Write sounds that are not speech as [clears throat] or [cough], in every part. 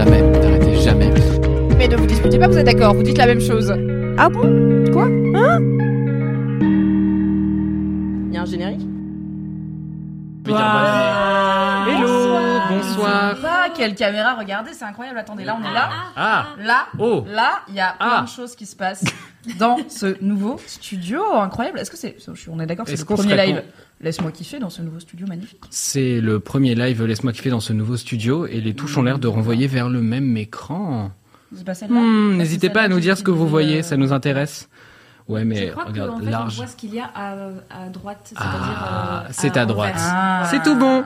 Jamais. T'arrêtez jamais. Mais ne vous disputez pas, vous êtes d'accord, vous dites la même chose. Ah bon? Quoi? Hein? Il y a un générique? Hello. Bonsoir. Ah, quelle caméra, regardez, c'est incroyable. Attendez, là on est là. Ah. Là, Oh. là, il y a plein Ah. de choses qui se passent dans ce nouveau studio incroyable. Est-ce que c'est, on est d'accord, c'est Est-ce le qu'on premier live. con? Laisse-moi kiffer dans ce nouveau studio magnifique. C'est le premier live Laisse-moi kiffer dans ce nouveau studio et les touches ont l'air de renvoyer vers le même écran. C'est pas celle-là Hmm, Ah, N'hésitez pas à nous dire ce que vous voyez, euh, ça nous intéresse. Ouais, mais je crois regarde, qu'en fait, large. on voit ce qu'il y a à, à droite. Ah, euh, c'est à droite. Ah, C'est tout bon.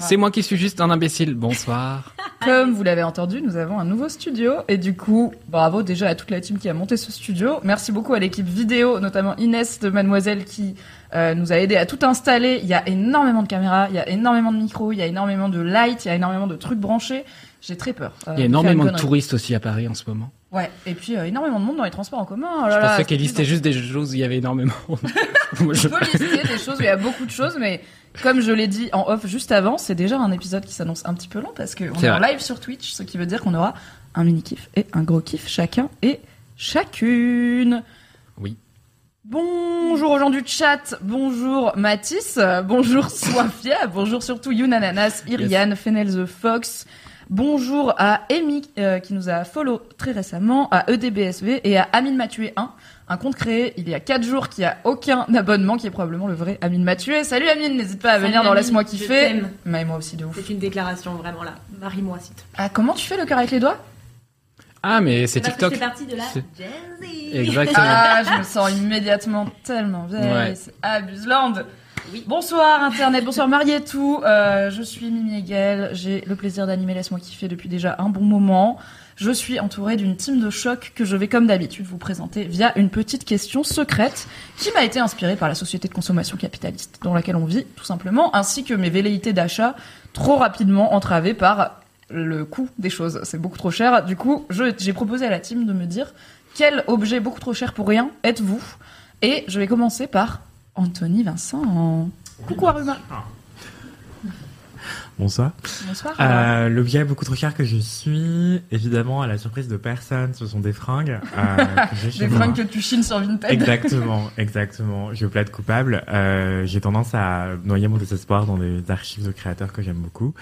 C'est moi qui suis juste un imbécile. Bonsoir. [laughs] Comme vous l'avez entendu, nous avons un nouveau studio et du coup, bravo déjà à toute la team qui a monté ce studio. Merci beaucoup à l'équipe vidéo, notamment Inès de Mademoiselle qui euh, nous a aidé à tout installer. Il y a énormément de caméras, il y a énormément de micros, il y a énormément de lights, il y a énormément de trucs branchés. J'ai très peur. euh, Il y a énormément de touristes aussi à Paris en ce moment. Ouais, et puis euh, énormément de monde dans les transports en commun. Oh là Je pensais qu'elle listait juste des choses où il y avait énormément. [laughs] Je- On peut lister des choses où il y a beaucoup de choses, mais comme je l'ai dit en off juste avant, c'est déjà un épisode qui s'annonce un petit peu long parce qu'on C'est est en live sur Twitch, ce qui veut dire qu'on aura un mini kiff et un gros kiff chacun et chacune. Bonjour aux gens du chat, bonjour Mathis, bonjour Swafia, bonjour surtout Younananas, Iriane, Fenel the Fox, bonjour à Amy euh, qui nous a follow très récemment, à EDBSV et à Amine Matué 1, un compte créé il y a 4 jours qui a aucun abonnement, qui est probablement le vrai Amine Matué. Salut Amine, n'hésite pas à Salut venir dans Laisse-moi kiffer. Mais moi aussi de ouf. C'est une déclaration vraiment là. Marie-moi, plaît. Ah, comment tu fais le cœur avec les doigts? Ah, mais c'est TikTok. je fais partie de la C'est- Gen Z. Exactement. Ah, je me sens immédiatement tellement vieille. Ouais. C'est Abuseland. Bonsoir Internet, bonsoir Marietou. Euh, je suis Mimi Hegel. J'ai le plaisir d'animer Laisse-moi kiffer depuis déjà un bon moment. Je suis entourée d'une team de choc que je vais comme d'habitude vous présenter via une petite question secrète qui m'a été inspirée par la société de consommation capitaliste dans laquelle on vit tout simplement, ainsi que mes velléités d'achat trop rapidement entravées par le coût des choses. C'est beaucoup trop cher. Du coup, j'ai proposé à la team de me dire quel objet beaucoup trop cher pour rien êtes-vous? Et je vais commencer par Anthony Vincent. Coucou Aruma. Bonsoir. Bonsoir. Euh, L'objet beaucoup trop cher que je suis, évidemment, à la surprise de personne, ce sont des fringues. euh, que [laughs] Des moi. fringues que tu chines sur Vinted. Exactement, exactement. Je plaide coupable. Euh, j'ai tendance à noyer mon désespoir dans des archives de créateurs que j'aime beaucoup,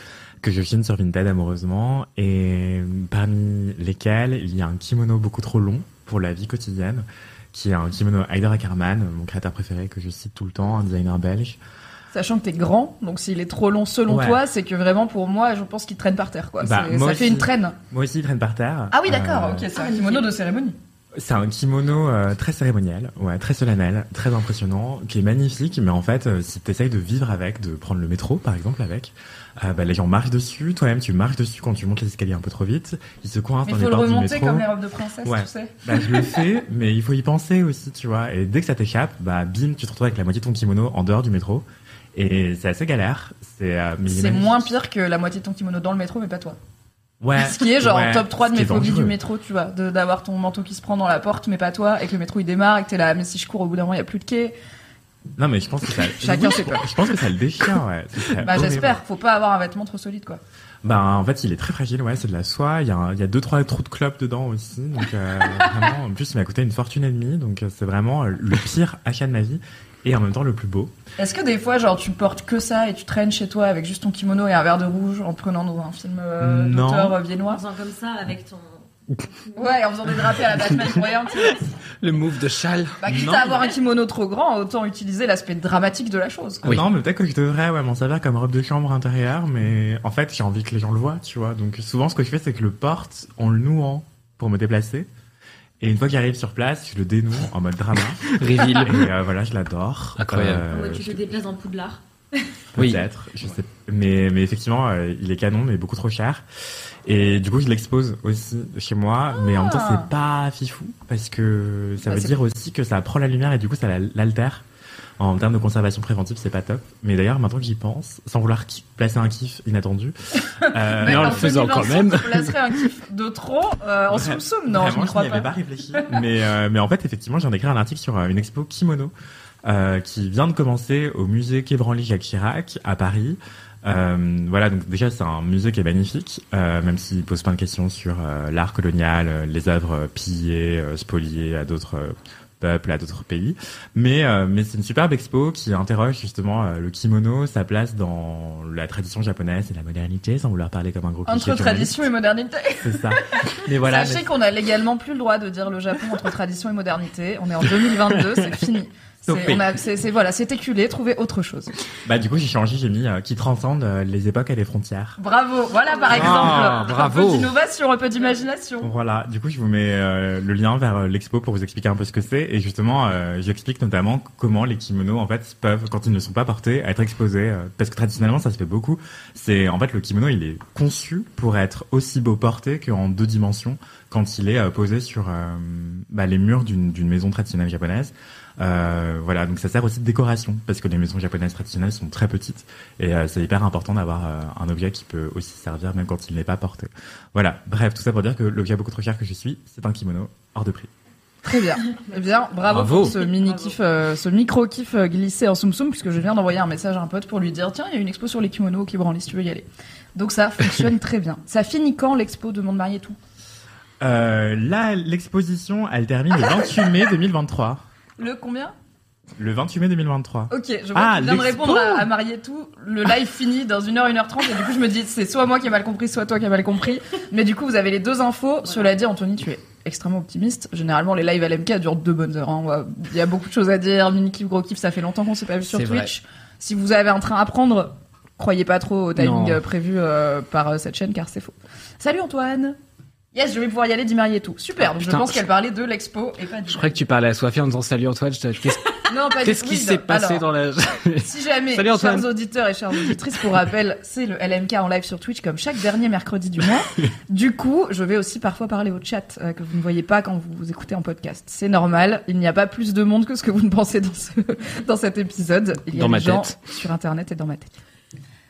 que je chine sur Vinted amoureusement, et parmi lesquels il y a un kimono beaucoup trop long pour la vie quotidienne, qui est un kimono Heider Ackermann, mon créateur préféré que je cite tout le temps, un designer belge. Sachant que t'es grand, donc s'il est trop long selon Ouais. toi, c'est que vraiment pour moi, je pense qu'il traîne par terre. Quoi. Bah, ça fait aussi. une traîne. Moi aussi, ils traînent par terre. Ah oui, d'accord. Euh, ok, c'est un Ah, kimono de cérémonie. C'est un kimono euh, très cérémoniel, ouais, très solennel, très impressionnant, qui est magnifique, mais en fait, euh, si tu essayes de vivre avec, de prendre le métro par exemple avec, euh, bah, les gens marchent dessus, toi-même tu marches dessus quand tu montes les escaliers un peu trop vite, ils se coincent dans il faut les le portes du remonter métro. comme les robes de princesse, Ouais. tu sais. Bah, je le fais, mais il faut y penser aussi, tu vois. Et dès que ça t'échappe, bah bim, tu te retrouves avec la moitié de ton kimono en dehors du métro. Et c'est assez galère. C'est euh, il C'est moins pire que la moitié de ton kimono dans le métro, mais pas toi. Ouais. Ce qui est genre en Ouais, top 3 de mes phobies du métro, tu vois. D'avoir ton manteau qui se prend dans la porte, mais pas toi, et que le métro il démarre, et que t'es là, mais si je cours au bout d'un moment, il y a plus de quai. Non, mais je pense que ça. [laughs] Chacun ses peurs. Je pense que ça le déchire, ouais. [laughs] Bah j'espère, faut pas avoir un vêtement trop solide quoi. Bah, en fait, il est très fragile, ouais, c'est de la soie. Il y a, un- il y a deux, trois trous de clope dedans aussi. Donc, euh, [laughs] vraiment, en plus, il m'a coûté une fortune et demie. Donc, euh, c'est vraiment euh, le pire achat de ma vie. Et en même temps, le plus beau. Est-ce que des fois genre tu portes que ça et tu traînes chez toi avec juste ton kimono et un verre de rouge en prenant dans un film euh, Non. d'auteur En viennois? Faisant comme ça avec ton. Ouais, en faisant des drapés à la Batman [laughs] moyen, tu sais. Le move de châle. Bah quitte Non. à avoir un kimono trop grand, autant utiliser l'aspect dramatique de la chose. quoi. Oui. Non, mais peut-être que je devrais, ouais, m'en servir comme robe de chambre intérieure. Mais en fait, j'ai envie que les gens le voient, tu vois. Donc, souvent, ce que je fais, c'est que je le porte en le nouant pour me déplacer. Et une fois qu'il arrive sur place, je le dénoue en mode drama. [laughs] Reveal. Et euh, voilà, je l'adore. Incroyable. Euh, Ouais, tu te déplaces en Poudlard. Oui. Peut-être, je sais. Mais, mais effectivement, euh, il est canon, mais beaucoup trop cher. Et du coup, je l'expose aussi chez moi, mais en même temps, Ah. c'est pas fifou parce que ça Bah, veut dire aussi que ça prend la lumière et du coup, ça la- l'altère. En termes de conservation préventive, c'est pas top. Mais d'ailleurs, maintenant que j'y pense, sans vouloir placer un kiff inattendu, euh, [laughs] Mais en le faisant quand 2025, même. Tu placerais un kiff de trop euh, en soum soum Non, je ne crois n'y avais pas. pas réfléchi. mais, euh, mais en fait, effectivement, j'ai écrit un article sur euh, une expo kimono euh, qui vient de commencer au musée Quai Branly Jacques Chirac à Paris. Euh, voilà, donc déjà c'est un musée qui est magnifique, euh, même s'il pose plein de questions sur l'art colonial, les œuvres pillées, spoliées à d'autres peuples, à d'autres pays. Mais mais c'est une superbe expo qui interroge justement le kimono, sa place dans la tradition japonaise et la modernité, sans vouloir parler comme un gros Entre tradition et modernité. [laughs] C'est ça. [laughs] Mais voilà. Sachez mais- qu'on a légalement plus le droit de dire le Japon entre tradition et modernité. On est en 2022, c'est fini. A, c'est, voilà, c'est éculé, trouvez autre chose. Bah du coup j'ai changé, j'ai mis euh, qui transcende euh, les époques et les frontières. Bravo, voilà par Ah, exemple. bravo. Un peu d'innovation, un peu d'imagination. Voilà, du coup je vous mets euh, le lien vers l'expo pour vous expliquer un peu ce que c'est et justement euh, j'explique notamment comment les kimonos en fait peuvent quand ils ne sont pas portés être exposés euh, parce que traditionnellement ça se fait beaucoup. C'est en fait le kimono il est conçu pour être aussi beau porté qu'en deux dimensions quand il est euh, posé sur euh, bah, les murs d'une maison traditionnelle japonaise. Euh, voilà, donc ça sert aussi de décoration parce que les maisons japonaises traditionnelles sont très petites et euh, c'est hyper important d'avoir euh, un objet qui peut aussi servir même quand il n'est pas porté. Voilà, bref, tout ça pour dire que l'objet beaucoup trop cher que je suis, c'est un kimono hors de prix. Très bien. Eh bien, bravo, Bravo. pour ce mini kiff, euh, ce micro kiff glissé en soum soum, puisque je viens d'envoyer un message à un pote pour lui dire tiens, il y a une expo sur les kimonos qui branle, si tu veux y aller. Donc ça fonctionne [laughs] très bien. Ça finit quand l'expo de Monde Marié et tout? Euh, là, l'exposition, elle termine le 28 mai 2023. Le combien Le 28 mai 2023. Ok, je vois Ah, tu viens de répondre à, à Marié tout. Le live finit dans 1h, 1h30, et du coup je me dis c'est soit moi qui ai mal compris, soit toi qui as mal compris. Mais du coup vous avez les deux infos. Cela dit, Anthony, tu es extrêmement optimiste. Généralement les lives LMK durent deux bonnes heures. hein. Va- Il y a beaucoup de choses à dire. Mini kiff, gros kiff, ça fait longtemps qu'on s'est pas vu sur C'est Twitch. Si vous avez un train à prendre, croyez pas trop au timing Non. euh, prévu euh, par euh, cette chaîne car c'est faux. Salut Antoine Yes, je vais pouvoir y aller, dit Marie et tout. Super, donc je pense je- qu'elle parlait de l'expo et pas du Je croyais que tu parlais à Sophie en disant salut Antoine. je te- Qu'est-ce [laughs] Non, pas du qu'est-ce qui s'est passé Alors, dans la... [laughs] Si jamais, Salut, Antoine. chers auditeurs et chères auditrices, pour rappel, c'est le LMK en live sur Twitch comme chaque dernier mercredi du mois. [laughs] du coup, je vais aussi parfois parler au chat euh, que vous ne voyez pas quand vous vous écoutez en podcast. C'est normal, il n'y a pas plus de monde que ce que vous ne pensez dans, ce, dans cet épisode. Il y a Dans des ma gens tête. sur internet et dans ma tête.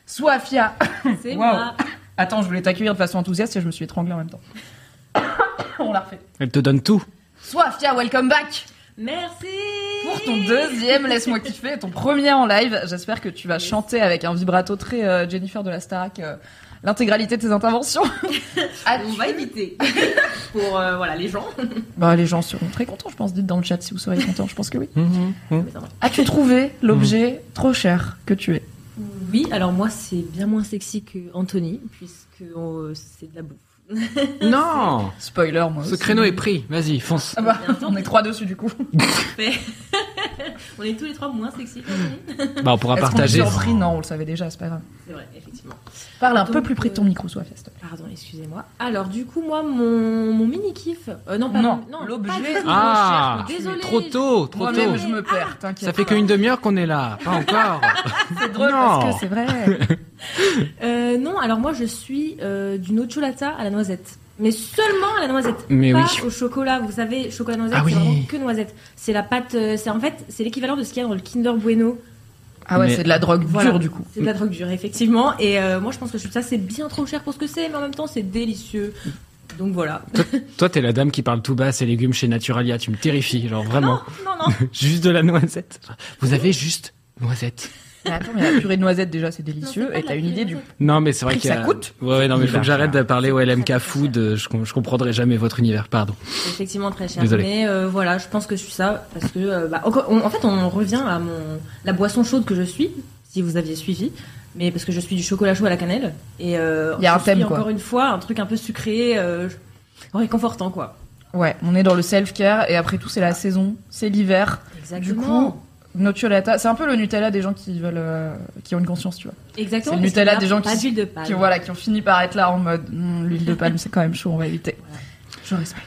Soifia C'est Waouh. moi. Attends, je voulais t'accueillir de façon enthousiaste et je me suis étranglée en même temps. [coughs] On la refait. Elle te donne tout. Soifia, welcome back Merci. Pour ton deuxième Laisse-moi [laughs] kiffer, ton premier en live, j'espère que tu vas chanter avec un vibrato très euh, Jennifer de la Starac euh, l'intégralité de tes interventions. As-tu- [laughs] On va éviter. [laughs] Pour euh, voilà les gens. Bah, les gens seront très contents, je pense. Dites dans le chat si vous seriez contents, je pense que oui. Mhm, mhm. As-tu trouvé l'objet trop cher que tu es? Oui, alors moi c'est bien moins sexy que Anthony puisque euh, c'est de la bouffe. [laughs] Non Spoiler, moi Ce aussi. créneau est pris. Vas-y, fonce. Ah bah, on est trois dessus du coup. [laughs] On est tous les trois moins sexy. [laughs] Bah, on pourra partager. surpris Non, on le savait déjà, c'est pas grave. C'est vrai, effectivement. Parle un Donc, peu plus près de ton euh, micro, Soifia, s'il te plaît. Pardon, excusez-moi. Alors du coup moi mon, mon mini kiff. Euh, non pas Non, mon- l'objet Ah. Désolée. Trop tôt, trop tôt. Je me perds, t'inquiète. Ça fait qu'une demi-heure qu'on est là. Pas encore. [laughs] C'est drôle Non. parce que c'est vrai. [laughs] Euh, non, alors moi je suis euh, du nocciolata à la noisette. Mais seulement à la noisette. Mais pas oui. au chocolat. Vous savez, chocolat noisette, Ah c'est oui. vraiment que noisette. C'est la pâte. euh, c'est en fait, c'est l'équivalent de ce qu'il y a dans le Kinder Bueno. Ah ouais, Mais- c'est de la drogue Voilà. dure du coup. C'est de la drogue dure, effectivement. Et euh, moi je pense que ça c'est bien trop cher pour ce que c'est, mais en même temps c'est délicieux. Donc voilà. Toi, t'es la dame qui parle tout bas, ces légumes chez Naturalia. Tu me terrifies, genre vraiment. Non, non, non. [laughs] juste de la noisette. Vous avez juste noisette. Mais attends, mais la purée de noisettes déjà c'est délicieux Non, et t'as une idée du. Non, mais c'est vrai qu'il a... ça coûte Ouais, ouais, non, mais il faut que j'arrête de parler au LMK Food. euh, Je, com- je comprendrai jamais votre univers, pardon. Effectivement très cher. Désolé. Mais euh, voilà, je pense que je suis ça parce que euh, bah, encore- on- en fait on revient à mon la boisson chaude que je suis, si vous aviez suivi. Mais parce que je suis du chocolat chaud à la cannelle et euh, Il y a un thème, suis quoi. encore une fois un truc un peu sucré, euh, réconfortant quoi. Ouais, on est dans le self-care et après tout c'est la saison, c'est l'hiver. Du coup, Nocciolata, c'est un peu le Nutella des gens qui veulent, euh, qui ont une conscience, tu vois. exactement. c'est le Nutella des gens qui- d'huile de palme. Qui voilà, qui ont fini par être là en mode Hmm, l'huile de palme c'est quand même chaud, on va éviter. Je respecte.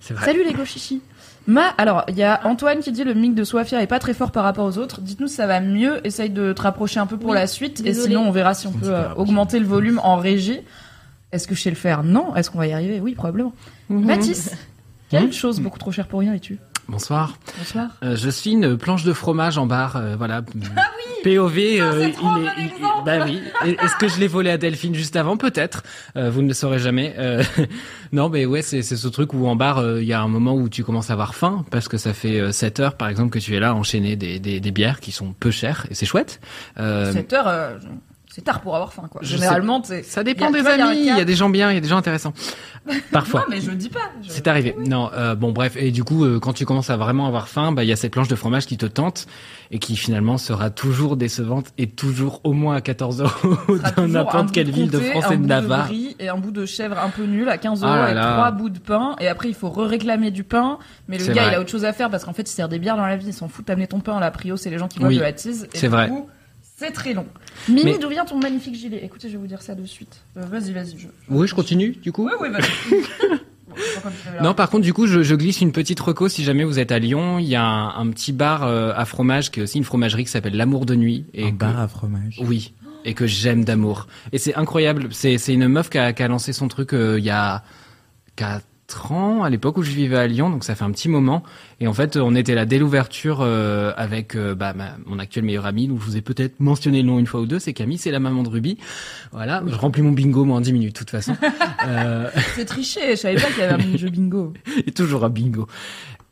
C'est vrai. Salut les gros chichis. Ma, alors, il y a Antoine qui dit le mic de Soifia est pas très fort par rapport aux autres. Dites-nous si ça va mieux. Essaye de te rapprocher un peu pour Oui, la suite. désolée. Et sinon, on verra si on peut euh, augmenter le volume en régie. Est-ce que je sais le faire? Non. Est-ce qu'on va y arriver? Oui, probablement. Mathis, [laughs] quelle chose beaucoup trop chère pour rien es-tu? Bonsoir. Bonsoir. Euh, je suis une planche de fromage en bar, euh, voilà. POV, euh, c'est trop un il est, il- bah oui. Est-ce que je l'ai volé à Delphine juste avant? Peut-être. Euh, vous ne le saurez jamais. Euh, [laughs] non, mais ouais, c'est ce truc où en bar, euh, il y a un moment où tu commences à avoir faim parce que ça fait euh, 7 heures, par exemple, que tu es là à enchaîner des, des, des bières qui sont peu chères et c'est chouette. Euh, 7 heures, euh, c'est tard pour avoir faim, quoi. Je Généralement, c'est. ça dépend a- des amis. Il y a des gens bien, il y a des gens intéressants. [laughs] Parfois. Non, mais je dis pas. je- C'est arrivé. Non, euh, bon, bref. Et du coup, euh, quand tu commences à vraiment avoir faim, bah, il y a cette planche de fromage qui te tente et qui finalement sera toujours décevante et toujours au moins à 14 euros [laughs] dans n'importe quelle ville de France et de Navarre. et un bout de chèvre un peu nul à 15 euros Ah avec trois bouts de pain. Et après, il faut re-réclamer du pain. Mais le gars, vrai. il a autre chose à faire parce qu'en fait, il sert des bières dans la vie. Il s'en fout d'amener ton pain. La prio, c'est les gens qui boivent Oui, de la tease. C'est vrai. coup, C'est très long. Mimi, Mais- d'où vient ton magnifique gilet? Écoutez, je vais vous dire ça de suite. Euh, vas-y, vas-y. Je... Oui, je continue, du coup. Oui, oui, vas-y. [laughs] Non, par contre, du coup, je, je glisse une petite reco. Si jamais vous êtes à Lyon, il y a un, un petit bar euh, à fromage qui est aussi une fromagerie qui s'appelle l'Amour de Nuit. Et un que- bar à fromage. Oui, et que j'aime d'amour. Et c'est incroyable. C'est une meuf qui a, qui a lancé son truc euh, il y a quatre ans, à l'époque où je vivais à Lyon, donc ça fait un petit moment. Et en fait, on était là dès l'ouverture euh, avec euh, bah, ma- mon actuel meilleur ami, dont je vous ai peut-être mentionné le nom une fois ou deux, c'est Camille, c'est la maman de Ruby. Voilà, je remplis mon bingo moi en 10 minutes, de toute façon. [laughs] euh, C'est triché. Je savais pas qu'il y avait un mini-jeu bingo. [laughs] et toujours un bingo.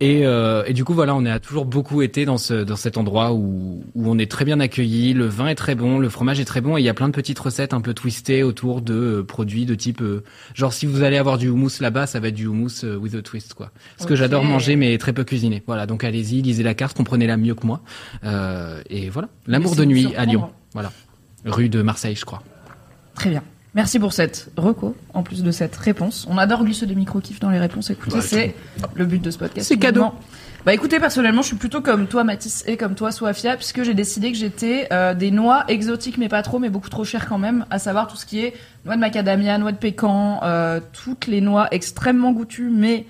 Et, euh, et du coup, voilà, on a toujours beaucoup été dans, ce, dans cet endroit où, où on est très bien accueilli. Le vin est très bon, le fromage est très bon, et il y a plein de petites recettes un peu twistées autour de euh, produits de type, euh, genre si vous allez avoir du houmous là-bas, ça va être du houmous with a twist, quoi. Ce que j'adore manger, mais très peu cuisiner. Voilà, donc allez-y, lisez la carte, comprenez-la mieux que moi. Et voilà, l'amour de nuit à. Lyon. Voilà, rue de Marseille, je crois. Très bien. Merci pour cette reco, en plus de cette réponse. On adore glisser des micro-kiffs dans les réponses. Écoutez, c'est le but de ce podcast. C'est cadeau. Bah écoutez, personnellement, je suis plutôt comme toi, Mathis, et comme toi, Soafia, puisque j'ai décidé que j'étais euh, des noix exotiques, mais pas trop, mais beaucoup trop chères quand même, à savoir tout ce qui est noix de macadamia, noix de pécan, euh, toutes les noix extrêmement goûtues, mais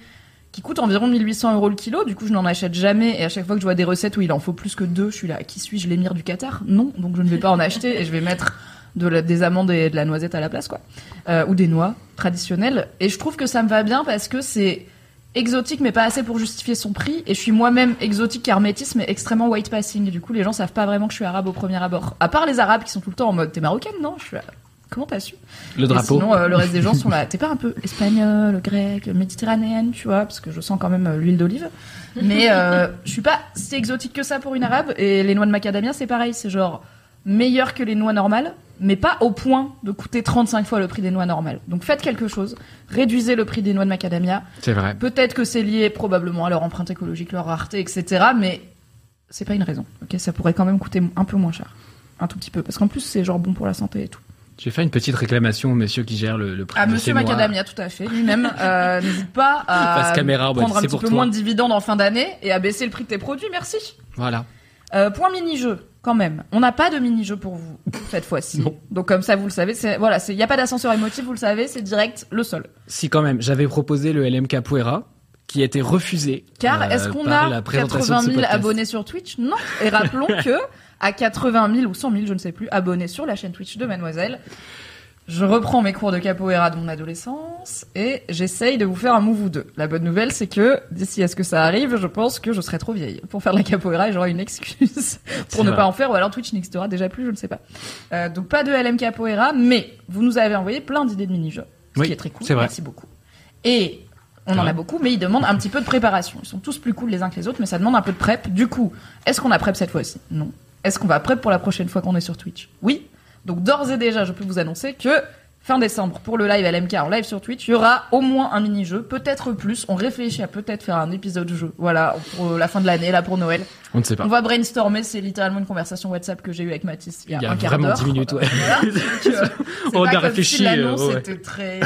qui coûtent environ 1800 euros le kilo. Du coup, je n'en achète jamais, et à chaque fois que je vois des recettes où il en faut plus que deux, je suis là, qui suis-je, l'émir du Qatar? Non, donc je ne vais pas en acheter, et je vais mettre de la- des amandes et de la noisette à la place, quoi. Euh, ou des noix traditionnelles. Et je trouve que ça me va bien parce que c'est exotique, mais pas assez pour justifier son prix. Et je suis moi-même exotique car métisse, mais extrêmement white passing. Et du coup, les gens savent pas vraiment que je suis arabe au premier abord. À part les arabes qui sont tout le temps en mode t'es marocaine, non? Je suis Comment t'as su? Le Et drapeau. Sinon, euh, le reste des gens [laughs] sont là. T'es pas un peu espagnol, grec, méditerranéenne, tu vois? Parce que je sens quand même euh, l'huile d'olive. Mais euh, je suis pas si exotique que ça pour une arabe. Et les noix de macadamia, c'est pareil. C'est genre meilleur que les noix normales, mais pas au point de coûter 35 fois le prix des noix normales. Donc faites quelque chose. Réduisez le prix des noix de macadamia. C'est vrai. Peut-être que c'est lié probablement à leur empreinte écologique, leur rareté, etc. Mais c'est pas une raison. Ok, ça pourrait quand même coûter un peu moins cher, un tout petit peu, parce qu'en plus c'est genre bon pour la santé et tout. Je vais faire une petite réclamation au monsieur qui gère le, le prix À de Monsieur. Macadamia, tout à fait, lui-même. Euh, [laughs] N'hésite pas à caméra, prendre un c'est petit pour peu toi. moins de dividendes en fin d'année et à baisser le prix de tes produits. Merci. Voilà. Euh, point mini-jeu, quand même. On n'a pas de mini-jeu pour vous cette fois-ci. Donc comme ça, vous le savez, c'est voilà, il n'y a pas d'ascenseur émotif, vous le savez, c'est direct le sol. Si quand même, j'avais proposé le LM Capoeira, qui a été refusé. Car euh, est-ce qu'on a la présentation 80 de ce 000 podcast. abonnés sur Twitch? Non. Et rappelons [laughs] que à 80 000 ou 100 000, je ne sais plus, abonnés sur la chaîne Twitch de Mademoiselle, je reprends mes cours de capoeira de mon adolescence et j'essaye de vous faire un move ou deux. La bonne nouvelle, c'est que d'ici à ce que ça arrive, je pense que je serai trop vieille pour faire de la capoeira et j'aurai une excuse [laughs] pour ne vrai. pas en faire ou alors Twitch n'existera déjà plus, je ne sais pas. Euh, donc pas de LM capoeira, mais vous nous avez envoyé plein d'idées de mini-jeux, ce Oui, qui est très cool. c'est vrai. Merci beaucoup. Et on en a beaucoup, mais ils demandent un petit peu de préparation. Ils sont tous plus cool les uns que les autres, mais ça demande un peu de prep. Du coup, est-ce qu'on a prep cette fois-ci? Non. Est-ce qu'on va prep pour la prochaine fois qu'on est sur Twitch? Oui. Donc d'ores et déjà, je peux vous annoncer que fin décembre, pour le live LMK en live sur Twitch, il y aura au moins un mini-jeu, peut-être plus. On réfléchit à peut-être faire un épisode jeu. Voilà, pour la fin de l'année, là pour Noël. On ne sait pas. On va brainstormer, c'est littéralement une conversation WhatsApp que j'ai eue avec Mathis il y a, Il y a un quart vraiment d'heure. 10 minutes, ouais. Voilà, [laughs] donc, euh, On a réfléchi, si l'annonce euh, ouais. était très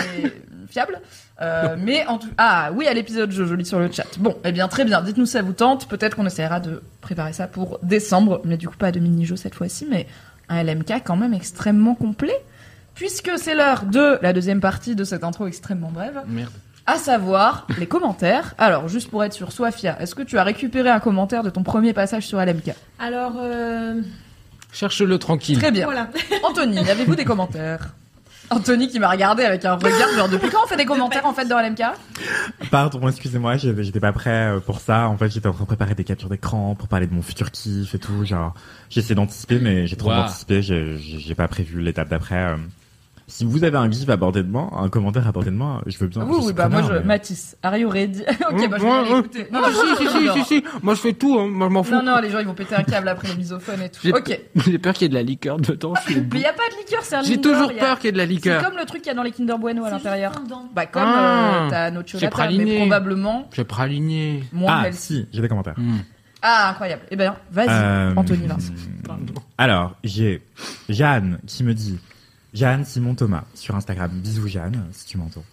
fiable. Euh, mais en tout ah oui à l'épisode jeu, je lis sur le chat. Bon, eh bien très bien. Dites-nous si ça vous tente. Peut-être qu'on essaiera de préparer ça pour décembre, mais du coup pas de mini-jeu cette fois-ci, mais un LMK quand même extrêmement complet, puisque c'est l'heure de la deuxième partie de cette intro extrêmement brève Merde. à savoir les commentaires. Alors, juste pour être sûr, Sofia, est-ce que tu as récupéré un commentaire de ton premier passage sur LMK Alors, euh, Cherche-le tranquille. Très bien. voilà. Anthony, avez-vous des commentaires? Anthony qui m'a regardé avec un regard genre depuis quand on fait des [laughs] commentaires en fait dans LMK Pardon, excusez-moi, j'étais pas prêt euh, pour ça. En fait, j'étais en train de préparer des captures d'écran pour parler de mon futur kiff et tout. Genre, j'essaie d'anticiper, mais j'ai trop Wow. anticipé. J'ai pas prévu l'étape d'après. Euh. Si vous avez un gif à portée de main, un commentaire à portée de main, je veux bien. Oui, je oui, bah moi je Mathis, are you ready [laughs] Ok, bah je vais Ouais, aller ouais. écouter. Non, Ah, non, si, si, si, si, si. Moi, je fais tout, hein. Moi, je m'en fous. Non, non, les gens ils vont péter un câble après le misophone et tout. J'ai- Ok. [laughs] J'ai peur qu'il y ait de la liqueur dedans. [laughs] Mais y a pas de liqueur, c'est un J'ai toujours peur qu'il y ait de la C'est liqueur. comme le truc qu'il y a dans les Kinder Bueno à C'est l'intérieur. Bah comme Ah, euh, t'as notre c'est chocolat, mais praliné. probablement praligner. moins Ah, si, j'ai des commentaires. Hmm. Ah, incroyable. Eh ben, vas-y, Euh, Anthony Vincent. Alors, j'ai Jeanne qui me dit Jeanne Simon Thomas sur Instagram. Bisous Jeanne, si tu m'entends.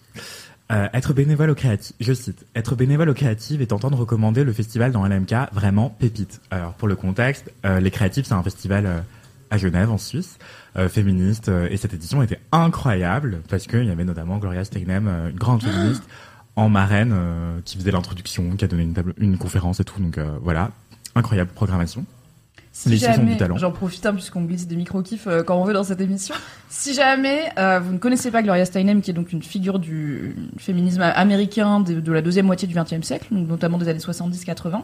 Euh, être bénévole au créatif, je cite, être bénévole au créatif et entendre recommander le festival dans LMK, vraiment pépite. Alors pour le contexte, euh, les créatifs c'est un festival euh, à Genève en Suisse, féministe, et cette édition était incroyable parce qu'il y avait notamment Gloria Steinem, une grande féministe, en marraine qui faisait l'introduction, qui a donné une, table, une conférence et tout, donc voilà, incroyable programmation. Si jamais, j'en profite un puisqu'on glisse des micro-kifs euh, quand on veut dans cette émission. [laughs] Si jamais euh, vous ne connaissez pas Gloria Steinem, qui est donc une figure du féminisme américain de, de la deuxième moitié du XXe siècle, notamment des années 70-80,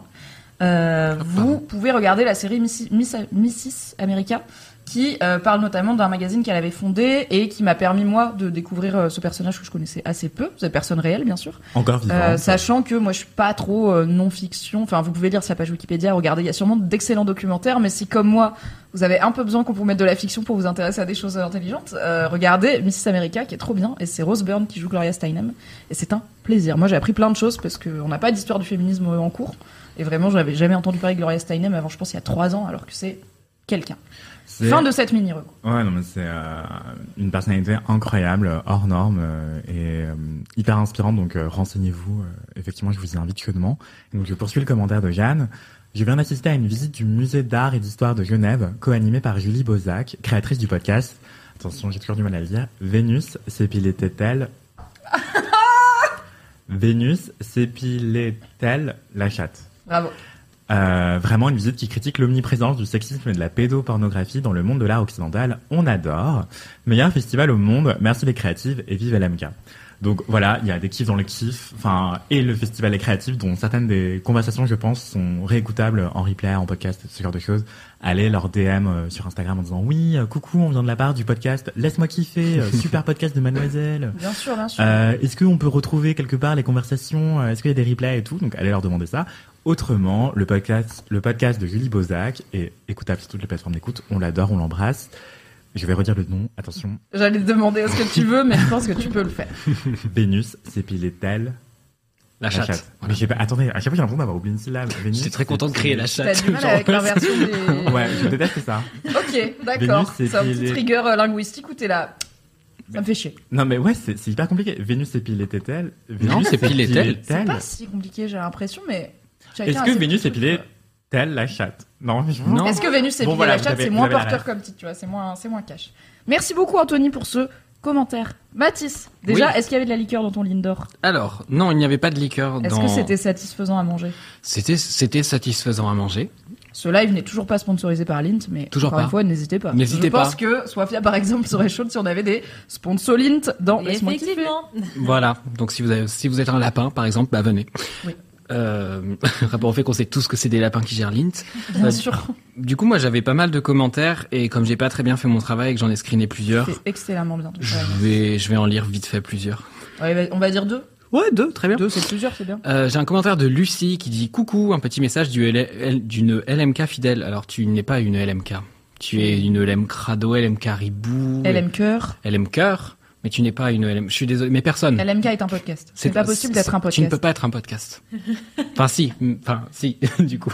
euh, vous pouvez regarder la série Miss, Miss, Mrs. America, qui euh, parle notamment d'un magazine qu'elle avait fondé et qui m'a permis moi de découvrir euh, ce personnage que je connaissais assez peu, cette personne réelle bien sûr. Encore. Euh, sachant que moi je suis pas trop non-fiction, enfin vous pouvez lire sa page Wikipédia, regardez, il y a sûrement d'excellents documentaires, mais si comme moi vous avez un peu besoin qu'on vous mette de la fiction pour vous intéresser à des choses intelligentes, regardez Mrs America qui est trop bien, et c'est Rose Byrne qui joue Gloria Steinem, et c'est un plaisir. Moi j'ai appris plein de choses parce qu'on n'a pas d'histoire du féminisme en cours, et vraiment je n'avais jamais entendu parler de Gloria Steinem avant je pense il y a trois ans, alors que c'est quelqu'un. Fin de cette mini reco. Ouais, non, mais c'est euh, une personnalité incroyable, euh, hors norme euh, et euh, hyper inspirante. Donc renseignez-vous. effectivement, je vous y invite chaudement. Donc je poursuis le commentaire de Jeanne. Je viens d'assister à une visite du musée d'art et d'histoire de Genève, co-animée par Julie Bozac, créatrice du podcast. Attention, j'ai toujours du mal à le dire. Vénus s'épilait-elle [laughs] Vénus s'épilait-elle la chatte? Bravo. Euh, vraiment une visite qui critique l'omniprésence du sexisme et de la pédopornographie dans le monde de l'art occidental. On adore. Meilleur festival au monde. Merci les créatives et vive LMK. Donc voilà, il y a des kiffs dans le kiff, enfin et le festival est créatif, dont certaines des conversations, je pense, sont réécoutables en replay, en podcast, ce genre de choses. Allez leur DM euh, sur Instagram en disant oui, euh, coucou, on vient de la part du podcast, laisse-moi kiffer, [laughs] super podcast de Mademoiselle. Bien sûr, bien sûr. Euh, Est-ce qu'on peut retrouver quelque part les conversations? Est-ce qu'il y a des replays et tout? Donc allez leur demander ça. Autrement, le podcast, le podcast de Julie Bozac est écoutable sur toutes les plateformes d'écoute. On l'adore, on l'embrasse. Je vais redire le nom. Attention. J'allais te demander ce que tu veux, mais je pense que tu peux le faire. [laughs] Vénus s'épilait-elle La chatte. Mais j'ai pas. Attendez, à chaque fois j'ai l'impression d'avoir oublié une syllabe. Vénus. J'étais très content de créer la T'as chatte. du mal avec la version des... [laughs] Ouais, je déteste ça. Ok, d'accord. Vénus, C'est un petit trigger euh, linguistique où t'es là. Ça me fait chier. Non mais ouais, c'est c'est hyper compliqué. Vénus s'épilait-elle Non, s'épilait-elle. C'est pas si compliqué, j'ai l'impression, mais. Est-ce a que Vénus trucs, épilait-elle la chatte Non, je Non. Est-ce que Vénus c'est Bon, voilà, la chatte? C'est moins porteur comme titre, tu vois, c'est moins, c'est moins cash. Merci beaucoup Anthony pour ce commentaire. Mathis, déjà, Oui. est-ce qu'il y avait de la liqueur dans ton Lindor Alors, non, il n'y avait pas de liqueur Est-ce dans... que c'était satisfaisant à manger? C'était, c'était satisfaisant à manger. Ce live n'est toujours pas sponsorisé par Lint, mais Toujours encore pas. une fois, n'hésitez pas. N'hésitez Je pense pas. que Sofia, par exemple, serait chaude si on avait des sponsors Lint dans Laisse-moi. Voilà. Donc si vous avez, si vous êtes un lapin, par exemple, bah venez. Oui. Euh, [laughs] rapport au fait qu'on sait tous que c'est des lapins qui gèrent Lint. Bien Euh, sûr. Du coup, moi, j'avais pas mal de commentaires et comme j'ai pas très bien fait mon travail et que j'en ai screené plusieurs, excellemment bien. je vais, je vais en lire vite fait plusieurs. Ouais, bah, on va dire deux. Ouais, deux, très bien. Deux, c'est plusieurs, c'est bien. Euh, J'ai un commentaire de Lucie qui dit coucou, un petit message d'une LMK fidèle. Alors tu n'es pas une LMK, tu es une LM Crado, LM Caribou, LM Cœur. LM Cœur, mais tu n'es pas une LM. Je suis désolé, mais personne. LMK est un podcast. C'est pas possible d'être un podcast. Tu ne peux pas être un podcast. enfin si, enfin si, [laughs] du coup.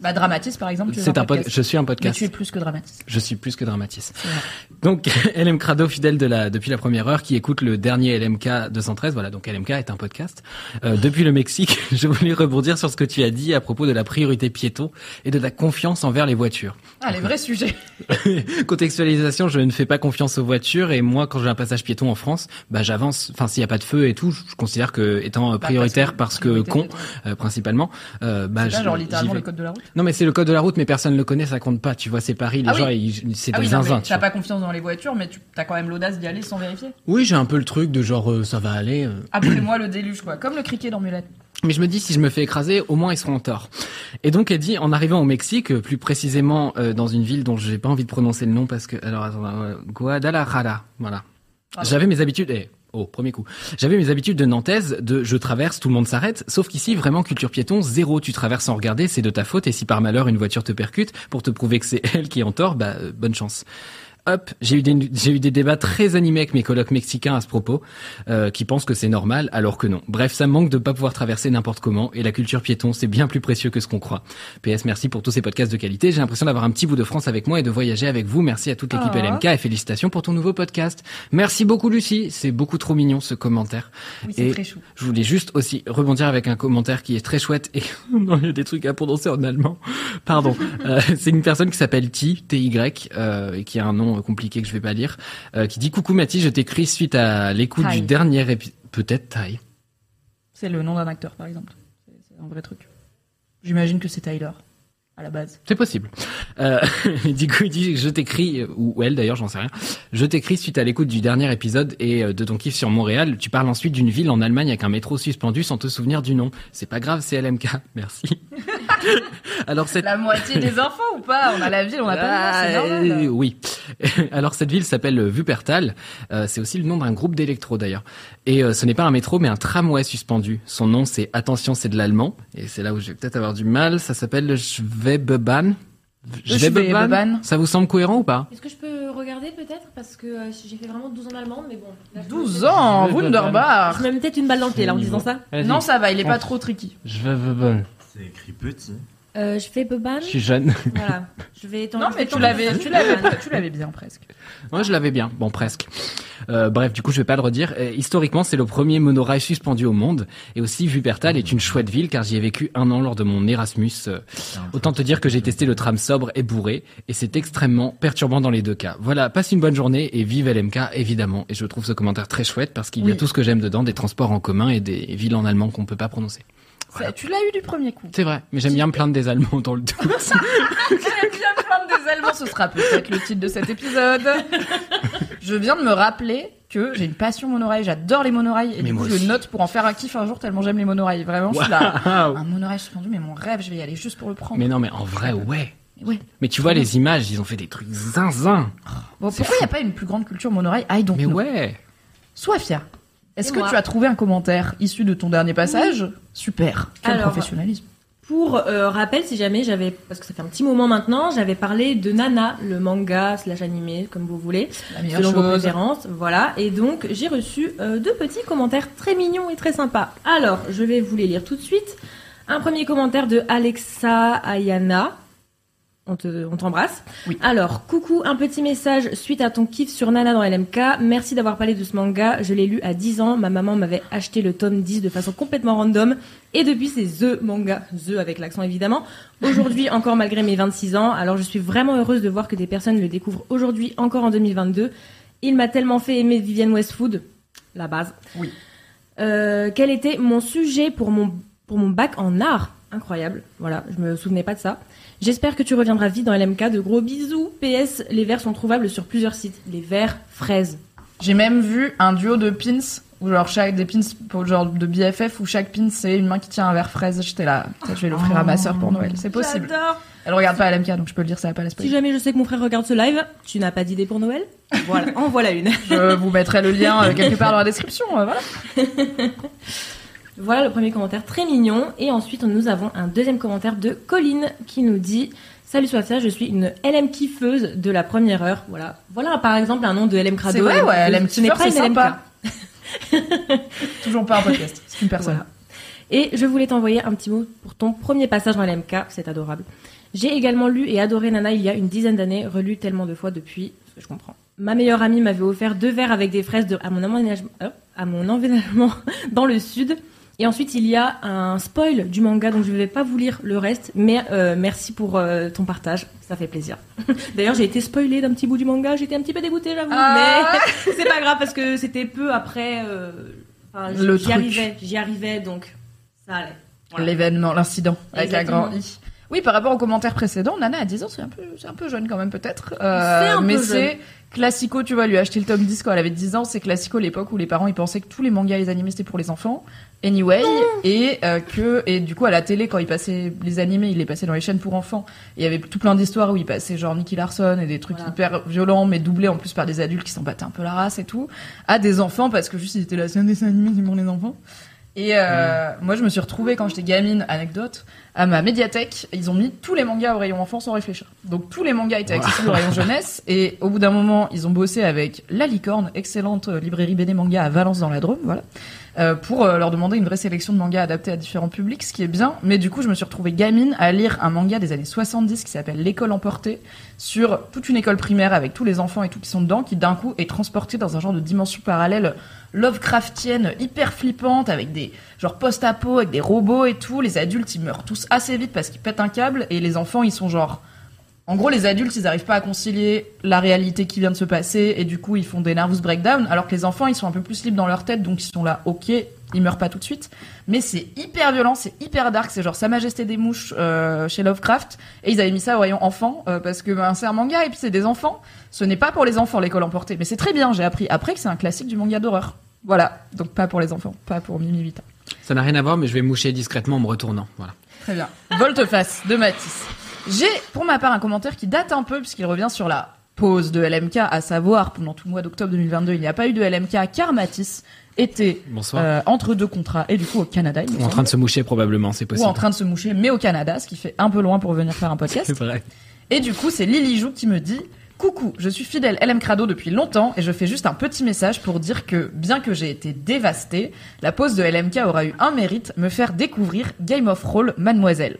Bah, Dramatis, par exemple, C'est un podcast. podcast. Je suis un Mais podcast. tu es plus que Dramatis. Je suis plus que dramatis. C'est vrai. Donc [laughs] LM Crado fidèle de la depuis la première heure qui écoute le dernier LMK 213 voilà donc LMK est un podcast Euh, depuis le Mexique [laughs] je voulais rebondir sur ce que tu as dit à propos de la priorité piéton et de la confiance envers les voitures Ah, les vrais sujets. [laughs] contextualisation je ne fais pas confiance aux voitures et moi quand j'ai un passage piéton en France bah j'avance enfin s'il y a pas de feu et tout je considère que étant euh, Bah, prioritaire parce que, con euh, principalement euh, bah pas genre littéralement le code de la route. Non mais c'est le code de la route mais personne le connaît ça compte pas tu vois c'est Paris les Ah gens c'est Ah des oui, zinzins t'as pas confiance dans les voitures, mais tu as quand même l'audace d'y aller sans vérifier. Oui, j'ai un peu le truc de genre euh, ça va aller. euh. Après moi, le déluge, quoi. Comme le criquet dans Mulet. Mais je me dis si je me fais écraser, au moins ils seront en tort. Et donc elle dit en arrivant au Mexique, euh, plus précisément euh, dans une ville dont j'ai pas envie de prononcer le nom parce que alors attends, Guadalajara, voilà. Ah, J'avais mes habitudes. Oh, premier coup. J'avais mes habitudes de nantaise, de je traverse, tout le monde s'arrête. Sauf qu'ici, vraiment, culture piéton, zéro. Tu traverses sans regarder, c'est de ta faute. Et si par malheur une voiture te percute, pour te prouver que c'est [laughs] elle qui est en tort, bah, euh, bonne chance. Hop, j'ai eu des j'ai eu des débats très animés avec mes colocs mexicains à ce propos, euh, qui pensent que c'est normal alors que non. Bref, ça me manque de pas pouvoir traverser n'importe comment et la culture piéton c'est bien plus précieux que ce qu'on croit. PS, merci pour tous ces podcasts de qualité. J'ai l'impression d'avoir un petit bout de France avec moi et de voyager avec vous. Merci à toute l'équipe Ah. LMK et félicitations pour ton nouveau podcast. Merci beaucoup Lucie, c'est beaucoup trop mignon ce commentaire. Oui, c'est Et très chou. Je voulais juste aussi rebondir avec un commentaire qui est très chouette et [laughs] non, il y a des trucs à prononcer en allemand. Pardon. Euh, c'est une personne qui s'appelle T, T-Y, euh, et qui a un nom compliqué que je vais pas lire, euh, qui dit coucou Mathis, je t'écris suite à l'écoute du dernier épisode. Peut-être Tai. C'est le nom d'un acteur, par exemple. C'est un vrai truc. J'imagine que c'est Tyler, à la base. C'est possible. Euh, du [laughs] coup, il dit, je t'écris, ou elle d'ailleurs, j'en sais rien. Je t'écris suite à l'écoute du dernier épisode et euh, de ton kiff sur Montréal. Tu parles ensuite d'une ville en Allemagne avec un métro suspendu sans te souvenir du nom. C'est pas grave, c'est LMK. Merci. Alors cette La moitié des infos ou pas? On a la ville, on a pas nom, c'est Euh, normal. oui. [laughs] Alors cette ville s'appelle euh, Wuppertal. Euh, c'est aussi le nom d'un groupe d'électro d'ailleurs. Et euh, ce n'est pas un métro mais un tramway suspendu. Son nom c'est attention c'est de l'allemand et c'est là où je vais peut-être avoir du mal. Ça s'appelle le Schwebebahn. Schwebebahn. Ça vous semble cohérent ou pas? Est-ce que je peux regarder peut-être? Parce que euh, j'ai fait vraiment 12 ans d'allemand, mais bon. là, je me 12 mets- ans, Wunderbar Je me mets peut-être une balle dans le pied là en disant ça. Non, ça va, il est pas trop tricky. Schwebebahn. C'est écrit petit. Euh, je fais Boban. Je suis jeune. Voilà. Je vais Non, mais tu l'avais, tu l'avais, tu l'avais bien presque. Moi, je l'avais bien. Bon, presque. Euh, bref, du coup, je vais pas le redire. Euh, historiquement, c'est le premier monorail suspendu au monde. Et aussi, Wuppertal est une chouette ville car j'y ai vécu un an lors de mon Erasmus. Euh, autant te dire que j'ai testé le tram sobre et bourré. Et c'est extrêmement perturbant dans les deux cas. Voilà, passe une bonne journée et vive LMK, évidemment. Et je trouve ce commentaire très chouette parce qu'il y a Oui. tout ce que j'aime dedans, des transports en commun et des villes en allemand qu'on peut pas prononcer. Tu l'as eu du premier coup. C'est vrai, mais j'aime bien me plaindre des Allemands dans le doute. [laughs] J'aime bien plaindre des Allemands, ce sera peut-être le titre de cet épisode. Je viens de me rappeler que j'ai une passion monorail, j'adore les monorails et Mais du coup moi je aussi. note pour en faire un kiff un jour tellement j'aime les monorails. Vraiment, je suis là. Un monorail suspendu, mais mon rêve, je vais y aller juste pour le prendre. mais non, mais en vrai, ouais. Ouais. Mais tu vois les images, ils ont fait des trucs zinzin. Bon, pourquoi il n'y a pas une plus grande culture monorail I don't Mais know. ouais. Sois fier. Est-ce que moi tu as trouvé un commentaire issu de ton dernier passage Super. Quel Alors, professionnalisme. Pour euh, rappel, si jamais j'avais, parce que ça fait un petit moment maintenant, j'avais parlé de Nana, le manga slash animé, comme vous voulez, La meilleure selon vos préférences. Voilà. Et donc, j'ai reçu euh, deux petits commentaires très mignons et très sympas. Alors, je vais vous les lire tout de suite. Un premier commentaire de Alexa Ayana. On te- on t'embrasse. Oui. Alors, coucou, un petit message suite à ton kiff sur Nana dans LMK. Merci d'avoir parlé de ce manga. Je l'ai lu à 10 ans. Ma maman m'avait acheté le tome 10 de façon complètement random. Et depuis, c'est The Manga. The avec l'accent évidemment. Aujourd'hui, [laughs] encore malgré mes 26 ans. Alors, je suis vraiment heureuse de voir que des personnes le découvrent aujourd'hui, encore en 2022. Il m'a tellement fait aimer Vivienne Westwood. La base. Oui. Euh, quel était mon sujet pour mon, pour mon bac en art? Incroyable. Voilà, je me souvenais pas de ça. J'espère que tu reviendras vite dans LMK. De gros bisous. PS, les verres sont trouvables sur plusieurs sites. Les verres fraises. J'ai même vu un duo de pins genre chaque des pins genre de BFF où chaque pin c'est une main qui tient un verre fraise. J'étais là, je vais l'offrir à ma sœur pour Noël. C'est possible. J'adore. Elle regarde pas LMK donc je peux le dire, ça va pas la Si jamais je sais que mon frère regarde ce live, tu n'as pas d'idée pour Noël? Voilà, en voilà une. Je vous mettrai le lien euh, quelque part dans la description. euh, voilà. [laughs] Voilà le premier commentaire très mignon. Et ensuite, nous avons un deuxième commentaire de Colline qui nous dit Salut Sofia, je suis une LM kiffeuse de la première heure. Voilà. Voilà par exemple un nom de LM Crado. C'est vrai, ouais, LM Ce n'est pas une LMK. [laughs] Toujours pas un podcast, c'est une personne. Voilà. Et je voulais t'envoyer un petit mot pour ton premier passage dans LMK, c'est adorable. J'ai également lu et adoré Nana il y a une dizaine d'années, relu tellement de fois depuis, que je comprends. Ma meilleure amie m'avait offert deux verres avec des fraises de, à mon emménagement, euh, à mon [laughs] dans le sud. Et ensuite, il y a un spoil du manga, donc je ne vais pas vous lire le reste, mais euh, merci pour euh, ton partage, ça fait plaisir. [laughs] D'ailleurs, j'ai été spoilée d'un petit bout du manga, j'étais un petit peu dégoûtée, j'avoue, Ah. mais [laughs] c'est pas grave parce que c'était peu après. euh, enfin, j'y truc. arrivais, j'y arrivais, donc ça allait. Voilà. L'événement, l'incident, avec un grand I. Oui, par rapport au commentaire précédent, Nana à 10 ans, c'est un peu, c'est un peu jeune quand même peut-être. Euh, C'est un peu mais jeune. c'est classico, tu vois, lui acheter le tome 10 quand elle avait 10 ans, c'est classico l'époque où les parents ils pensaient que tous les mangas et les animés c'était pour les enfants. Anyway, et euh, que et du coup à la télé quand ils passaient les animés, ils les passaient dans les chaînes pour enfants. Et il y avait tout plein d'histoires où ils passaient genre Nicky Larson et des trucs Voilà. hyper violents mais doublés en plus par des adultes qui s'en battaient un peu la race et tout, à des enfants parce que juste ils étaient là, c'est un dessin animé c'est pour les enfants. Et euh, moi, je me suis retrouvée quand j'étais gamine, anecdote, à ma médiathèque. Ils ont mis tous les mangas au rayon enfant sans réfléchir. Donc tous les mangas étaient accessibles au rayon jeunesse. Et au bout d'un moment, ils ont bossé avec La Licorne, excellente euh, librairie BD manga à Valence dans la Drôme, voilà, euh, pour euh, leur demander une vraie sélection de mangas adaptés à différents publics, ce qui est bien. Mais du coup, je me suis retrouvée gamine à lire un manga des années 70 qui s'appelle L'école emportée sur toute une école primaire avec tous les enfants et tout qui sont dedans, qui d'un coup est transporté dans un genre de dimension parallèle Lovecraftienne, hyper flippante, avec des genre post-apo, avec des robots et tout. Les adultes, ils meurent tous assez vite parce qu'ils pètent un câble, et les enfants, ils sont genre... En gros, les adultes, ils arrivent pas à concilier la réalité qui vient de se passer, et du coup, ils font des nervous breakdown, alors que les enfants, ils sont un peu plus libres dans leur tête, donc ils sont là, ok, ils meurent pas tout de suite. Mais c'est hyper violent, c'est hyper dark, c'est genre Sa Majesté des Mouches euh, chez Lovecraft, et ils avaient mis ça au rayon enfant, euh, parce que ben, c'est un manga, et puis c'est des enfants. Ce n'est pas pour les enfants, l'école emportée, mais c'est très bien, j'ai appris après que c'est un classique du manga d'horreur. Voilà, donc pas pour les enfants, pas pour Mimi 8 ans. Ça n'a rien à voir, mais je vais moucher discrètement en me retournant. Voilà. Très bien. Volte-face de Matisse. J'ai pour ma part un commentaire qui date un peu puisqu'il revient sur la pause de LMK, à savoir pendant tout le mois d'octobre 2022, il n'y a pas eu de LMK car Matisse était euh, entre deux contrats et du coup au Canada. il Ou en train de se moucher probablement, c'est ou possible. en train de se moucher, mais au Canada, ce qui fait un peu loin pour venir faire un [laughs] podcast. C'est vrai. Et du coup, c'est Lily Jou qui me dit Coucou, je suis fidèle LM Crado depuis longtemps et je fais juste un petit message pour dire que, bien que j'ai été dévastée, la pause de LMK aura eu un mérite, me faire découvrir Game of Roll Mademoiselle.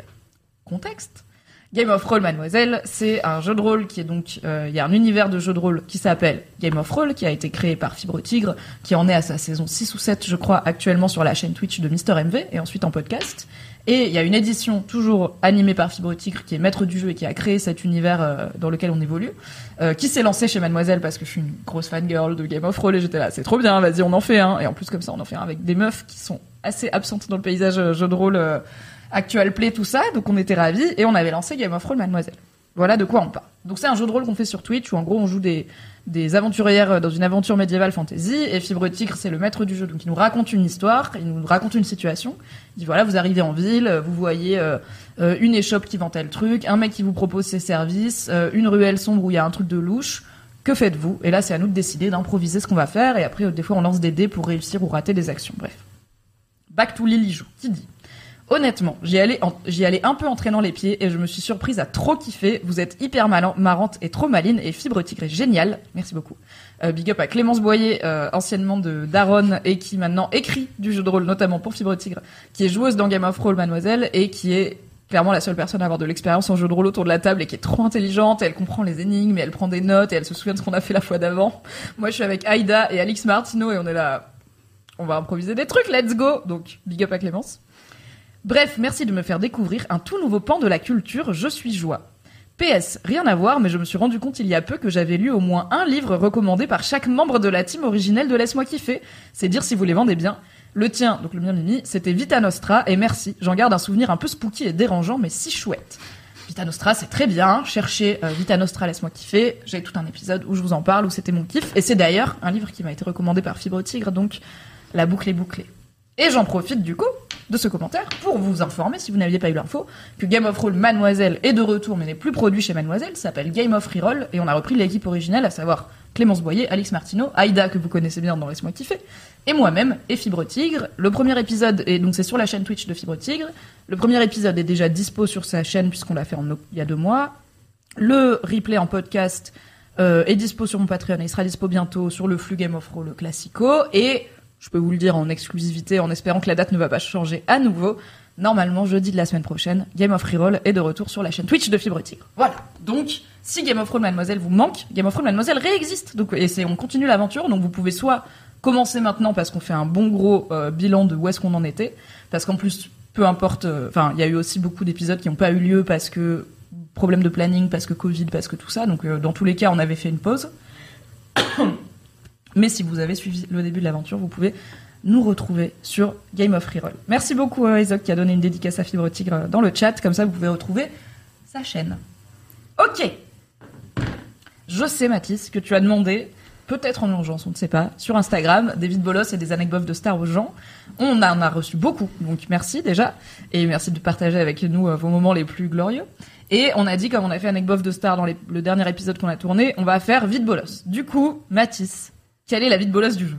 Contexte Game of Roll Mademoiselle, c'est un jeu de rôle qui est donc, euh, il y a un univers de jeu de rôle qui s'appelle Game of Roll, qui a été créé par Fibre Tigre, qui en est à sa saison 6 ou 7, je crois, actuellement sur la chaîne Twitch de Mister MV et ensuite en podcast. Et il y a une édition toujours animée par Fibre Tigre qui est maître du jeu et qui a créé cet univers euh, dans lequel on évolue, euh, qui s'est lancé chez Mademoiselle parce que je suis une grosse fangirl de Game of Roll et j'étais là, c'est trop bien, vas-y, on en fait un. Et en plus, comme ça, on en fait un avec des meufs qui sont assez absentes dans le paysage euh, jeu de rôle euh, actual play, tout ça. Donc on était ravis et on avait lancé Game of Roll Mademoiselle. Voilà de quoi on parle. Donc c'est un jeu de rôle qu'on fait sur Twitch où en gros on joue des, des aventurières euh, dans une aventure médiévale fantasy et Fibre Tigre c'est le maître du jeu donc il nous raconte une histoire, il nous raconte une situation. Il dit voilà vous arrivez en ville, euh, vous voyez euh, une échoppe qui vend tel truc, un mec qui vous propose ses services, une ruelle sombre où il y a un truc de louche. Que faites-vous? Et là c'est à nous de décider d'improviser ce qu'on va faire et après des fois on lance des dés pour réussir ou rater des actions. Bref. Back to Lily Jou, qui dit? Honnêtement, j'y allais, un peu en traînant les pieds et je me suis surprise à trop kiffer. Vous êtes hyper malin, marrante et trop maline et Fibre Tigre est génial. Merci beaucoup. Euh, big up à Clémence Boyer, euh, anciennement de Daron et qui maintenant écrit du jeu de rôle, notamment pour Fibre Tigre, qui est joueuse dans Game of Roll Mademoiselle et qui est clairement la seule personne à avoir de l'expérience en jeu de rôle autour de la table et qui est trop intelligente. Elle comprend les énigmes et elle prend des notes et elle se souvient de ce qu'on a fait la fois d'avant. Moi, je suis avec Aïda et Alix Martino et on est là. On va improviser des trucs, let's go! Donc, big up à Clémence. Bref, merci de me faire découvrir un tout nouveau pan de la culture, je suis joie. PS, rien à voir, mais je me suis rendu compte il y a peu que j'avais lu au moins un livre recommandé par chaque membre de la team originelle de Laisse-moi kiffer. C'est dire si vous les vendez bien. Le tien, donc le mien Mimi, c'était Vita Nostra, et merci. J'en garde un souvenir un peu spooky et dérangeant, mais si chouette. Vita Nostra, c'est très bien. Cherchez euh, Vita Nostra, laisse-moi kiffer. J'ai tout un épisode où je vous en parle, où c'était mon kiff. Et c'est d'ailleurs un livre qui m'a été recommandé par Fibre Tigre, donc la boucle est bouclée. Et j'en profite du coup de ce commentaire pour vous informer, si vous n'aviez pas eu l'info, que Game of Roll Mademoiselle est de retour mais n'est plus produit chez Mademoiselle, s'appelle Game of Reroll et on a repris l'équipe originelle, à savoir Clémence Boyer, Alix Martineau, Aïda que vous connaissez bien dans Laisse-moi kiffer, et moi-même et Fibre Tigre. Le premier épisode est donc c'est sur la chaîne Twitch de Fibre Tigre. Le premier épisode est déjà dispo sur sa chaîne puisqu'on l'a fait en, il y a deux mois. Le replay en podcast euh, est dispo sur mon Patreon et il sera dispo bientôt sur le flux Game of le classico. Et je peux vous le dire en exclusivité en espérant que la date ne va pas changer à nouveau. Normalement, jeudi de la semaine prochaine, Game of Reroll est de retour sur la chaîne Twitch de Fibre Tigre. Voilà. Donc, si Game of Thrones Mademoiselle vous manque, Game of Thrones Mademoiselle réexiste. Donc, et on continue l'aventure. Donc, vous pouvez soit commencer maintenant parce qu'on fait un bon gros euh, bilan de où est-ce qu'on en était. Parce qu'en plus, peu importe, euh, enfin, il y a eu aussi beaucoup d'épisodes qui n'ont pas eu lieu parce que problème de planning, parce que Covid, parce que tout ça. Donc, euh, dans tous les cas, on avait fait une pause. Mais si vous avez suivi le début de l'aventure, vous pouvez nous retrouver sur Game of Reroll. Merci beaucoup à Isaac qui a donné une dédicace à Fibre Tigre dans le chat, comme ça vous pouvez retrouver sa chaîne. Ok. Je sais Mathis que tu as demandé, peut-être en urgence, on ne sait pas, sur Instagram, des vides bolos et des anecdotes de stars aux gens. On en a reçu beaucoup, donc merci déjà, et merci de partager avec nous euh, vos moments les plus glorieux. Et on a dit, comme on a fait anecdote de stars dans le dernier épisode qu'on a tourné, on va faire vide bolos. Du coup, Mathis, quelle est la vide bolos du jour?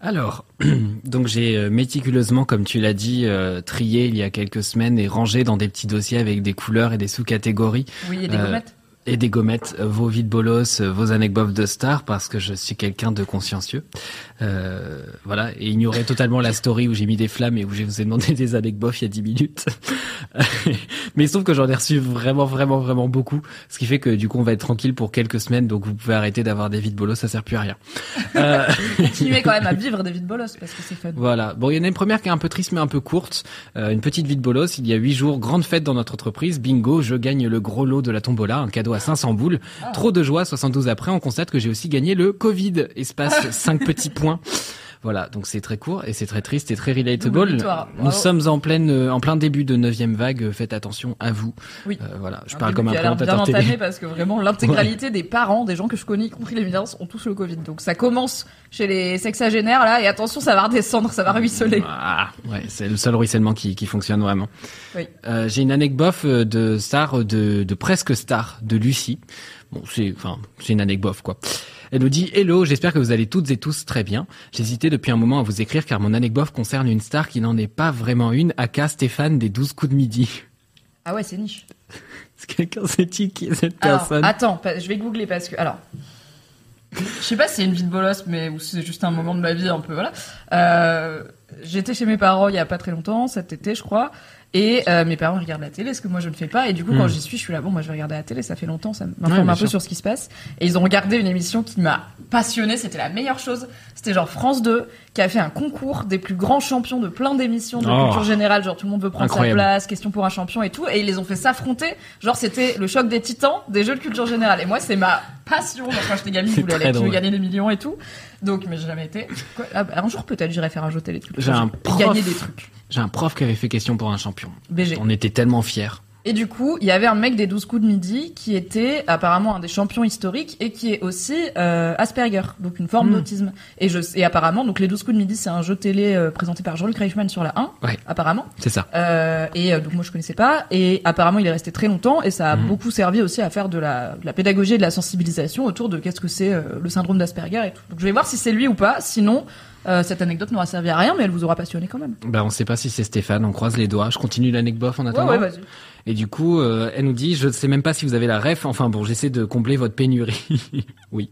Alors, [clears throat] donc j'ai euh, méticuleusement, comme tu l'as dit, euh, trié il y a quelques semaines et rangé dans des petits dossiers avec des couleurs et des sous-catégories. Oui, et des Euh, gommettes et des gommettes, euh, vos vides bolos, euh, vos anecdotes de stars, parce que je suis quelqu'un de consciencieux. Euh, voilà, et ignorer totalement la story où j'ai mis des flammes et où je vous ai demandé [laughs] des anecdotes il y a 10 minutes. [laughs] Mais il se trouve que j'en ai reçu vraiment, vraiment, vraiment beaucoup, ce qui fait que du coup on va être tranquille pour quelques semaines, donc vous pouvez arrêter d'avoir des vides bolos, ça sert plus à rien. Euh, [laughs] Continuez quand même à vivre des vides bolos parce que c'est fun. Voilà. Bon, il y en a une première qui est un peu triste mais un peu courte. Euh, une petite vie de bolos. Il y a huit jours, grande fête dans notre entreprise. Bingo, je gagne le gros lot de la tombola, un cadeau à 500 boules. Trop de joie. 72 après, on constate que j'ai aussi gagné le Covid. Espace [laughs] 5 petits points. Voilà, donc c'est très court et c'est très triste et très relatable. Nous Bravo. sommes en pleine, euh, en plein début de neuvième vague. Faites attention à vous. Oui. Euh, voilà, je Un parle comme un qui a l'air bien présentateur entamé télé. parce que vraiment l'intégralité des parents, des gens que je connais, y compris les millennials, ont tous le Covid. Donc ça commence chez les sexagénaires là et attention ça va redescendre, ça va ruisseler. Ah, ouais, c'est le seul ruissellement qui, qui fonctionne vraiment. Oui. Euh, J'ai une anecdote euh, de star, de, de presque star, de Lucie. Bon, c'est, enfin, c'est une anecdote quoi. Elle nous dit Hello, j'espère que vous allez toutes et tous très bien. J'hésitais depuis un moment à vous écrire car mon anecdote concerne une star qui n'en est pas vraiment une, aka Stéphane des 12 coups de midi. Ah ouais c'est niche. [laughs] Quelqu'un sait qui est cette Alors personne? attends, je vais googler parce que alors. Je sais pas si c'est une vie de bolos, mais c'est juste un moment de ma vie un peu voilà. Euh, J'étais chez mes parents il y a pas très longtemps, cet été je crois, et euh, mes parents regardent la télé, ce que moi je ne fais pas, et du coup quand Hmm. j'y suis, je suis là bon moi je vais regarder la télé, ça fait longtemps, ça m'informe un peu sûr. sur ce qui se passe, et ils ont regardé une émission qui m'a passionnée, c'était la meilleure chose, c'était genre France 2 qui a fait un concours des plus grands champions de plein d'émissions de Oh. culture générale, genre tout le monde veut prendre Incroyable. sa place, question pour un champion et tout, et ils les ont fait s'affronter, genre c'était le choc des titans des jeux de culture générale, et moi c'est ma passion, Moi, quand j'étais gamine, je voulais aller gagner des millions et tout, donc mais j'ai jamais été. Quoi Ah, bah, un jour peut-être j'irai faire un jeu télé J'ai un générale. prof. gagner des trucs. J'ai un prof qui avait fait question pour un champion. BG. On était tellement fiers. Et du coup, il y avait un mec des 12 coups de midi qui était apparemment un des champions historiques et qui est aussi euh, Asperger, donc une forme Hmm. d'autisme. Et je et apparemment, donc les 12 coups de midi, c'est un jeu télé euh, présenté par Joel Kreischmann sur la 1, Ouais. apparemment. C'est ça. Euh, et euh, donc moi je connaissais pas et apparemment il est resté très longtemps et ça a Mhm. beaucoup servi aussi à faire de la, de la pédagogie et de la sensibilisation autour de qu'est-ce que c'est euh, le syndrome d'Asperger et tout. Donc je vais voir si c'est lui ou pas, sinon euh, cette anecdote n'aura servi à rien mais elle vous aura passionné quand même. Ben, on sait pas si c'est Stéphane, on croise les doigts. Je continue l'anecdote en Ouais attendant. ouais vas-y. Et du coup, euh, elle nous dit, je ne sais même pas si vous avez la ref. Enfin bon, j'essaie de combler votre pénurie. [laughs] oui.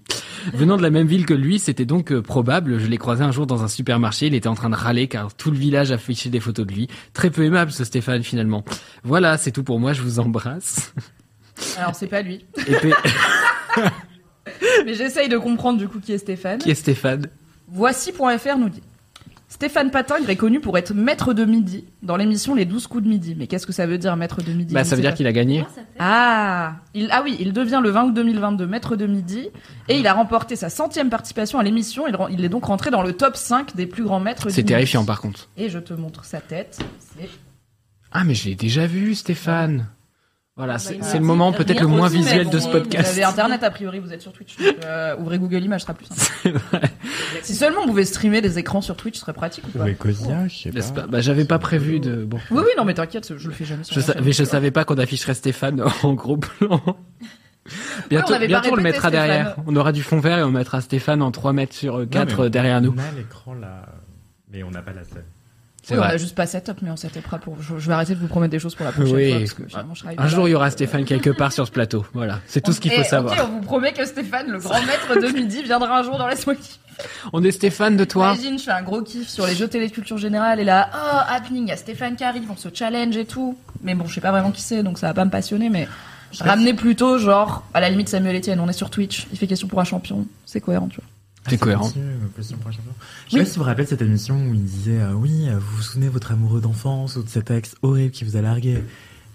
Venant de la même ville que lui, c'était donc euh, probable. Je l'ai croisé un jour dans un supermarché. Il était en train de râler car tout le village affichait des photos de lui. Très peu aimable ce Stéphane finalement. Voilà, c'est tout pour moi. Je vous embrasse. Alors c'est pas lui. Puis, [laughs] Mais j'essaye de comprendre du coup qui est Stéphane. qui est Stéphane Voici.fr nous dit Stéphane Patingre est connu pour être maître de midi dans l'émission Les 12 coups de midi. Mais qu'est-ce que ça veut dire maître de midi? Bah, ça veut dire qu'il a gagné. Ah, il, ah oui, il devient le 20 août 2022 maître de midi et il a remporté sa centième participation à l'émission. Il, il est donc rentré dans le top 5 des plus grands maîtres du C'est midi. terrifiant par contre. Et je te montre sa tête. Ah, mais je l'ai déjà vu, Stéphane. Voilà, c'est il c'est le moment peut-être le moins aussi, mais visuel de ce Vous podcast. avez internet a priori, vous êtes sur Twitch. Donc, euh, ouvrez Google Images, ce sera plus simple. [laughs] [laughs] Si seulement on pouvait streamer des écrans sur Twitch, ce serait pratique ou pas Ouais, Cosia, je sais pas. pas? Bah, j'avais pas prévu de. Bon. Oui, oui, non, mais t'inquiète, je le fais jamais sur Je, sa- chaîne. mais je savais pas qu'on afficherait Stéphane [laughs] en gros plan. Bientôt, on bientôt on le mettra Stéphane. derrière. On aura du fond vert et on mettra Stéphane en 3 mètres sur 4 derrière nous. On a l'écran là, mais on n'a pas la scène. Oui, on vrai. a juste pas setup, mais on setupera pour. Je, je vais arrêter de vous promettre des choses pour la prochaine Oui. fois parce que finalement, je Un jour, il y aura Stéphane quelque part sur ce plateau. Voilà. C'est tout ce qu'il Eh, faut ok, savoir. on vous promet que Stéphane, le grand maître de midi, viendra un jour dans Laisse-moi kiffer. On est Stéphane de toi. Imagine, je fais un gros kiff sur les jeux télé culture générale et là, oh, happening, il y a Stéphane qui arrive, on se challenge et tout. Mais bon, je sais pas vraiment qui c'est, donc ça va pas me passionner, mais ramener plutôt genre, à la limite Samuel Etienne, on est sur Twitch, il fait question pour un champion, c'est cohérent, tu vois. C'est cohérent. Euh. Je sais Oui. pas si vous vous rappelez de cette émission où il disait euh, oui, euh, vous vous souvenez de votre amoureux d'enfance ou de cet ex horrible qui vous a largué?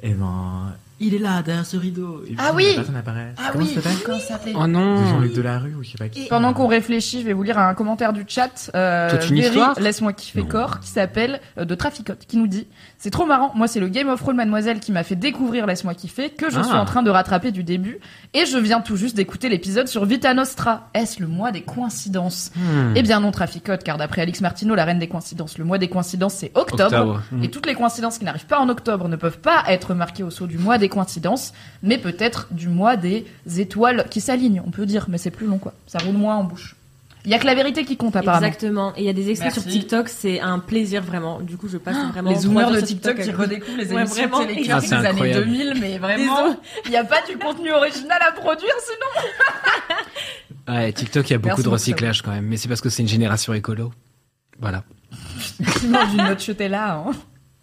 Et ben, il est là derrière ce rideau. Et puis, Ah oui. la personne apparaît. Ah Comment oui, ça s'appelait Oh De non. Jean-Luc Delarue ou je sais pas qui. Pendant qu'on réfléchit, je vais vous lire un commentaire du chat. Euh, Toute une Véry, histoire Laisse-moi kiffer Non. corps, qui s'appelle euh, de Traficote, qui nous dit C'est trop marrant, moi c'est le Game of Roll Mademoiselle qui m'a fait découvrir Laisse-moi kiffer, que je Ah. suis en train de rattraper du début, et je viens tout juste d'écouter l'épisode sur Vita Nostra. Est-ce le mois des coïncidences Hmm. Eh bien non, Traficote, car d'après Alix Martineau, la reine des coïncidences, le mois des coïncidences c'est octobre. Octobre. Et toutes les coïncidences qui n'arrivent pas en octobre ne peuvent pas être marquées au saut du mois des coïncidences, mais peut-être du mois des étoiles qui s'alignent, on peut dire, mais c'est plus long quoi. Ça roule moins en bouche. Il y a que la vérité qui compte apparemment. Exactement. Et il y a des extraits Merci. sur TikTok, c'est un plaisir vraiment. Du coup, je passe vraiment. les heures de TikTok qui redécouvrent les Ouais, émissions vraiment. télé Ah, des années incroyable. 2000, mais vraiment, il n'y a pas du contenu original à produire sinon. [laughs] Ouais, TikTok, il y a beaucoup Merci de recyclage quand même. Mais c'est parce que c'est une génération écolo. Voilà. Tu manges une note chetée là. Hein.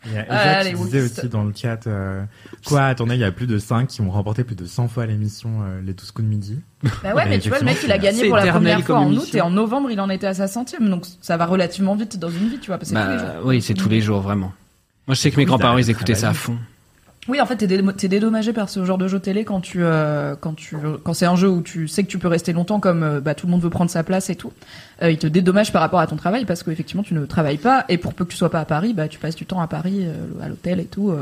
Il y a Ah, qui disait aussi dans le chat euh, Quoi, attendez, il y a plus de 5 qui ont remporté plus de 100 fois l'émission euh, Les 12 coups de midi. Bah ouais, Mais mais tu vois, le mec, il a gagné pour la première fois en août et en novembre, il en était à sa centième. Donc ça va relativement vite dans une vie, tu vois. Parce que c'est tous les jours. Bah, oui, c'est tous les jours, vraiment. Moi, je sais que mes grands-parents, t'as ils écoutaient ça à fond. Oui, en fait, t'es, dé- t'es dédommagé par ce genre de jeu télé quand tu, euh, quand tu, quand c'est un jeu où tu sais que tu peux rester longtemps, comme euh, bah, tout le monde veut prendre sa place et tout. Euh, il te dédommage par rapport à ton travail parce qu'effectivement tu ne travailles pas et pour peu que tu sois pas à Paris, bah tu passes du temps à Paris, à l'hôtel et tout.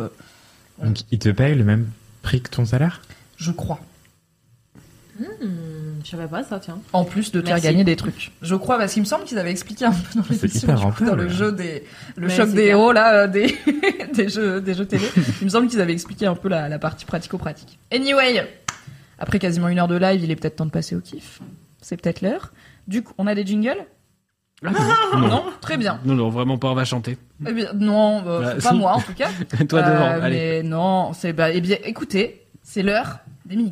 Donc, ils te payent le même prix que ton salaire? Je crois. Hmm, je savais pas ça, tiens. En plus de te faire gagner des trucs. Je crois parce qu'il me semble qu'ils avaient expliqué un peu dans C'est l'émission, dans le jeu des, le choc des clair. héros là, euh, des, [laughs] des jeux, des jeux télé. Il me semble qu'ils avaient expliqué un peu la, la partie pratico-pratique. Anyway, après quasiment une heure de live, il est peut-être temps de passer au kiff. C'est peut-être l'heure. Du coup, on a des jingles Non, très bien. Non, non, vraiment pas, on va chanter. Eh bien, non, euh, Bah, pas si. moi en tout cas. [laughs] Toi Euh, devant, allez. Mais non, c'est bah, eh bien, écoutez, c'est l'heure des mini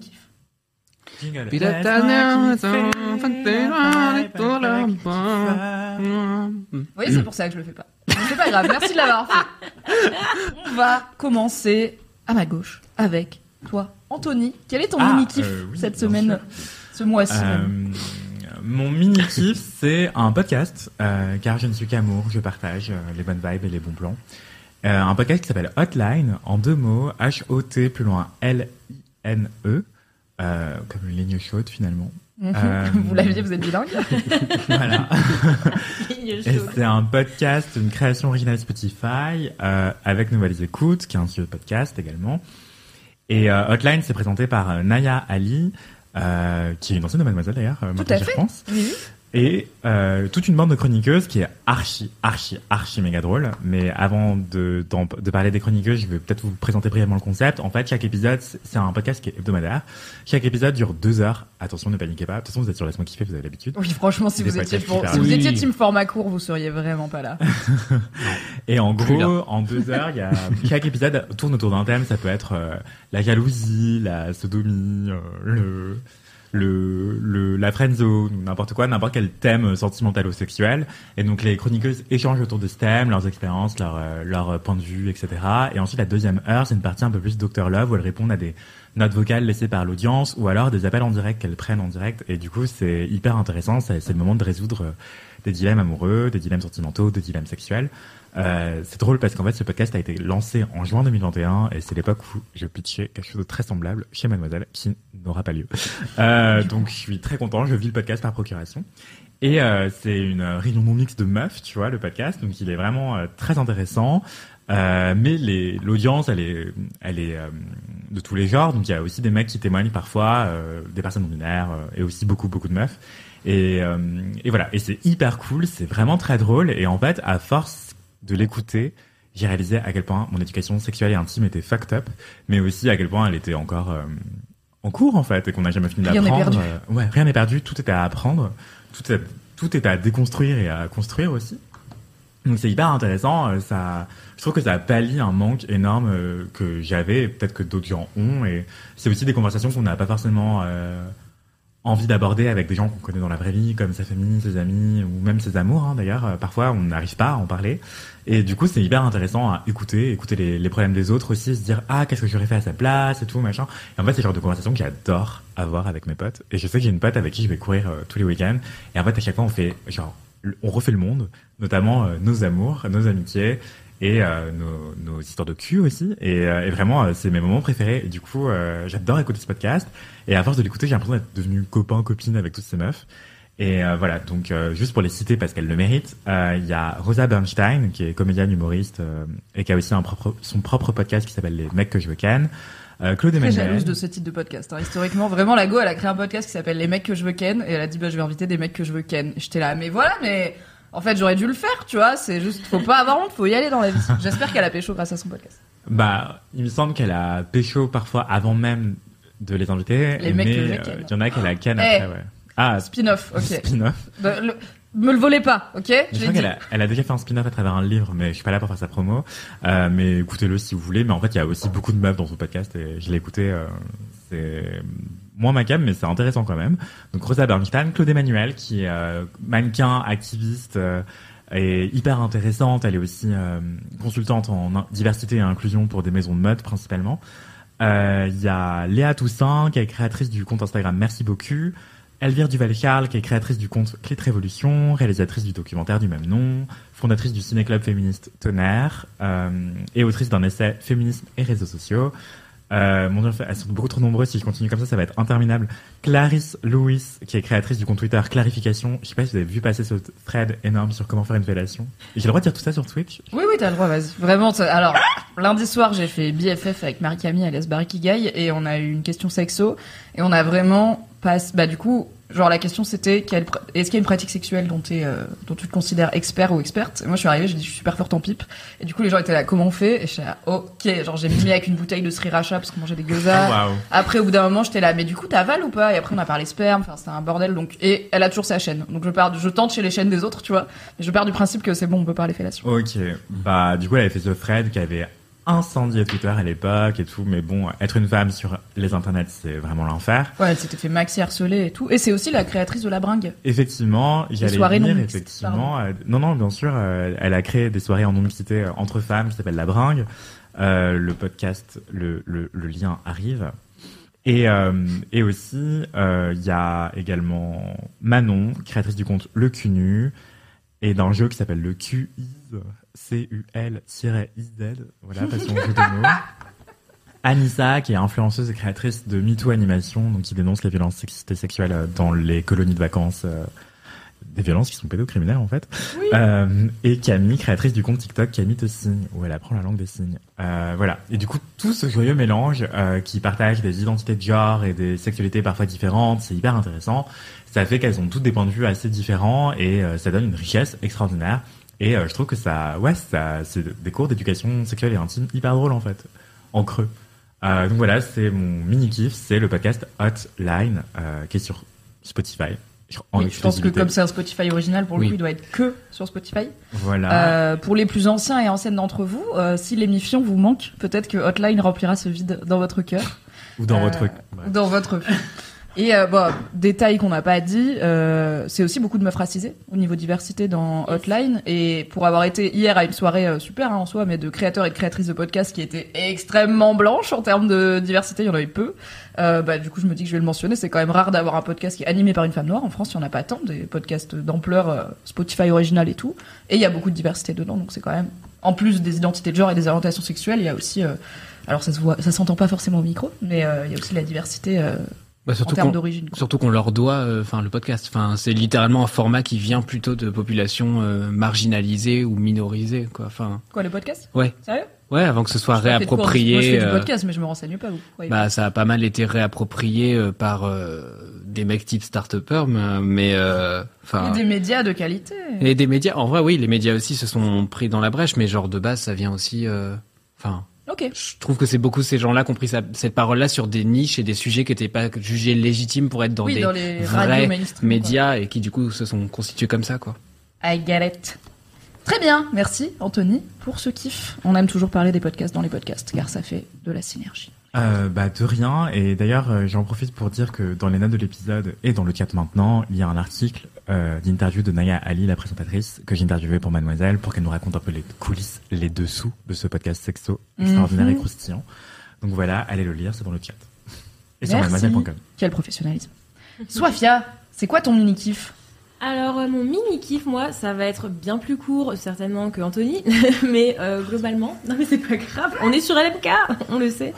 kiffs. Oui, c'est pour ça que je le fais pas. C'est pas grave, merci de l'avoir fait. On va commencer à ma gauche avec toi, Anthony. Quel est ton Ah, mini kiff euh, oui, cette semaine, ce mois-ci Euh, mon mini kiff, [laughs] c'est un podcast, euh, car je ne suis qu'amour, je partage les bonnes vibes et les bons plans. Euh, un podcast qui s'appelle Hotline, en deux mots, H-O-T plus loin L-I-N-E, euh, comme une ligne chaude finalement. euh, Vous l'aviez, vous êtes bilingue [laughs] Voilà. [laughs] Et c'est un podcast, une création originale Spotify, euh, avec Nouvelles Écoutes, qui est un studio de podcast également. Et euh, Hotline, c'est présenté par Naya Ali, qui est une ancienne de Mademoiselle d'ailleurs, Tout à fait. Oui, oui. Et euh, toute une bande de chroniqueuses qui est archi, archi, archi méga drôle. Mais avant de, de parler des chroniqueuses, je vais peut-être vous présenter brièvement le concept. En fait, chaque épisode, c'est un podcast qui est hebdomadaire. Chaque épisode dure deux heures. Attention, ne paniquez pas. De toute façon, vous êtes sur Laisse-moi kiffer, vous avez l'habitude. Oui, franchement, si Des vous étiez, pour- si vous étiez team format court, vous seriez vraiment pas là. [laughs] Et en Plus gros, en deux heures, il y a chaque épisode tourne autour d'un thème. Ça peut être euh, la jalousie, la sodomie, euh, le le, le la friendzone, ou n'importe quoi, n'importe quel thème sentimental ou sexuel. Et donc les chroniqueuses échangent autour de ce thème, leurs expériences, leur euh, leur point de vue, etc. Et ensuite la deuxième heure, c'est une partie un peu plus Dr Love où elles répondent à des notes vocales laissées par l'audience ou alors des appels en direct qu'elles prennent en direct. Et du coup, c'est hyper intéressant. C'est c'est le moment de résoudre euh, des dilemmes amoureux, des dilemmes sentimentaux, des dilemmes sexuels. Euh, c'est drôle parce qu'en fait ce podcast a été lancé en juin 2021 et c'est l'époque où je pitchais quelque chose de très semblable chez Mademoiselle qui n'aura pas lieu. Euh, donc je suis très content, je vis le podcast par procuration. Et euh, c'est une réunion non mixte de meufs, tu vois, le podcast. Donc il est vraiment très intéressant. Mais l'audience, elle est, elle est de tous les genres. Donc il y a aussi des mecs qui témoignent parfois, des personnes non binaires et aussi beaucoup beaucoup de meufs. Et, euh, et voilà. Et c'est hyper cool. C'est vraiment très drôle. Et en fait, à force de l'écouter, j'ai réalisé à quel point mon éducation sexuelle et intime était fucked up, mais aussi à quel point elle était encore euh, en cours en fait et qu'on n'a jamais fini Rien n'est d'apprendre. perdu. Euh, ouais, rien n'est perdu, tout est à apprendre, tout est, tout est à déconstruire et à construire aussi. Donc c'est hyper intéressant. euh, Ça, je trouve que ça pallie un manque énorme euh, que j'avais, peut-être que d'autres gens ont. Et c'est aussi des conversations qu'on n'a pas forcément euh, envie d'aborder avec des gens qu'on connaît dans la vraie vie, comme sa famille, ses amis ou même ses amours. hein, D'ailleurs, Euh, parfois on n'arrive pas à en parler. Et du coup, c'est hyper intéressant à écouter, écouter les, problèmes des autres aussi, se dire ah qu'est-ce que j'aurais fait à sa place et tout machin. Et en fait, c'est le genre de conversation que j'adore avoir avec mes potes. Et je sais que j'ai une pote avec qui je vais courir euh, tous les week-ends. Et en fait, à chaque fois, on fait genre on refait le monde, notamment euh, nos amours, nos amitiés et nos, histoires de cul aussi. Et, et vraiment, c'est mes moments préférés. Et du coup, j'adore écouter ce podcast. Et à force de l'écouter, j'ai l'impression d'être devenu copain, copine avec toutes ces meufs. Et euh, voilà, donc euh, juste pour les citer parce qu'elles le méritent, euh, il y a Rosa Bernstein qui est comédienne humoriste et qui a aussi un propre, son propre podcast qui s'appelle Les mecs que je veux ken. Euh, Claude Très jalouse de ce titre de podcast. hein. Historiquement, vraiment, la go, elle a créé un podcast qui s'appelle Les mecs que je veux ken, et elle a dit, bah, je vais inviter des mecs que je veux ken. J'étais là, mais voilà, mais en fait, j'aurais dû le faire, tu vois. C'est juste, faut pas avoir honte, faut y aller dans la vie. J'espère qu'elle a pécho grâce à son podcast. Bah, il me semble qu'elle a pécho parfois avant même de les inviter. Les mais euh, il y en a qu'elle a ken Eh. après, ouais. Ah, Spin-off, ok. spin-off. [laughs] Bah, le- Me le volez pas, ok Je Je crois qu'elle a, elle a déjà fait un spin-off à travers un livre, mais je suis pas là pour faire sa promo. Euh, mais écoutez-le si vous voulez. Mais en fait, il y a aussi beaucoup de meufs dans son podcast et je l'ai écouté. Euh, c'est moins ma cam, mais c'est intéressant quand même. Donc Rosa Bernstein, Claude Emmanuel, qui est euh, mannequin, activiste. euh, est hyper intéressante. Elle est aussi euh, consultante en diversité et inclusion pour des maisons de mode principalement. Euh, Il y a Léa Toussaint, qui est créatrice du compte Instagram Merci beaucoup. Elvire Duval-Charles, qui est créatrice du compte de Révolution, réalisatrice du documentaire du même nom, fondatrice du ciné-club féministe Tonnerre, euh, et autrice d'un essai Féminisme et réseaux sociaux. Euh, mon Dieu, elles sont beaucoup trop nombreuses. Si je continue comme ça, ça va être interminable. Clarisse Lewis, qui est créatrice du compte Twitter Clarification. Je sais pas si vous avez vu passer ce thread énorme sur comment faire une fellation. J'ai le droit de dire tout ça sur Twitch Oui, oui, t'as le droit, vas-y. Vraiment, alors, lundi soir, j'ai fait BFF avec Marie-Camille alias Barikigai et on a eu une question sexo et on a vraiment pas, bah, du coup, genre, la question c'était, quelle est-ce qu'il y a une pratique sexuelle dont, euh, dont tu te considères expert ou experte? Et moi, je suis arrivée, j'ai dit, je suis super forte en pipe. Et du coup, les gens étaient là, comment on fait? Et je suis là, ok, genre, j'ai mis avec une bouteille de sriracha parce qu'on mangeait des gyoza. Waouh. Après, au bout d'un moment, j'étais là, mais du coup, t'avales ou pas? Et après, on a parlé sperme, enfin, c'était un bordel. Donc, et elle a toujours sa chaîne. Donc, je pars, je tente chez les chaînes des autres, tu vois. Mais je pars du principe que c'est bon, on peut parler fellation. Ok, bah du coup elle avait fait ce thread qui avait incendié Twitter à l'époque et tout, mais bon, être une femme sur les internets c'est vraiment l'enfer. Ouais, elle s'était fait maxi harceler et tout. Et c'est aussi la créatrice de la bringue. Effectivement, j'allais dire non effectivement. euh, non, non, bien sûr, euh, elle a créé des soirées en non-mixité euh, entre femmes qui s'appelle La Bringue. Euh, le podcast, le, le, le lien arrive. Et, et aussi, il y a également Manon, créatrice du compte Le Cunu, et d'un jeu qui s'appelle Le Q C-U-L-I-Z. Voilà, passion jeu de mots. Anissa, qui est influenceuse et créatrice de MeToo Animation, donc qui dénonce les violences sexuelles euh, dans les colonies de vacances, euh, des violences qui sont pédocriminelles en fait. Euh, et Camille, créatrice du compte TikTok Camille te signe, où elle apprend la langue des signes. Euh, voilà. Et du coup, tout ce joyeux mélange qui partage des identités de genre et des sexualités parfois différentes, c'est hyper intéressant. Ça fait qu'elles ont toutes des points de vue assez différents et ça donne une richesse extraordinaire. Et euh, je trouve que ça, ouais, ça, c'est des cours d'éducation sexuelle et intime hyper drôles en fait, en creux. Euh, donc voilà, c'est mon mini kiff, c'est le podcast Hotline euh, qui est sur Spotify. En Oui, je pense que comme c'est un Spotify original, pour le Oui. coup, il doit être que sur Spotify. Voilà. Pour les plus anciens et anciennes d'entre vous, si l'émission vous manque, peut-être que Hotline remplira ce vide dans votre cœur. Ou dans votre. ouais. ou Dans votre Et euh, bon, détail qu'on n'a pas dit, euh, c'est aussi beaucoup de meufs racisées au niveau diversité dans Hotline. Et pour avoir été hier à une soirée euh, super hein, en soi, mais de créateurs et de créatrices de podcasts qui étaient extrêmement blanches en termes de diversité, il y en avait peu. Bah, du coup, je me dis que je vais le mentionner. C'est quand même rare d'avoir un podcast qui est animé par une femme noire. En France, il n'y en a pas tant, des podcasts d'ampleur Spotify original et tout. Et il y a beaucoup de diversité dedans, donc c'est quand même, en plus des identités de genre et des orientations sexuelles, il y a aussi, alors ça se voit, ça s'entend pas forcément au micro, mais il y a aussi la diversité Bah, en surtout termes qu'on d'origine. surtout qu'on leur doit, euh, enfin le podcast. Enfin, c'est littéralement un format qui vient plutôt de populations euh, marginalisées ou minorisées, quoi. Enfin, Quoi, le podcast? Ouais, Sérieux? Ouais, avant que ce soit Je quoi Moi, je fais réapproprié. du euh, podcast, mais je me renseigne pas, vous. croyez Bah, ça a pas mal été réapproprié par euh, des mecs type start-upper, mais, euh, enfin. Et des médias de qualité. Et des médias, en vrai, oui, les médias aussi se sont pris dans la brèche, mais genre de base, ça vient aussi, euh, Je trouve que c'est beaucoup ces gens-là qui ont pris cette parole-là sur des niches et des sujets qui n'étaient pas jugés légitimes pour être dans oui, des dans les vrais médias et qui du coup se sont constitués comme ça, quoi. I get it. Très bien, merci Anthony pour ce kiff. On aime toujours parler des podcasts dans les podcasts car ça fait de la synergie. Euh, bah de rien et d'ailleurs euh, j'en profite pour dire que dans les notes de l'épisode et dans le chat maintenant il y a un article euh, d'interview de Naya Ali la présentatrice que j'ai interviewée pour Mademoiselle pour qu'elle nous raconte un peu les coulisses les dessous de ce podcast sexo extraordinaire Mhm. et croustillant. Donc voilà allez le lire c'est dans le chat. Et sur mademoiselle.com Quel professionnalisme. Soifia, c'est quoi ton mini kiff Alors, euh, mon mini kiff, moi, ça va être bien plus court, certainement, que Anthony, [laughs] mais euh, globalement, [laughs] non mais c'est pas grave, on est sur LMK, [laughs] on le sait.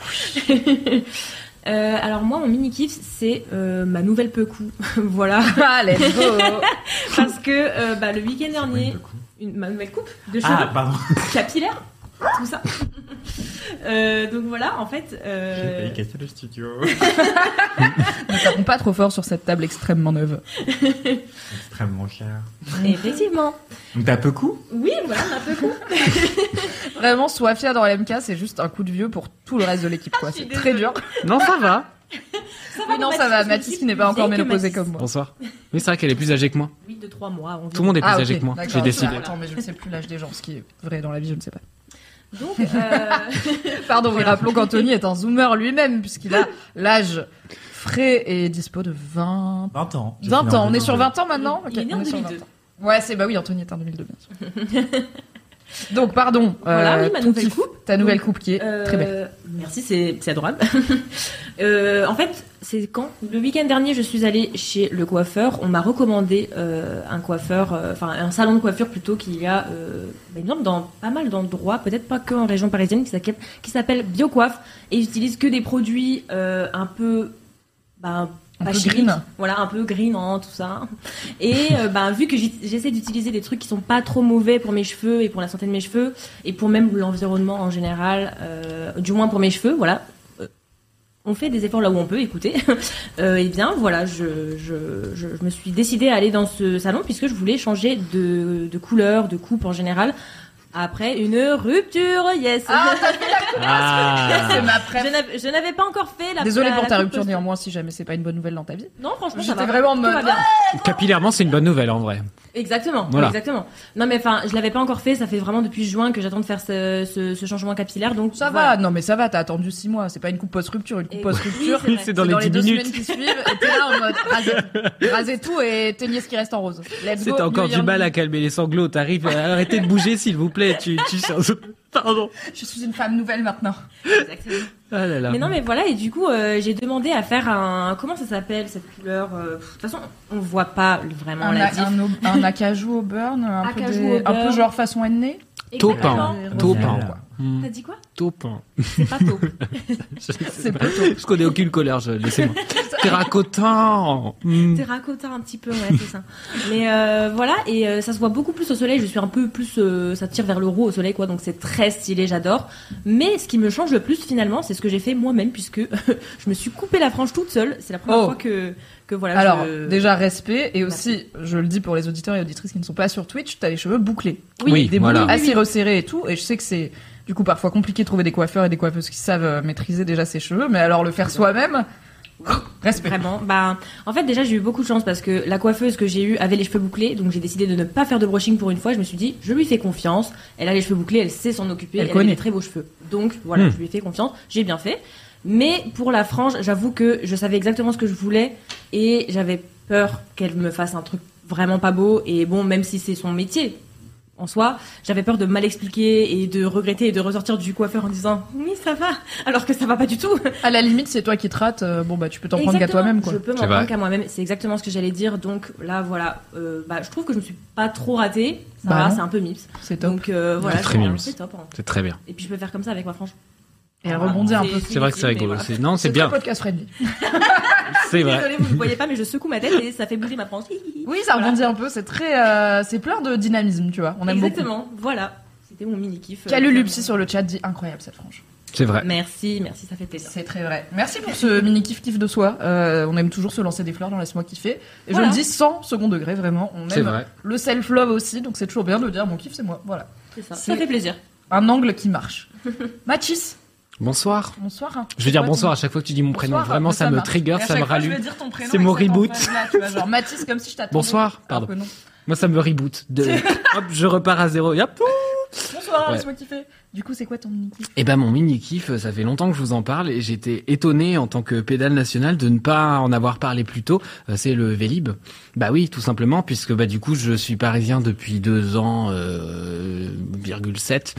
Euh, alors moi, mon mini kiff, c'est euh, ma nouvelle Pecou, [laughs] voilà, Ah, let's go. [laughs] Parce que euh, bah, le week-end dernier, une, ma nouvelle coupe de cheveux. ah pardon. Capillaire, tout ça. [laughs] Euh, donc voilà, en fait, j'ai euh, failli casser le studio [laughs] Ne tapons pas trop fort sur cette table extrêmement neuve. [laughs] extrêmement cher effectivement, donc t'as peu coup oui, voilà, ma Pecou. Vraiment, Soifia dans l'MK, c'est juste un coup de vieux pour tout le reste de l'équipe, quoi. Suis C'est très dur. Non, ça va. Oui, non, ça va. Mathis qui n'est pas encore ménopausée comme moi. Bonsoir. Oui, c'est vrai qu'elle est plus âgée que moi. Oui, de 3 mois environ. Tout le monde est plus Ah, âgé que moi. J'ai décidé. Attends, mais je ne sais plus l'âge des gens, ce qui est vrai dans la vie, je ne sais pas. Donc, euh, [laughs] Pardon, oui, rappelons qu'Anthony est un zoomer lui-même, puisqu'il a l'âge frais et dispo de 20... 20 ans Je 20 suis né en ans. On est sur 2002. 20 ans maintenant Il est né en est sur 2002. 20 ans. Ouais, c'est bah oui, Anthony est en 2002, bien sûr. [laughs] Donc, pardon. Voilà, euh, oui, ma ton nouvelle coupe. Ta nouvelle coupe qui est Euh, très belle. Merci, c'est c'est adorable. [laughs] Euh, en fait, c'est quand Le week-end dernier, je suis allée chez le coiffeur. On m'a recommandé euh, un coiffeur, euh, enfin un salon de coiffure plutôt qu'il y a, euh, bah, il me semble, dans pas mal d'endroits, peut-être pas que en région parisienne, qui s'appelle- Biocoiffe. Et ils utilisent que des produits un peu... Bah, Un pas peu green. Voilà, un peu green, hein, tout ça. Et [laughs] ben, vu que j'essaie d'utiliser des trucs qui sont pas trop mauvais pour mes cheveux et pour la santé de mes cheveux et pour même l'environnement en général, du moins pour mes cheveux, voilà. On fait des efforts là où on peut, écoutez. [laughs] Euh, et bien voilà, je, me suis décidée à aller dans ce salon puisque je voulais changer de couleur, de coupe en général. Après une rupture, yes. Ah, [laughs] Ah. c'est ma je préf. n'avais- je n'avais pas encore fait la Désolée la- pour la ta rupture post- néanmoins si jamais c'est pas une bonne nouvelle dans ta vie. Non, franchement, ça J'étais va. vraiment en mode, bien. Capillairement, c'est une bonne nouvelle en vrai. Exactement, Voilà. exactement. Non mais enfin, je l'avais pas encore fait, ça fait vraiment depuis juin que j'attends de faire ce, ce, ce changement capillaire, donc Ça voilà. va, non mais ça va, t'as attendu 6 mois, c'est pas une coupe post-rupture, une coupe Et- post-rupture. oui, c'est. C'est dans les 10 deux minutes. semaines qui suivent, et t'es là en mode rasez, rasez tout et teignez ce qui reste en rose. C'est encore du mal à calmer les sanglots. T'arrives, arrêtez de bouger s'il vous plaît. Tu, tu, pardon. Je suis une femme nouvelle maintenant. Exactement. Ah là là. Mais non mais voilà, et du coup, euh, j'ai demandé à faire un comment ça s'appelle cette couleur euh, De toute façon, on voit pas vraiment Un, la a- diff. un, acajou au burn, un, peu, Acajou des- au un peu genre façon N. Taupin. Taupin. Roselle. Hmm. T'as dit quoi Taupin. C'est pas taupe. [laughs] C'est pas Je connais aucune colère, je... laissez-moi. [laughs] Terracotin. Hmm. Terracotta un petit peu, ouais, c'est ça. Mais euh, voilà, et euh, ça se voit beaucoup plus au soleil. Je suis un peu plus, euh, ça tire vers le roux au soleil, quoi. Donc c'est très stylé, j'adore. Mais ce qui me change le plus finalement, c'est ce que j'ai fait moi-même, puisque [laughs] je me suis coupé la frange toute seule. C'est la première Oh. fois que que voilà. Alors, je- déjà respect, et aussi, je le dis pour les auditeurs et auditrices qui ne sont pas sur Twitch, t'as les cheveux bouclés. Oui, des voilà. boucles assez resserrés et tout, et je sais que c'est du coup parfois compliqué de trouver des coiffeurs et des coiffeuses qui savent euh, maîtriser déjà ses cheveux, mais alors le faire soi-même, respect. Vraiment. Bah, en fait, déjà, j'ai eu beaucoup de chance parce que la coiffeuse que j'ai eue avait les cheveux bouclés, donc j'ai décidé de ne pas faire de brushing pour une fois. Je me suis dit, je lui fais confiance. Elle a les cheveux bouclés, elle sait s'en occuper, Elle elle, connaît. a des très beaux cheveux. Donc voilà, Hmm. je lui ai fait confiance. J'ai bien fait. Mais pour la frange, j'avoue que je savais exactement ce que je voulais et j'avais peur qu'elle me fasse un truc vraiment pas beau. Et bon, même si c'est son métier. En soi, j'avais peur de mal expliquer et de regretter et de ressortir du coiffeur en disant oui ça va alors que ça va pas du tout. À la limite, c'est toi qui te rates, euh, bon bah tu peux t'en prendre qu'à toi-même quoi. Je peux m'en prendre qu'à moi-même. C'est exactement ce que j'allais dire. Donc là, voilà. Euh, bah, je trouve que je me suis pas trop ratée. Ça Bah va, c'est un peu mips. C'est top. Donc euh, voilà, très c'est- mimes. c'est top. hein. C'est très bien. Et puis je peux faire comme ça avec ma frange. Et elle rebondit un peu. C'est vrai que c'est rigolo. C'est non, c'est C'est bien. podcast friendly. [laughs] C'est vrai. Désolée, vous ne voyez pas, mais je secoue ma tête et ça fait bouger ma frange. Oui, ça rebondit un peu, c'est très, euh, c'est plein de dynamisme, tu vois. On aime beaucoup. Exactement. Voilà. C'était mon mini kiff. Calulupsi sur le chat dit incroyable cette frange. C'est vrai. Merci, merci, ça fait plaisir. C'est très vrai. Merci pour ce mini kiff kiff de soi. Euh, on aime toujours se lancer des fleurs dans Laisse-moi kiffer. Et Voilà. je le dis sans second degré, vraiment. On C'est aime vrai. le self-love aussi, donc c'est toujours bien de dire mon kiff c'est moi. Voilà. C'est ça. C'est- Ça fait plaisir. Un angle qui marche. [laughs] Mathis, Bonsoir. Bonsoir. Je vais dire bonsoir à chaque fois que tu dis mon prénom. Bonsoir, Vraiment, ça me trigger, ça me rallume. C'est mon reboot. emphase-là, tu vois, genre Mathis, comme si je t'attendais. Bonsoir, pardon. Moi, ça me reboot. De... [laughs] Hop, je repars à zéro. Et hop. Bonsoir, Ouais. laisse-moi kiffer. Du coup, c'est quoi ton mini Eh ben mon mini kiff, ça fait longtemps que je vous en parle et j'étais étonné en tant que pédale nationale de ne pas en avoir parlé plus tôt. Euh, C'est le Vélib. Bah oui, tout simplement puisque bah du coup je suis parisien depuis deux ans, euh, virgule sept.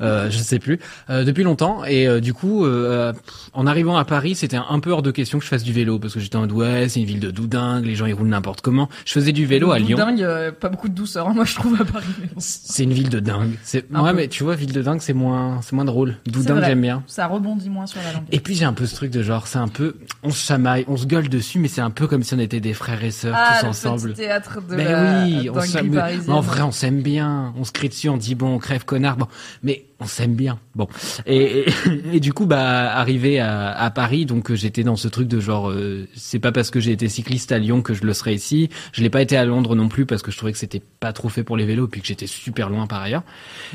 Euh, je sais plus, euh, depuis longtemps et euh, du coup euh, en arrivant à Paris c'était un peu hors de question que je fasse du vélo parce que j'étais en ouais c'est une ville de doudingue les gens ils roulent n'importe comment je faisais du vélo à Lyon Dingue, euh, pas beaucoup de douceur, hein, moi je trouve à Paris. bon. c'est une ville de dingue c'est ouais peu. mais tu vois ville de dingue c'est moins c'est moins drôle doudingue j'aime bien Ça rebondit moins sur la langue. Et puis j'ai un peu ce truc de genre, c'est un peu, on se chamaille, on se gueule dessus, mais c'est un peu comme si on était des frères et sœurs ah, tous le ensemble. petit théâtre de Mais la oui, on mais. En vrai, on s'aime bien. On se crie dessus, on dit bon, on crève connard. Bon, mais on s'aime bien. Bon, et, et, [laughs] et du coup, bah, arrivé à, à Paris, donc euh, j'étais dans ce truc de genre, euh, c'est pas parce que j'ai été cycliste à Lyon que je le serai ici. Je l'ai pas été à Londres non plus parce que je trouvais que c'était pas trop fait pour les vélos, puis que j'étais super loin par ailleurs.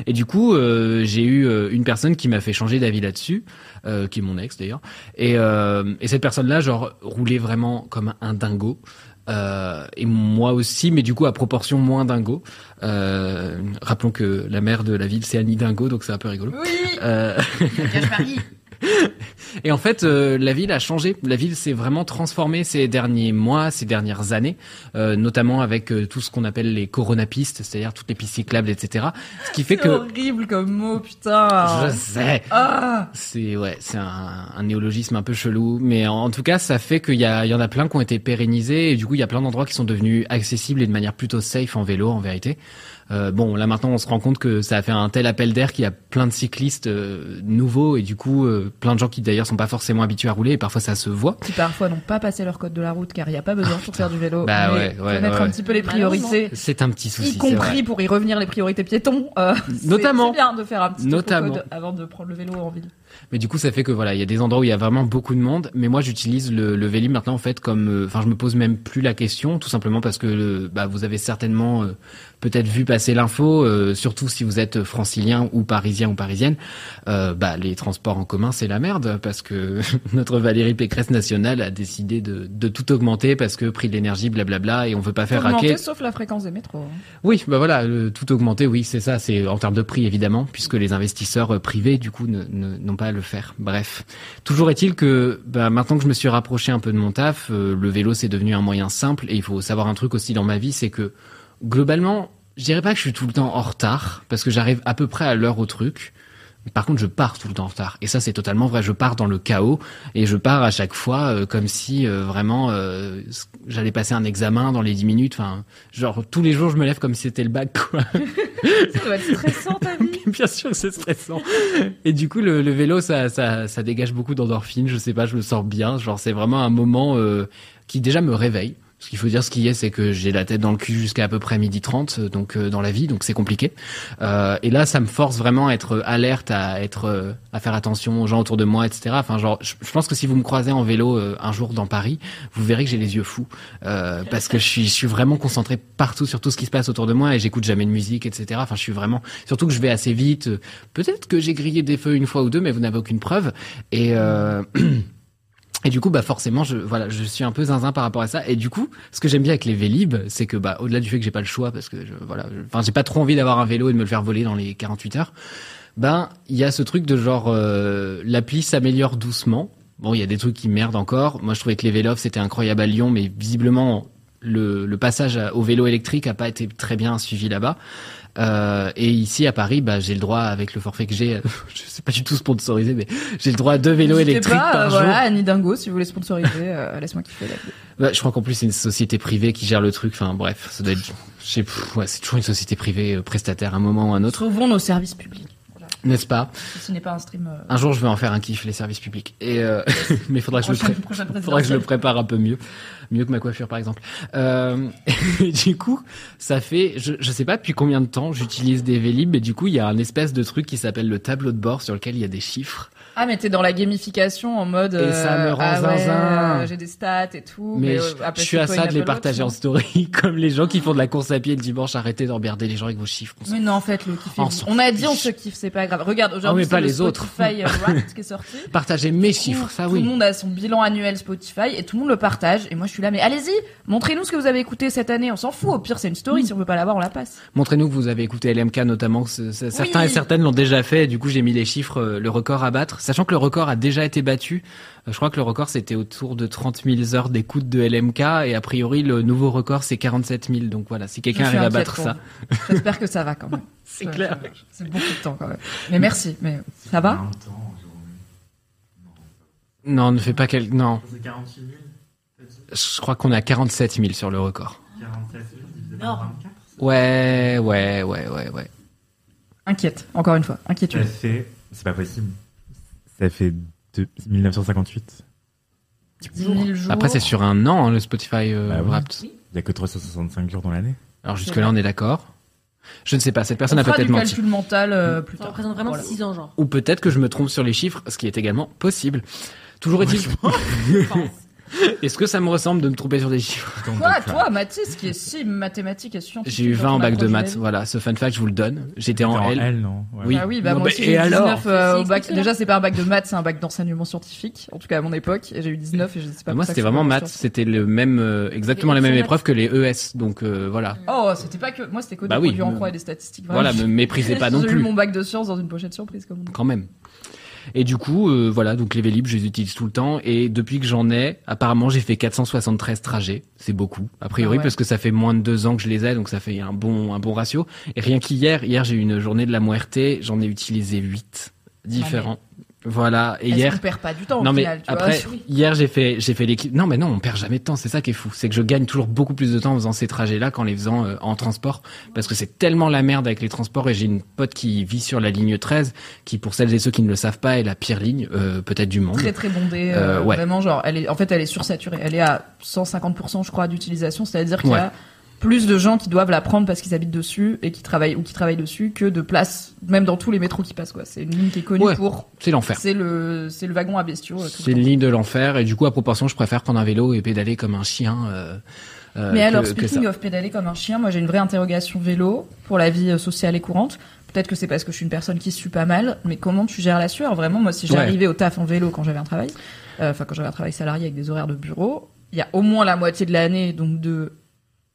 Et du coup, euh, j'ai eu euh, une personne qui m'a fait changer d'avis là-dessus, euh, qui est mon ex d'ailleurs. Et, euh, et cette personne-là, genre, roulait vraiment comme un dingo. Euh, et moi aussi, mais du coup à proportion moins dingo. Euh, rappelons que la mère de la ville c'est Annie Dingo, donc c'est un peu rigolo. Oui, Euh, Paris. [laughs] et en fait, euh, la ville a changé. La ville s'est vraiment transformée ces derniers mois, ces dernières années, euh, notamment avec euh, tout ce qu'on appelle les coronapistes, c'est-à-dire toutes les pistes cyclables, etc. Ce qui fait C'est que horrible comme mot, putain. je sais. Ah, C'est ouais, c'est un, un néologisme un peu chelou, mais en, en tout cas, ça fait qu'il y, a, il y en a plein qui ont été pérennisés et du coup, il y a plein d'endroits qui sont devenus accessibles et de manière plutôt safe en vélo, en vérité. Euh, bon, là maintenant, on se rend compte que ça a fait un tel appel d'air qu'il y a plein de cyclistes euh, nouveaux et du coup, euh, plein de gens qui d'ailleurs sont pas forcément habitués à rouler et parfois ça se voit. qui parfois n'ont pas passé leur code de la route car il n'y a pas besoin pour faire du vélo. Bah mais ouais, ouais, connaître ouais, un petit peu les priorités. C'est un petit souci. y compris pour y revenir les priorités piétons. [laughs] C'est- Notamment. C'est bien de faire un petit Notamment. code avant de prendre le vélo en ville. Mais du coup, ça fait que voilà, il y a des endroits où il y a vraiment beaucoup de monde. Mais moi, j'utilise le, le Vélib maintenant en fait comme, euh, enfin, je me pose même plus la question, tout simplement parce que le- bah, vous avez certainement euh, peut-être vu passer l'info, euh, surtout si vous êtes francilien ou parisien ou parisienne. Euh, bah, les transports en commun, c'est la merde parce que [laughs] notre Valérie Pécresse nationale a décidé de, de tout augmenter parce que prix de l'énergie, blablabla, et on veut pas faire Augmenter, raquer. sauf la fréquence des métros. hein. Oui, bah voilà, tout augmenté, oui, c'est ça, c'est en termes de prix évidemment, puisque les investisseurs euh, privés du coup n'ont pas le faire. Bref, toujours est-il que bah, maintenant que je me suis rapproché un peu de mon taf, euh, le vélo c'est devenu un moyen simple et il faut savoir un truc aussi dans ma vie, c'est que globalement, je dirais pas que je suis tout le temps en retard parce que j'arrive à peu près à l'heure au truc. Par contre, je pars tout le temps en retard. Et ça, c'est totalement vrai. Je pars dans le chaos et je pars à chaque fois euh, comme si euh, vraiment euh, j'allais passer un examen dans les 10 minutes. Enfin, genre tous les jours, je me lève comme si c'était le bac, quoi. [laughs] Ça doit être stressant ta vie. [laughs] Bien sûr c'est stressant. Et du coup, le, le vélo, ça, ça, ça dégage beaucoup d'endorphines. Je sais pas, je me sens bien. Genre, c'est vraiment un moment euh, qui déjà me réveille. Ce qu'il faut dire, ce qui est, c'est que j'ai la tête dans le cul jusqu'à à peu près midi 30, euh, donc euh, dans la vie, donc c'est compliqué. Euh, et là, ça me force vraiment à être alerte, à être, euh, à faire attention aux gens autour de moi, etc. Enfin, genre, je, pense que si vous me croisez en vélo euh, un jour dans Paris, vous verrez que j'ai les yeux fous, euh, parce que je suis, je suis vraiment concentré partout sur tout ce qui se passe autour de moi et j'écoute jamais de musique, etc. Enfin, je suis vraiment, surtout que je vais assez vite. Peut-être que j'ai grillé des feux une fois ou deux, mais vous n'avez aucune preuve. Et [clears throat] Et du coup, bah forcément, je voilà, je suis un peu zinzin par rapport à ça. Et du coup, ce que j'aime bien avec les Vélib, c'est que bah au-delà du fait que j'ai pas le choix parce que je, voilà, enfin j'ai pas trop envie d'avoir un vélo et de me le faire voler dans les 48 heures. Ben il y a ce truc de genre euh, l'appli s'améliore doucement. Bon, il y a des trucs qui merdent encore. Moi, je trouvais que les vélos c'était incroyable à Lyon, mais visiblement le, le passage au vélo électrique a pas été très bien suivi là-bas. Euh, et ici à Paris, bah, j'ai le droit avec le forfait que j'ai, [laughs] je sais pas du tout sponsorisé, mais j'ai le droit à deux vélos électriques pas, par euh, jour. Voilà, Annie Dingo, si vous voulez sponsoriser, euh, [laughs] laisse-moi kiffer la. Bah, je crois qu'en plus c'est une société privée qui gère le truc. Enfin bref, ça doit être, je sais, ouais, c'est toujours une société privée euh, prestataire à un moment ou à un autre, Sauvons nos services publics. N'est-ce pas? Ce n'est pas un stream. euh, Un jour, je vais en faire un kiff les services publics. Et euh, [laughs] mais faudra que je le pré- [laughs] faudra que je le prépare un peu mieux, mieux que ma coiffure par exemple. Euh, [laughs] et du coup, ça fait, je, je sais pas depuis combien de temps j'utilise des Vélib, et du coup, il y a un espèce de truc qui s'appelle le tableau de bord sur lequel il y a des chiffres. Ah, mais t'es dans la gamification en mode. Et ça me euh, rend ah ouais, zinzin. euh, J'ai des stats et tout. Mais, euh, je, après, je suis à ça de les partager en story, [laughs] comme les gens qui font de la course à pied le dimanche. Arrêtez d'emmerder les gens avec vos chiffres. Mais non, en fait, le kiff. On a dit, on se kiffe, c'est pas grave. Regarde, Ah, aujourd'hui, pas le les autres. Spotify euh, [laughs] Wrapped qui est sorti. Partagez mes Tout- chiffres, ça Tout oui. le monde a son bilan annuel Spotify et tout le monde le partage. Et moi, je suis là, mais allez-y, montrez-nous ce que vous avez écouté cette année. On s'en fout. Au pire, c'est une story. Si on veut pas l'avoir, on la passe. Montrez-nous que vous avez écouté LMK notamment. Certains Oui. et certaines l'ont déjà fait. Et du coup, j'ai mis les chiffres, le record à battre. Sachant que le record a déjà été battu. Euh, Je crois que le record c'était autour de 30 000 heures d'écoute de LMK. Et a priori, le nouveau record c'est 47 000. Donc voilà, si quelqu'un arrive à battre ça. J'espère que ça va quand même. [laughs] C'est clair. C'est beaucoup de temps quand même. Mais merci. Mais ça va? Non, ne fais pas quel. Non, C'est 48 000 je crois qu'on est à 47 000 sur le record. 47 000 divisé Non. par 24 Ouais, ouais, ouais, ouais, ouais. Inquiète. Encore une fois, Ça inquiétude. fait... C'est pas possible? Ça fait de 1958. 10 000 jours. Après, c'est sur un an hein, le Spotify euh, Bah. Wrapped. Il y a que 365 jours dans l'année. Alors jusque-là, on est d'accord. Je ne sais pas, cette personne On a peut-être menti. calcul mental euh, plus Ça tard. représente vraiment Voilà. 6 ans, genre. Ou peut-être que je me trompe sur les chiffres, ce qui est également possible. Toujours est-il. [laughs] [laughs] [laughs] Est-ce que ça me ressemble de me tromper sur des chiffres Donc, Toi, donc, toi, Mathis, qui est si mathématique et scientifique. J'ai eu dans 20 ton en bac de maths, voilà. Ce fun fact, je vous le donne. J'étais t'es en L. L, non Ouais. Oui. Ah oui, bah Non, moi mais aussi et j'ai eu alors 19 euh, au bac. Déjà, c'est pas un bac de maths, c'est un bac d'enseignement scientifique. En tout cas, à mon époque, et j'ai eu 19 et je sais pas. Bah, Moi, c'était vraiment maths. C'était le même, euh, exactement Les la même épreuve que les ES. Donc euh, voilà. Oh, c'était pas que moi, c'était que Bah des produits en croix et des statistiques. Voilà, me méprisez pas [laughs] non J'ai eu plus. mon bac de sciences dans une pochette surprise, quand même. Et du coup, euh, voilà, donc les Vélib, je les utilise tout le temps. Et depuis que j'en ai, apparemment, j'ai fait 473 trajets. C'est beaucoup, a priori, Ah ouais. parce que ça fait moins de deux ans que je les ai, donc ça fait un bon, un bon ratio. Et rien qu'hier, hier, j'ai eu une journée de la muerte, j'en ai utilisé huit différents. Voilà. Et hier, qu'on perd pas du temps non au mais final, tu après vois hier j'ai fait j'ai fait l'équipe non mais non on perd jamais de temps c'est ça qui est fou c'est que je gagne toujours beaucoup plus de temps en faisant ces trajets là qu'en les faisant euh, en transport parce que c'est tellement la merde avec les transports et j'ai une pote qui vit sur la ligne 13 qui pour celles et ceux qui ne le savent pas est la pire ligne euh, peut-être du monde Très très bondée, Euh, euh, ouais. vraiment genre elle est en fait elle est sursaturée, elle est à 150% je crois d'utilisation, c'est-à-dire qu'il y Ouais. Plus de gens qui doivent la prendre parce qu'ils habitent dessus et qui travaillent ou qui travaillent dessus que de places même dans tous les métros qui passent quoi. C'est une ligne qui est connue Ouais. pour c'est l'enfer c'est le c'est le wagon à bestiaux. euh, c'est une ligne de l'enfer et du coup à proportion je préfère prendre un vélo et pédaler comme un chien euh, euh, Mais que- alors, speaking of pédaler comme un chien, moi j'ai une vraie interrogation vélo pour la vie sociale et courante. Peut-être que c'est parce que je suis une personne qui sue pas mal, mais comment tu gères la sueur? Vraiment, moi si Ouais. j'arrivais au taf en vélo quand j'avais un travail, euh, enfin quand j'avais un travail salarié avec des horaires de bureau, il y a au moins la moitié de l'année, donc de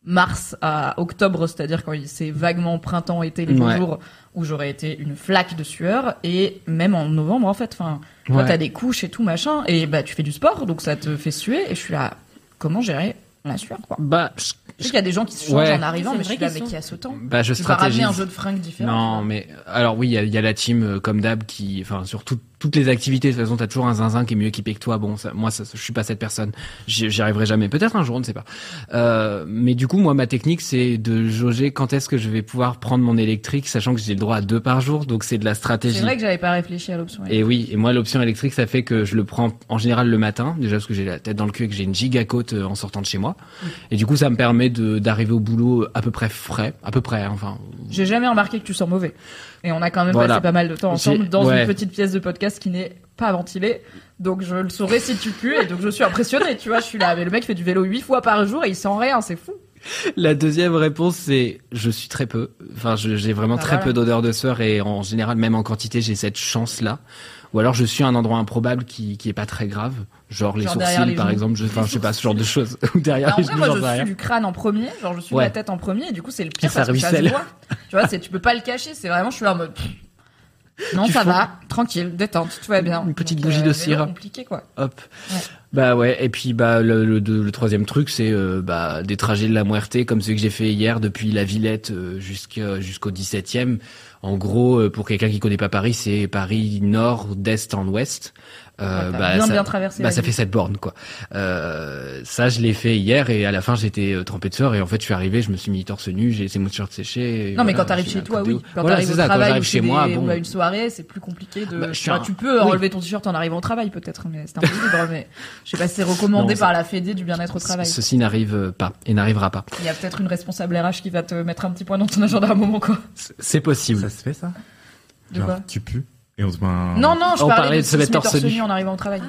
mars à octobre, c'est-à-dire quand c'est vaguement printemps, été, les beaux Ouais. jours, où j'aurais été une flaque de sueur, et même en novembre en fait, enfin, toi Ouais. t'as des couches et tout machin, et bah tu fais du sport, donc ça te fait suer, et je suis là, comment gérer la sueur quoi? Bah je, je sais qu'il y a des gens qui se changent Ouais. en arrivant, mais je suis là, mais qui a ce temps? Bah je Tu vas ramener un jeu de fringues différent. Non, mais alors oui, il y y a la team euh, comme d'hab qui, enfin sur tout- toutes les activités. De toute façon, t'as toujours un zinzin qui est mieux équipé que toi. Bon, ça, moi, ça, je suis pas cette personne. J'y arriverai jamais. Peut-être un jour, on ne sait pas. Euh, mais du coup, moi, ma technique, c'est de jauger quand est-ce que je vais pouvoir prendre mon électrique, sachant que j'ai le droit à deux par jour. Donc c'est de la C'est stratégie. vrai que j'avais pas réfléchi à l'option. Et oui, et moi l'option électrique, ça fait que je le prends en général le matin, déjà parce que j'ai la tête dans le cul et que j'ai une giga côte euh, en sortant de chez moi. Et du coup, ça me permet de d'arriver au boulot à peu près frais, à peu près. hein, Enfin, J'ai jamais remarqué que tu sens mauvais. Et on a quand même Voilà. passé pas mal de temps ensemble dans ouais. une petite pièce de podcast qui n'est pas ventilée. Donc je le saurais si tu pues et donc je suis impressionnée, tu vois, je suis là, mais le mec fait du vélo huit fois par jour et il sent rien, c'est fou. La deuxième réponse, c'est je suis très peu. Enfin, j'ai vraiment Bah très voilà. peu d'odeur de sueur et en général, même en quantité, j'ai cette chance-là. Ou alors, je suis à un endroit improbable qui qui est pas très grave, genre les Genre sourcils, les par genoux. exemple. Je, enfin, je sais pas ce genre de choses. [laughs] Ou derrière Bah, en les genoux, moi je suis rien. du crâne en premier, genre je suis Ouais. la tête en premier et du coup c'est le pire Ça parce que ça se ruisselle. voit. Tu vois, c'est tu peux pas le cacher, c'est vraiment je suis en mode non, Tu ça va, tranquille, détente, tout va bien. Une petite Donc, bougie de vélo cire. compliqué quoi. Hop. Ouais. Bah ouais. Et puis bah le, le, le- le troisième truc, c'est euh, bah des trajets de la Muerte comme ceux que j'ai fait hier depuis la Villette euh, jusqu'à jusqu'au 17e. En gros, euh, pour quelqu'un qui connaît pas Paris, c'est Paris nord d'est en ouest. Euh, Ouais, t'as bien, ça, bien traversé bah, la ça fait cette borne quoi. Euh, ça je l'ai fait hier et à la fin j'étais euh, trempé de sueur et en fait je suis arrivé, je me suis mis torse nu, j'ai laissé mon t-shirt séché. Non, mais quand t'arrives chez toi, oui. Quand Voilà, t'arrives au ça, quand travail ou chez c'est moi, des- bon. ou à une soirée, c'est plus compliqué de. Bah, Enfin, un- Tu peux oui. enlever ton t-shirt en arrivant au travail, peut-être, mais c'est un peu libre. Mais je sais pas si c'est recommandé Non, par la Fédé du bien-être au travail. Ceci n'arrive pas et n'arrivera pas. Il y a peut-être une responsable RH qui va te mettre un petit point dans ton agenda à un moment, quoi. C'est- C'est possible. Ça se fait ça? De Genre, quoi? tu pues? Et on se met un... Non, non, je On parlais, de de se mettre torse nu. en arrivant au travail.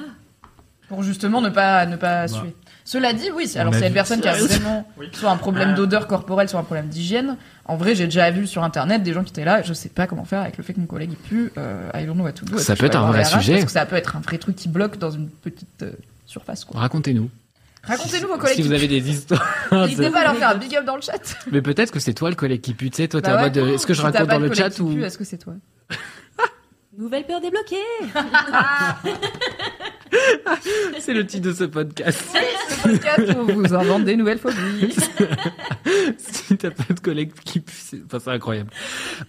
Pour justement ne pas, ne pas suer. Cela dit, oui, c'est- alors a c'est une vu personne qui a vraiment [laughs] soit un problème Ah. d'odeur corporelle, soit un problème d'hygiène. En vrai, j'ai déjà vu sur internet des gens qui étaient là, je sais pas comment faire avec le fait que mon collègue il pue, euh, I don't know what to do. Ça peut je être un vrai voir les RH? sujet. Parce que ça peut être un vrai truc qui bloque dans une petite euh, surface, quoi. Racontez-nous. Racontez-nous vos collègues Si qui vous avez des histoires. [laughs] N'hésitez pas à leur faire un big up dans le chat. Mais peut-être que c'est toi le collègue qui pue. Tu sais, toi, t'es Bah en ouais. mode, euh, est-ce que je Si t'as raconte pas dans de le collègue chat qui ou. Est-ce que c'est toi? Nouvelle peur débloquée. [laughs] C'est le titre de ce podcast. Ce podcast où on vous invente des nouvelles phobies. [laughs] si t'as pas de collègue qui pue, c'est enfin, c'est incroyable.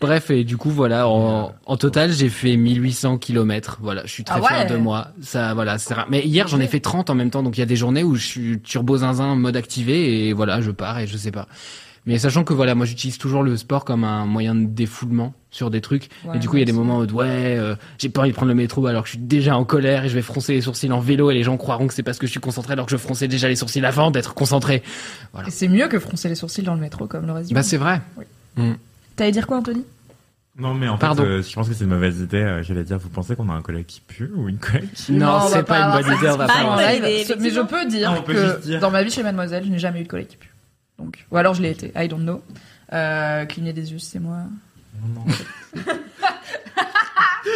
Bref, et du coup, voilà, en, en total, j'ai fait 1800 kilomètres. Voilà, je suis très Ah ouais. fier de moi. Ça, voilà, c'est rare. Mais hier, j'en ai fait 30 en même temps, donc il y a des journées où je suis turbo zinzin, mode activé, et voilà, je pars et je sais pas. Mais sachant que voilà, moi j'utilise toujours le sport comme un moyen de défoulement sur des trucs. Ouais, et du coup, il y a des moments où ouais, euh, j'ai pas envie de prendre le métro alors que je suis déjà en colère et je vais froncer les sourcils en vélo et les gens croiront que c'est parce que je suis concentré alors que je fronçais déjà les sourcils avant d'être concentré. Et c'est mieux que froncer les sourcils dans le métro comme le reste du Bah c'est vrai. T'allais dire quoi, Anthony? Non, mais en Pardon. fait, euh, je pense que c'est une mauvaise idée. euh, J'allais dire, vous pensez qu'on a un collègue qui pue ou une collègue qui... Non, on va c'est pas une bonne idée, on va pas Ce- Mais je peux dire que dire. dans ma vie chez Mademoiselle, je n'ai jamais eu de collègue qui pue. Donc, ou alors je l'ai été, I don't know. Euh, cligner des yeux, c'est moi. Non, non. [laughs]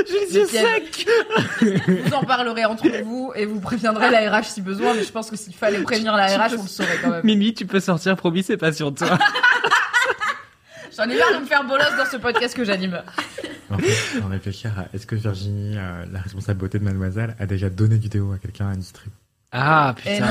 J'ai les sec [laughs] Vous en parlerez entre vous et vous préviendrez la RH si besoin, mais je pense que s'il fallait prévenir la RH, on le saurait quand même. Mimi, tu peux sortir, promis, c'est pas sur toi. [laughs] J'en ai marre de me faire bolos dans ce podcast que j'anime. En fait, en réfléchir à est-ce que Virginie, euh, la responsable beauté de Mademoiselle, a déjà donné du déo à quelqu'un à une distrib Ah, putain. non.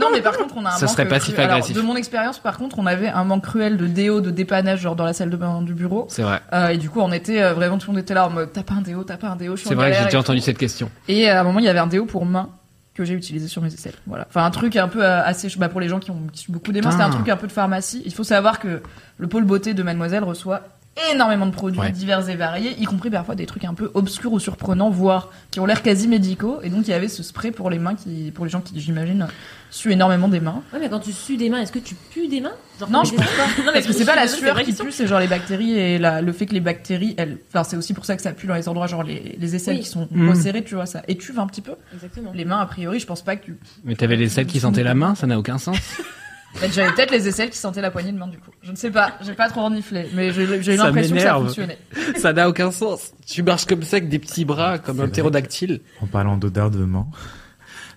non, mais par contre, on a un Ça manque serait passif cru- alors, agressif. de mon expérience, par contre, on avait un manque cruel de déo, de dépannage, genre dans la salle de bain du bureau. C'est vrai. Euh, et du coup, on était euh, vraiment tout le monde était là en mode t'as pas un déo, t'as pas un déo, C'est vrai que j'ai déjà entendu tout. cette question. Et euh, à un moment, il y avait un déo pour main que j'ai utilisé sur mes aisselles. Voilà. Enfin, un truc un peu assez, bah, pour les gens qui ont qui beaucoup des mains, c'était un truc un peu de pharmacie. Il faut savoir que le pôle beauté de Mademoiselle reçoit énormément de produits Ouais. divers et variés, y compris parfois des trucs un peu obscurs ou surprenants, voire qui ont l'air quasi médicaux. Et donc, il y avait ce spray pour les mains qui, pour les gens qui, j'imagine, suent énormément des mains. Ouais, mais quand tu sues des mains, est-ce que tu pues des mains Genre, Non, je pense espoirs Non, mais Parce que c'est pas la sueur qui pue, c'est genre les bactéries et la- le fait que les bactéries, elles, enfin c'est aussi pour ça que ça pue dans les endroits genre les, les aisselles Oui. qui sont Mm. resserrées, tu vois, ça étuve un petit peu. Exactement. Les mains, a priori, je pense pas que tu. Mais t'avais les selles qui sentaient la main, ça n'a aucun sens. [laughs] J'avais peut-être les aisselles qui sentaient la poignée de main du coup. Je ne sais pas, j'ai pas trop reniflé, mais j'ai eu l'impression que ça fonctionnait. ça n'a aucun sens. Tu marches comme ça avec des petits bras, comme un ptérodactyle. En parlant d'odeur de main,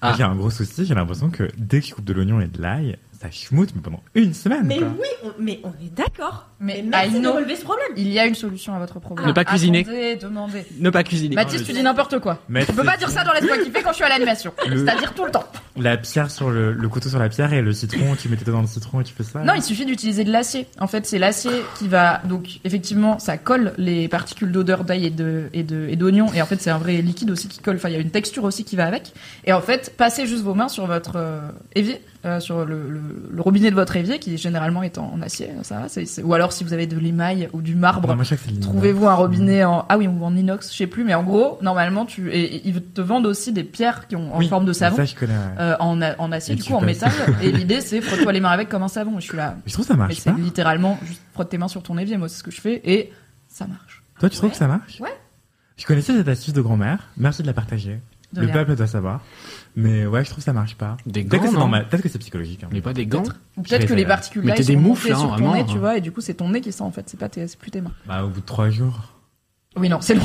Ah. j'ai un gros souci. J'ai l'impression que dès que je coupe de l'oignon et de l'ail, ça schmoute mais pendant une semaine. Mais quoi. oui, on, mais on est d'accord. Mais merci I de relever ce problème. Il y a une solution à votre problème. Ne pas cuisiner. Attendez, demandez. Ne pas cuisiner. Mathis, tu dis n'importe quoi. Mais On peut pas dire ça dans Laisse-moi kiffer quand je suis à l'animation. Le- C'est-à-dire tout le temps. La pierre sur le, le couteau sur la pierre et le citron, tu mets tes doigts dans le citron et tu fais ça. Non, il suffit d'utiliser de l'acier. En fait, c'est l'acier qui va donc effectivement, ça colle les particules d'odeur d'ail et de et de et d'oignon. Et en fait, c'est un vrai liquide aussi qui colle. Enfin, il y a une texture aussi qui va avec. Et en fait, passez juste vos mains sur votre euh, évier, euh, sur le, le, le robinet de votre évier qui généralement est en, en acier. Ça va. Ou alors si vous avez de l'émail ou du marbre. Trouvez-vous un robinet en ah oui ou en inox, je sais plus, mais en gros normalement tu et, et ils te vendent aussi des pierres qui ont en Oui, forme de savon Ça, je connais. ouais. euh, en, en acier Et du coup en métal et [laughs] l'idée c'est frotte-toi les mains avec comme un savon et je suis là Mais je trouve que ça marche c'est littéralement juste frotte tes mains sur ton évier moi c'est ce que je fais et ça marche Toi, tu trouves que ça marche Ouais. Je connaissais cette astuce de grand-mère. Merci de la partager. De le rien. peuple doit savoir. Mais ouais, je trouve que ça marche pas. Des Peut-être que gants, c'est normal. Peut-être que c'est psychologique. hein. Mais pas des gants. ou peut-être que les particules là Mettez ils des sont moufles, montées hein, sur ton vraiment, nez tu hein. vois et du coup c'est ton nez qui sent en fait c'est pas tes c'est plus tes mains Bah, au bout de trois jours. oui non c'est long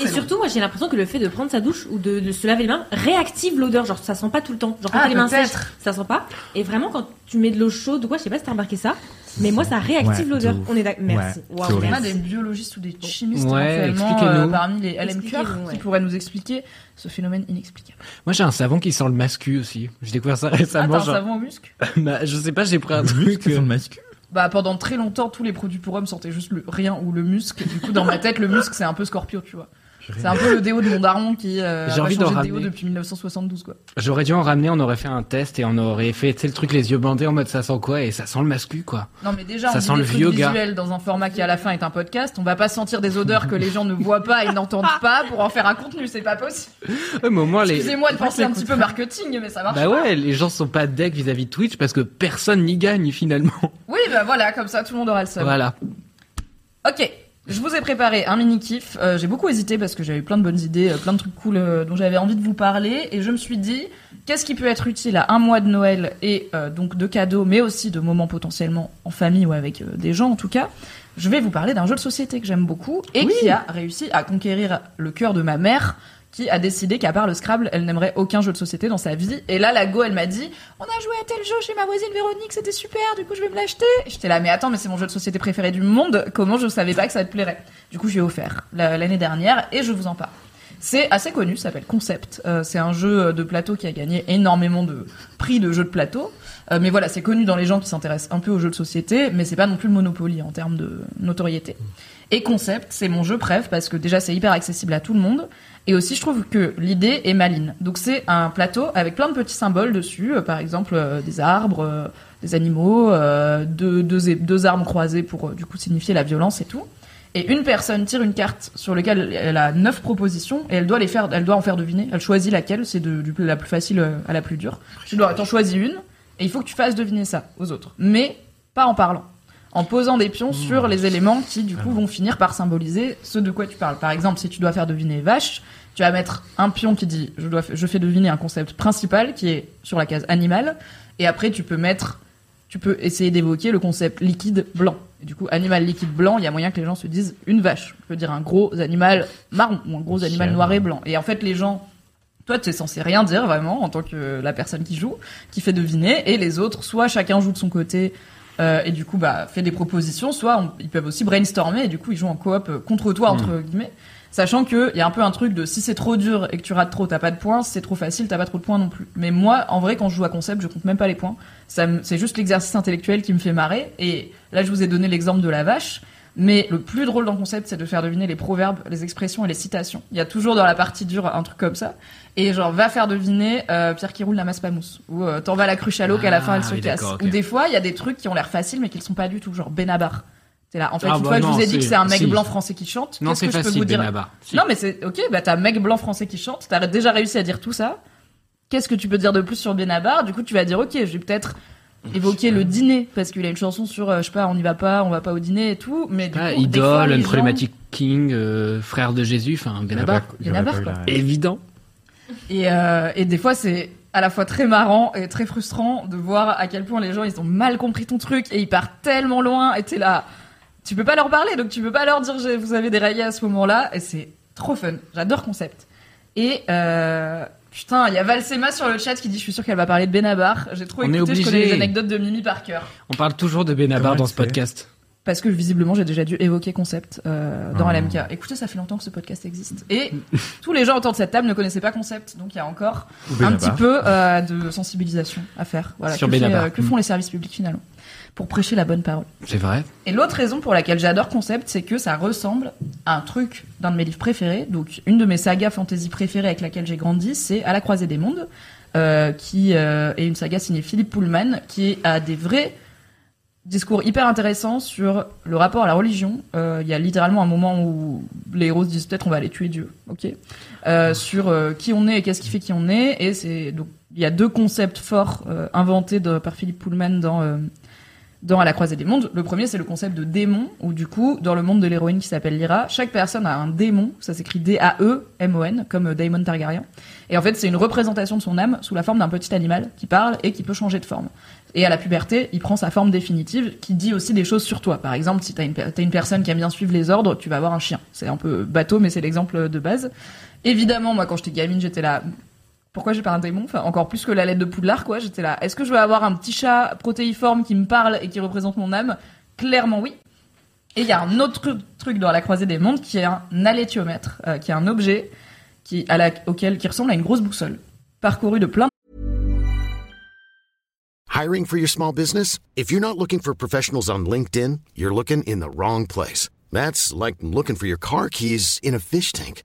Et, et surtout, moi, j'ai l'impression que le fait de prendre sa douche ou de, de se laver les mains réactive l'odeur. Genre, ça sent pas tout le temps. Genre, quand Ah, t'as les mains sèches, ça sent pas. Et vraiment, quand tu mets de l'eau chaude ou quoi, je sais pas si t'as remarqué ça, mais moi, ça réactive Ouais, l'odeur. On est d'accord. Merci. Ouais, Waouh, c'est on a des biologistes ou des chimistes Ouais, expliquez-nous. euh, parmi les LM Expliquez-nous, Cœur qui pourraient nous expliquer ce phénomène inexplicable Moi, j'ai un savon qui sent le mascu aussi. J'ai découvert ça [laughs] ah récément. t'as un genre- savon au musc [laughs] Bah, je sais pas, j'ai pris un Le truc. euh, sur le masque. bah pendant très longtemps tous les produits pour hommes sentaient juste le rien ou le musc du coup dans ma tête le musc c'est un peu Scorpio tu vois C'est un peu le déo de mon daron qui euh, J'ai a envie pas changé d'en de déo ramener. depuis 1972 quoi. J'aurais dû en ramener, on aurait fait un test et on aurait fait, tu sais, le truc les yeux bandés en mode ça sent quoi? Et ça sent le mascu, quoi. Non mais déjà Ça on sent dit le vieux gars. visuels dans un format qui à la fin est un podcast, on va pas sentir des odeurs que les gens ne voient pas et n'entendent [laughs] pas pour en faire un contenu, c'est pas possible. Ouais, mais au moins, les. Excusez-moi de penser un petit peu marketing mais ça marche Bah pas. ouais, les gens sont pas deck vis-à-vis de Twitch parce que personne n'y gagne finalement. Oui bah voilà, comme ça tout le monde aura le seum. Voilà. OK. Je vous ai préparé un mini kiff. Euh, j'ai beaucoup hésité parce que j'avais plein de bonnes idées, euh, plein de trucs cool euh, dont j'avais envie de vous parler, et je me suis dit qu'est-ce qui peut être utile à un mois de Noël et donc de cadeaux, mais aussi de moments potentiellement en famille ou avec des gens en tout cas. Je vais vous parler d'un jeu de société que j'aime beaucoup et qui a réussi à conquérir le cœur de ma mère a décidé qu'à part le Scrabble, elle n'aimerait aucun jeu de société dans sa vie. Et là, la go, elle m'a dit, on a joué à tel jeu chez ma voisine Véronique, c'était super, du coup, je vais me l'acheter. Et J'étais là, mais attends, mais c'est mon jeu de société préféré du monde, comment je savais pas que ça te plairait? Du coup, je lui ai offert la- l'année dernière et je vous en parle. C'est assez connu, ça s'appelle Concept. Euh, c'est un jeu de plateau qui a gagné énormément de prix de jeux de plateau. Euh, mais voilà, c'est connu dans les gens qui s'intéressent un peu aux jeux de société, mais c'est pas non plus le Monopoly en termes de notoriété. Et Concept, c'est mon jeu préf parce que déjà c'est hyper accessible à tout le monde. Et aussi, je trouve que l'idée est maligne. Donc c'est un plateau avec plein de petits symboles dessus, euh, par exemple euh, des arbres, euh, des animaux, euh, deux, deux, armes croisées pour euh, du coup signifier la violence et tout. Et une personne tire une carte sur laquelle elle a neuf propositions et elle doit les faire, elle doit en faire deviner. Elle choisit laquelle, c'est de, du, la plus facile euh, à la plus dure. Tu dois, t'en choisis une et il faut que tu fasses deviner ça aux autres, mais pas en parlant, en posant des pions sur les éléments qui du coup vont finir par symboliser ce de quoi tu parles. Par exemple, si tu dois faire deviner vache, tu vas mettre un pion qui dit je dois, je fais deviner un concept principal qui est sur la case animal, et après tu peux mettre tu peux essayer d'évoquer le concept liquide blanc. Et du coup, animal liquide blanc, il y a moyen que les gens se disent une vache. Tu peux dire un gros animal marron ou un gros animal noir et blanc. Et en fait, les gens, toi, tu es censé rien dire vraiment en tant que la personne qui joue, qui fait deviner, et les autres, soit chacun joue de son côté. euh, et du coup, bah, fait des propositions. Soit on- ils peuvent aussi brainstormer et du coup, ils jouent en coop euh, contre toi entre guillemets, sachant que il y a un peu un truc de si c'est trop dur et que tu rates trop, t'as pas de points. Si c'est trop facile, t'as pas trop de points non plus. Mais moi, en vrai, quand je joue à concept, je compte même pas les points. C'est juste l'exercice intellectuel qui me fait marrer. Et là, je vous ai donné l'exemple de la vache. Mais le plus drôle dans le concept, c'est de faire deviner les proverbes, les expressions et les citations. Il y a toujours dans la partie dure un truc comme ça. Et genre, va faire deviner euh, Pierre qui roule la masse pas mousse. Ou euh, t'en vas la cruche à l'eau qu'à la fin elle Ah, se oui, casse. d'accord, ok. Ou des fois, il y a des trucs qui ont l'air faciles mais qui le sont pas du tout. Genre Benabar. T'es là. En fait, Ah une bah fois que je non, vous ai dit c'est- que c'est un mec si. blanc français qui chante, Non, qu'est-ce c'est que je peux facile, vous dire Benabar. Si. Non, mais c'est ok. Bah t'as un mec blanc français qui chante. T'as déjà réussi à dire tout ça. Qu'est-ce que tu peux dire de plus sur Benabar? Du coup, tu vas dire ok, je vais peut-être évoquer le dîner parce qu'il a une chanson sur euh, je sais pas, on n'y va pas, on va pas au dîner et tout. Mais du Ah, coup, des fois, idole, une gens- problématique King, euh, frère de Jésus, enfin Benabar. Benabar, quoi. Évident. Et, euh, et des fois, c'est à la fois très marrant et très frustrant de voir à quel point les gens ils ont mal compris ton truc et ils partent tellement loin et t'es là. Tu peux pas leur parler, donc tu peux pas leur dire vous avez déraillé à ce moment-là et c'est trop fun. J'adore concept. Et euh, putain, il y a Valsema sur le chat qui dit je suis sûr qu'elle va parler de Benabar. J'ai trop On est écouté, je connais les anecdotes de Mimi par cœur. On parle toujours de Benabar Comment dans ce fait podcast. Parce que visiblement j'ai déjà dû évoquer concept euh, dans Ah. LMK. Écoutez, ça fait longtemps que ce podcast existe. Et [laughs] tous les gens autour de cette table ne connaissaient pas concept, donc il y a encore un petit peu euh, de sensibilisation à faire. Voilà, Sur que, fait, euh, que font les services publics finalement? Pour prêcher la bonne parole. C'est vrai. Et l'autre raison pour laquelle j'adore Concept, c'est que ça ressemble à un truc d'un de mes livres préférés. Donc, une de mes sagas fantasy préférées avec laquelle j'ai grandi, c'est À la croisée des mondes, euh, qui euh, est une saga signée Philippe Pullman, qui a des vrais discours hyper intéressants sur le rapport à la religion. Euh, Il y a littéralement un moment où les héros se disent peut-être on va aller tuer Dieu, ok Sur qui on est et qu'est-ce qui fait qui on est. Et c'est donc il y a deux concepts forts inventés de- par Philippe Pullman dans dans À la croisée des mondes. Le premier, c'est le concept de démon, où du coup, dans le monde de l'héroïne qui s'appelle Lyra, chaque personne a un démon, ça s'écrit D-A-E-M-O-N, comme euh, Daemon Targaryen. Et en fait, c'est une représentation de son âme sous la forme d'un petit animal qui parle et qui peut changer de forme. Et à la puberté, il prend sa forme définitive qui dit aussi des choses sur toi. Par exemple, si t'as une, t'es une personne qui aime bien suivre les ordres, tu vas avoir un chien. C'est un peu bateau, mais c'est l'exemple de base. Évidemment, moi, quand j'étais gamine, j'étais là, pourquoi j'ai pas un démon Enfin, encore plus que la lettre de Poudlard, quoi. J'étais là. Est-ce que je veux avoir un petit chat protéiforme qui me parle et qui représente mon âme? Clairement, oui. Et il y a un autre truc dans la croisée des mondes qui est un alétiomètre, euh, qui est un objet qui, à la, auquel, qui ressemble à une grosse boussole, parcouru de plein Hiring for your small business? If you're not looking for professionals on LinkedIn, you're looking in the wrong place. That's like looking for your car keys in a fish tank.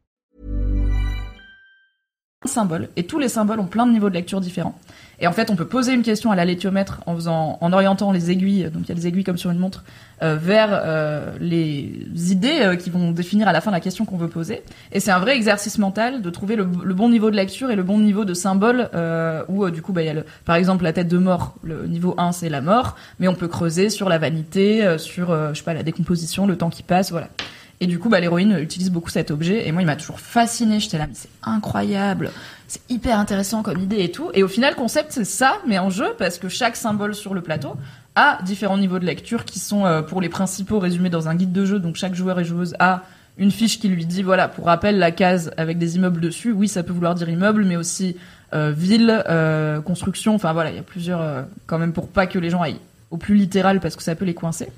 Symboles et tous les symboles ont plein de niveaux de lecture différents. Et en fait, on peut poser une question à la léthiomètre en faisant, en orientant les aiguilles, donc il y a des aiguilles comme sur une montre, euh, vers euh, les idées euh, qui vont définir à la fin la question qu'on veut poser. Et c'est un vrai exercice mental de trouver le, bon niveau de lecture et le bon niveau de symbole. Où du coup, bah, y a le, par exemple la tête de mort. Le niveau 1, c'est la mort, mais on peut creuser sur la vanité, sur je sais pas la décomposition, le temps qui passe, voilà. Et du coup, bah, l'héroïne utilise beaucoup cet objet. Et moi, il m'a toujours fasciné. J'étais là, mais c'est incroyable. C'est hyper intéressant comme idée et tout. Et au final, le concept, c'est ça, mais en jeu, parce que chaque symbole sur le plateau a différents niveaux de lecture qui sont, euh, pour les principaux, résumés dans un guide de jeu. Donc, chaque joueur et joueuse a une fiche qui lui dit, voilà, pour rappel, la case avec des immeubles dessus. Oui, ça peut vouloir dire immeuble, mais aussi euh, ville, euh, construction. Enfin, voilà, il y a plusieurs, quand même, pour pas que les gens aillent au plus littéral, parce que ça peut les coincer.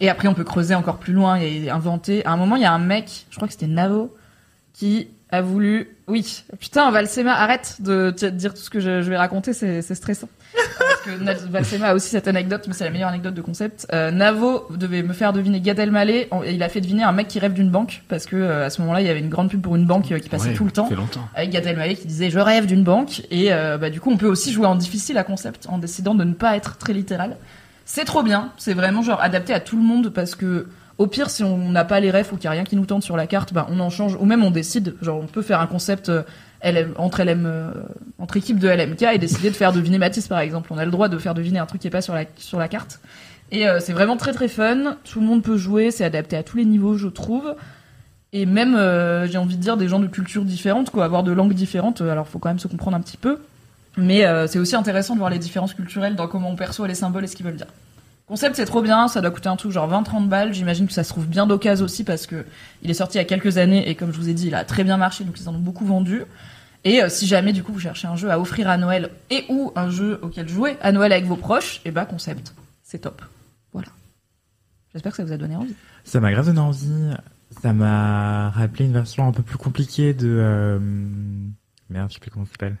Et après, on peut creuser encore plus loin et inventer. À un moment, il y a un mec, je crois que c'était Navo, qui a voulu. Oui, putain, Valsema, arrête de te dire tout ce que je, je vais raconter, c'est stressant. Parce que Valsema a aussi cette anecdote, mais c'est la meilleure anecdote de concept. Euh, Navo devait me faire deviner Gad Elmaleh, et il a fait deviner un mec qui rêve d'une banque, parce que euh, à ce moment-là, il y avait une grande pub pour une banque euh, qui passait Ouais, tout le temps longtemps. avec Gad Elmaleh qui disait je rêve d'une banque et euh, bah, du coup on peut aussi jouer en difficile à concept en décidant de ne pas être très littéral. C'est trop bien, c'est vraiment genre adapté à tout le monde parce que au pire si on n'a pas les refs ou qu'il y a rien qui nous tente sur la carte, bah, on en change ou même on décide, genre on peut faire un concept euh, LM, entre LM euh, entre équipes de LMK et décider de faire deviner Matisse par exemple. On a le droit de faire deviner un truc qui est pas sur la sur la carte. Et euh, c'est vraiment très très fun, tout le monde peut jouer, c'est adapté à tous les niveaux je trouve. Et même, j'ai envie de dire, des gens de cultures différentes, quoi, avoir de langues différentes. Alors, faut quand même se comprendre un petit peu. Mais euh, c'est aussi intéressant de voir les différences culturelles dans comment on perçoit les symboles et ce qu'ils veulent dire. Concept, c'est trop bien. Ça doit coûter un truc genre 20-30 balles. J'imagine que ça se trouve bien d'occasion aussi parce que il est sorti il y a quelques années et comme je vous ai dit, il a très bien marché, donc ils en ont beaucoup vendu. Et euh, si jamais, du coup, vous cherchez un jeu à offrir à Noël et ou un jeu auquel jouer à Noël avec vos proches, et bah, concept. C'est top. Voilà. J'espère que ça vous a donné envie. Ça m'a grave donné envie. Ça m'a rappelé une version un peu plus compliquée de. euh, Merde, je sais plus comment ça s'appelle.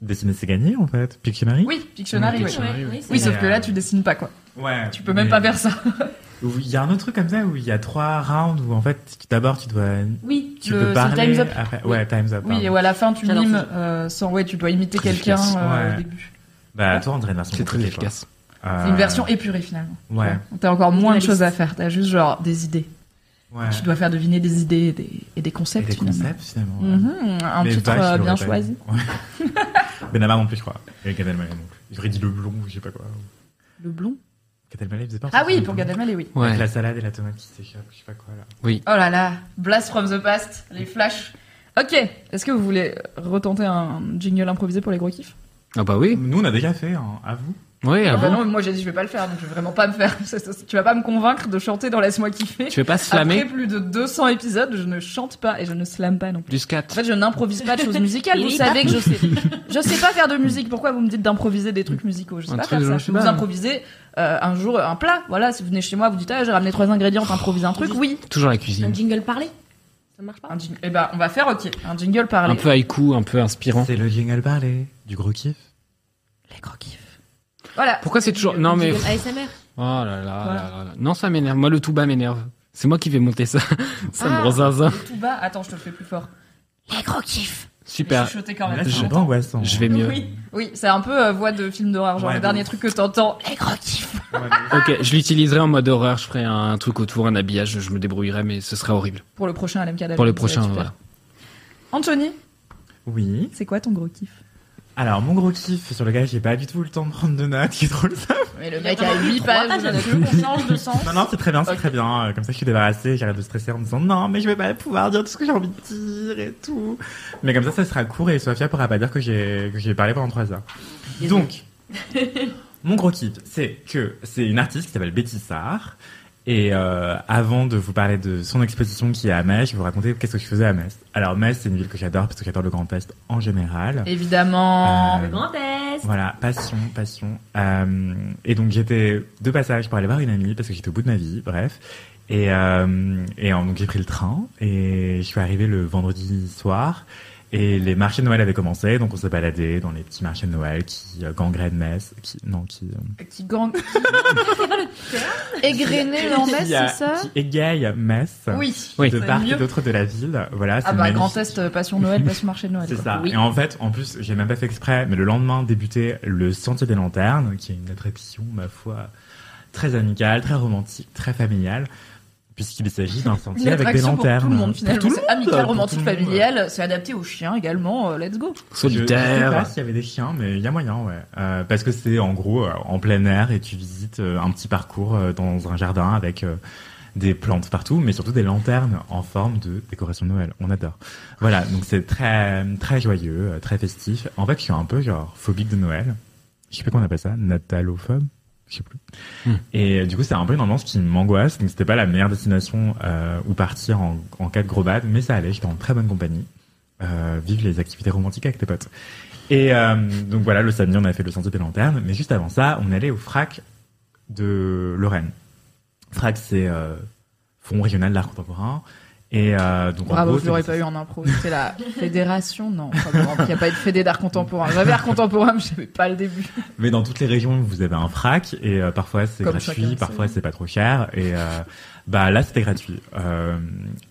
Dessiner, c'est gagné en fait. Pictionary Oui, Pictionary, Oui, oui. Pictionary, oui, Oui, c'est sauf que là, tu dessines pas, quoi. Ouais. Tu peux même pas faire ça. [laughs] Il y a un autre truc comme ça où il y a trois rounds où en fait, d'abord tu dois. Oui. Tu Le- peux c'est parler. Time's Up. Après, Oui. Ouais, Time's Up. Oui, pardon. et où à la fin, tu mimes euh, sans. Ouais, tu dois imiter quelqu'un euh, Ouais. au début. Bah, toi, une version C'est très efficace. Euh, C'est une version épurée finalement. Ouais. T'as encore moins de choses à faire. T'as juste genre des idées. Ouais. Tu dois faire deviner des idées et des, et des Et concepts des finalement. concepts finalement. ouais. Mhm, un Mais titre vache, euh, bien choisi. Ouais. [laughs] Benabar non plus, je crois. Et Gad Elmaleh non plus. J'aurais dit le blond, je sais pas quoi. Le blond. Gad Elmaleh faisait pas Ah oui, pour Gad Elmaleh, oui. Avec la salade et la tomate qui s'échappe, je sais pas quoi là. Oh là là, Blast from the Past, les flashs. Ok, est-ce que vous voulez retenter un jingle improvisé pour les gros kiffs? Ah bah oui. Nous, on a déjà fait, hein, à vous. Oui, ah Ah bah non, moi j'ai dit je vais pas le faire, donc je vais vraiment pas me faire. [laughs] Tu vas pas me convaincre de chanter dans Laisse-moi kiffer. Tu veux pas Après slammer plus de 200 épisodes, je ne chante pas et je ne slame pas non plus. du En scat fait, je n'improvise pas de choses [laughs] musicales. Vous savez que je sais, je sais pas faire de musique. Pourquoi vous me dites d'improviser des trucs musicaux? Je sais Un pas faire ça. sais vous pas. improviser euh, un jour un plat. Voilà, si vous venez chez moi, vous dites ah j'ai ramené trois ingrédients, t'improvises un truc. Oui. Toujours la Un cuisine. jingle parlé? Ça marche pas? Un jingle. Eh ben, on va faire ok, un jingle parlé. Un peu haïku, un peu inspirant. C'est le jingle parlé du gros kiff. Les gros kiffs. Voilà. Pourquoi c'est toujours non mais ASMR. oh là là, là Voilà. là là. non ça m'énerve. Moi le tout bas m'énerve. C'est moi qui vais monter ça. [laughs] ça me Ah, rend zinzin. Tout bas. Attends, je te le fais plus fort. Les gros kiffs. Super. Chuchoter quand Là, même. je-. Je vais mieux. Oui, oui, c'est un peu euh, voix de film d'horreur, genre Ouais, le de dernier truc que t'entends. Les gros kiffs. Ok, je l'utiliserai en mode horreur. Je ferai un truc autour, un habillage. Je me débrouillerai, mais ce serait horrible. Pour le prochain LMK Pour le prochain, voilà. Anthony, Oui. c'est quoi ton gros kiff? Alors, mon gros kiff sur lequel j'ai pas du tout le temps de prendre de notes, qui est trop le ça. Mais le mec a même 8 trois pages, qu'on change de sens. Non, non, c'est très bien, c'est très bien. Euh, Comme ça, je suis débarrassée, j'arrête de stresser en me disant non, mais je vais pas pouvoir dire tout ce que j'ai envie de dire et tout. Mais comme ça, ça sera court et Sophia pourra pas dire que j'ai, que j'ai parlé pendant trois heures. Donc, [laughs] mon gros kiff, c'est que c'est une artiste qui s'appelle Betty Sarr. Et euh, avant de vous parler de son exposition qui est à Metz, je vais vous raconter qu'est-ce que je faisais à Metz. Alors Metz, c'est une ville que j'adore parce que j'adore le Grand Est en général. Évidemment. Euh, Le Grand Est. Voilà, passion, passion. Euh, et donc j'étais de passage pour aller voir une amie parce que j'étais au bout de ma vie, bref. Et, euh, et donc j'ai pris le train et je suis arrivé le vendredi soir. Et les marchés de Noël avaient commencé, donc on s'est baladé dans les petits marchés de Noël qui euh, gangrènent Metz, qui non qui euh, Qui gang... [laughs] Égrené en Metz, euh, c'est ça qui égayent Metz Oui. Oui. de part et d'autre de la ville. Voilà, c'est Ah bah magnifique. Grand Est, euh, Passion Noël, [laughs] Passion Marché de Noël. C'est ça. Oui. Et en fait, en plus, j'ai même pas fait exprès, mais le lendemain débutait le Sentier des Lanternes, qui est une attraction, ma foi, très amicale, très romantique, très familiale, puisqu'il s'agit d'un sentier avec des attraction pour lanternes. tout le monde finalement. Pour tout le C'est amical, romantique, tout le monde. familial. C'est adapté aux chiens également. euh, let's go. Je, je sais pas Solitaire. s'il y avait des chiens, mais il y a moyen, ouais. Euh, parce que c'est en gros euh, en plein air et tu visites euh, un petit parcours dans un jardin avec des plantes partout, mais surtout des lanternes en forme de décoration de Noël. On adore. Voilà, donc c'est très très joyeux, très festif. En fait, je suis un peu genre phobique de Noël. Je sais pas comment on appelle ça, natalophobe. Je sais plus. Hmm. Et euh, du coup, c'est un peu une ambiance qui m'angoisse. Donc, c'était pas la meilleure destination euh, où partir en, en cas de gros bad, mais ça allait. J'étais en très bonne compagnie. Euh, vive les activités romantiques avec tes potes. Et euh, donc voilà, le samedi, on a fait le sentier des lanternes. Mais juste avant ça, on allait au FRAC de Lorraine. FRAC, c'est Fonds régional d'art contemporain. Et euh, donc en Bravo, gros, je l'aurais pas eu en impro. C'est la fédération, non. Il n'y a pas de fédé d'art contemporain. J'avais art contemporain, mais j'avais pas le début. Mais dans toutes les régions, vous avez un frac et euh, parfois c'est gratuit, chacun, parfois c'est- pas trop cher et euh, bah là c'était gratuit. Euh,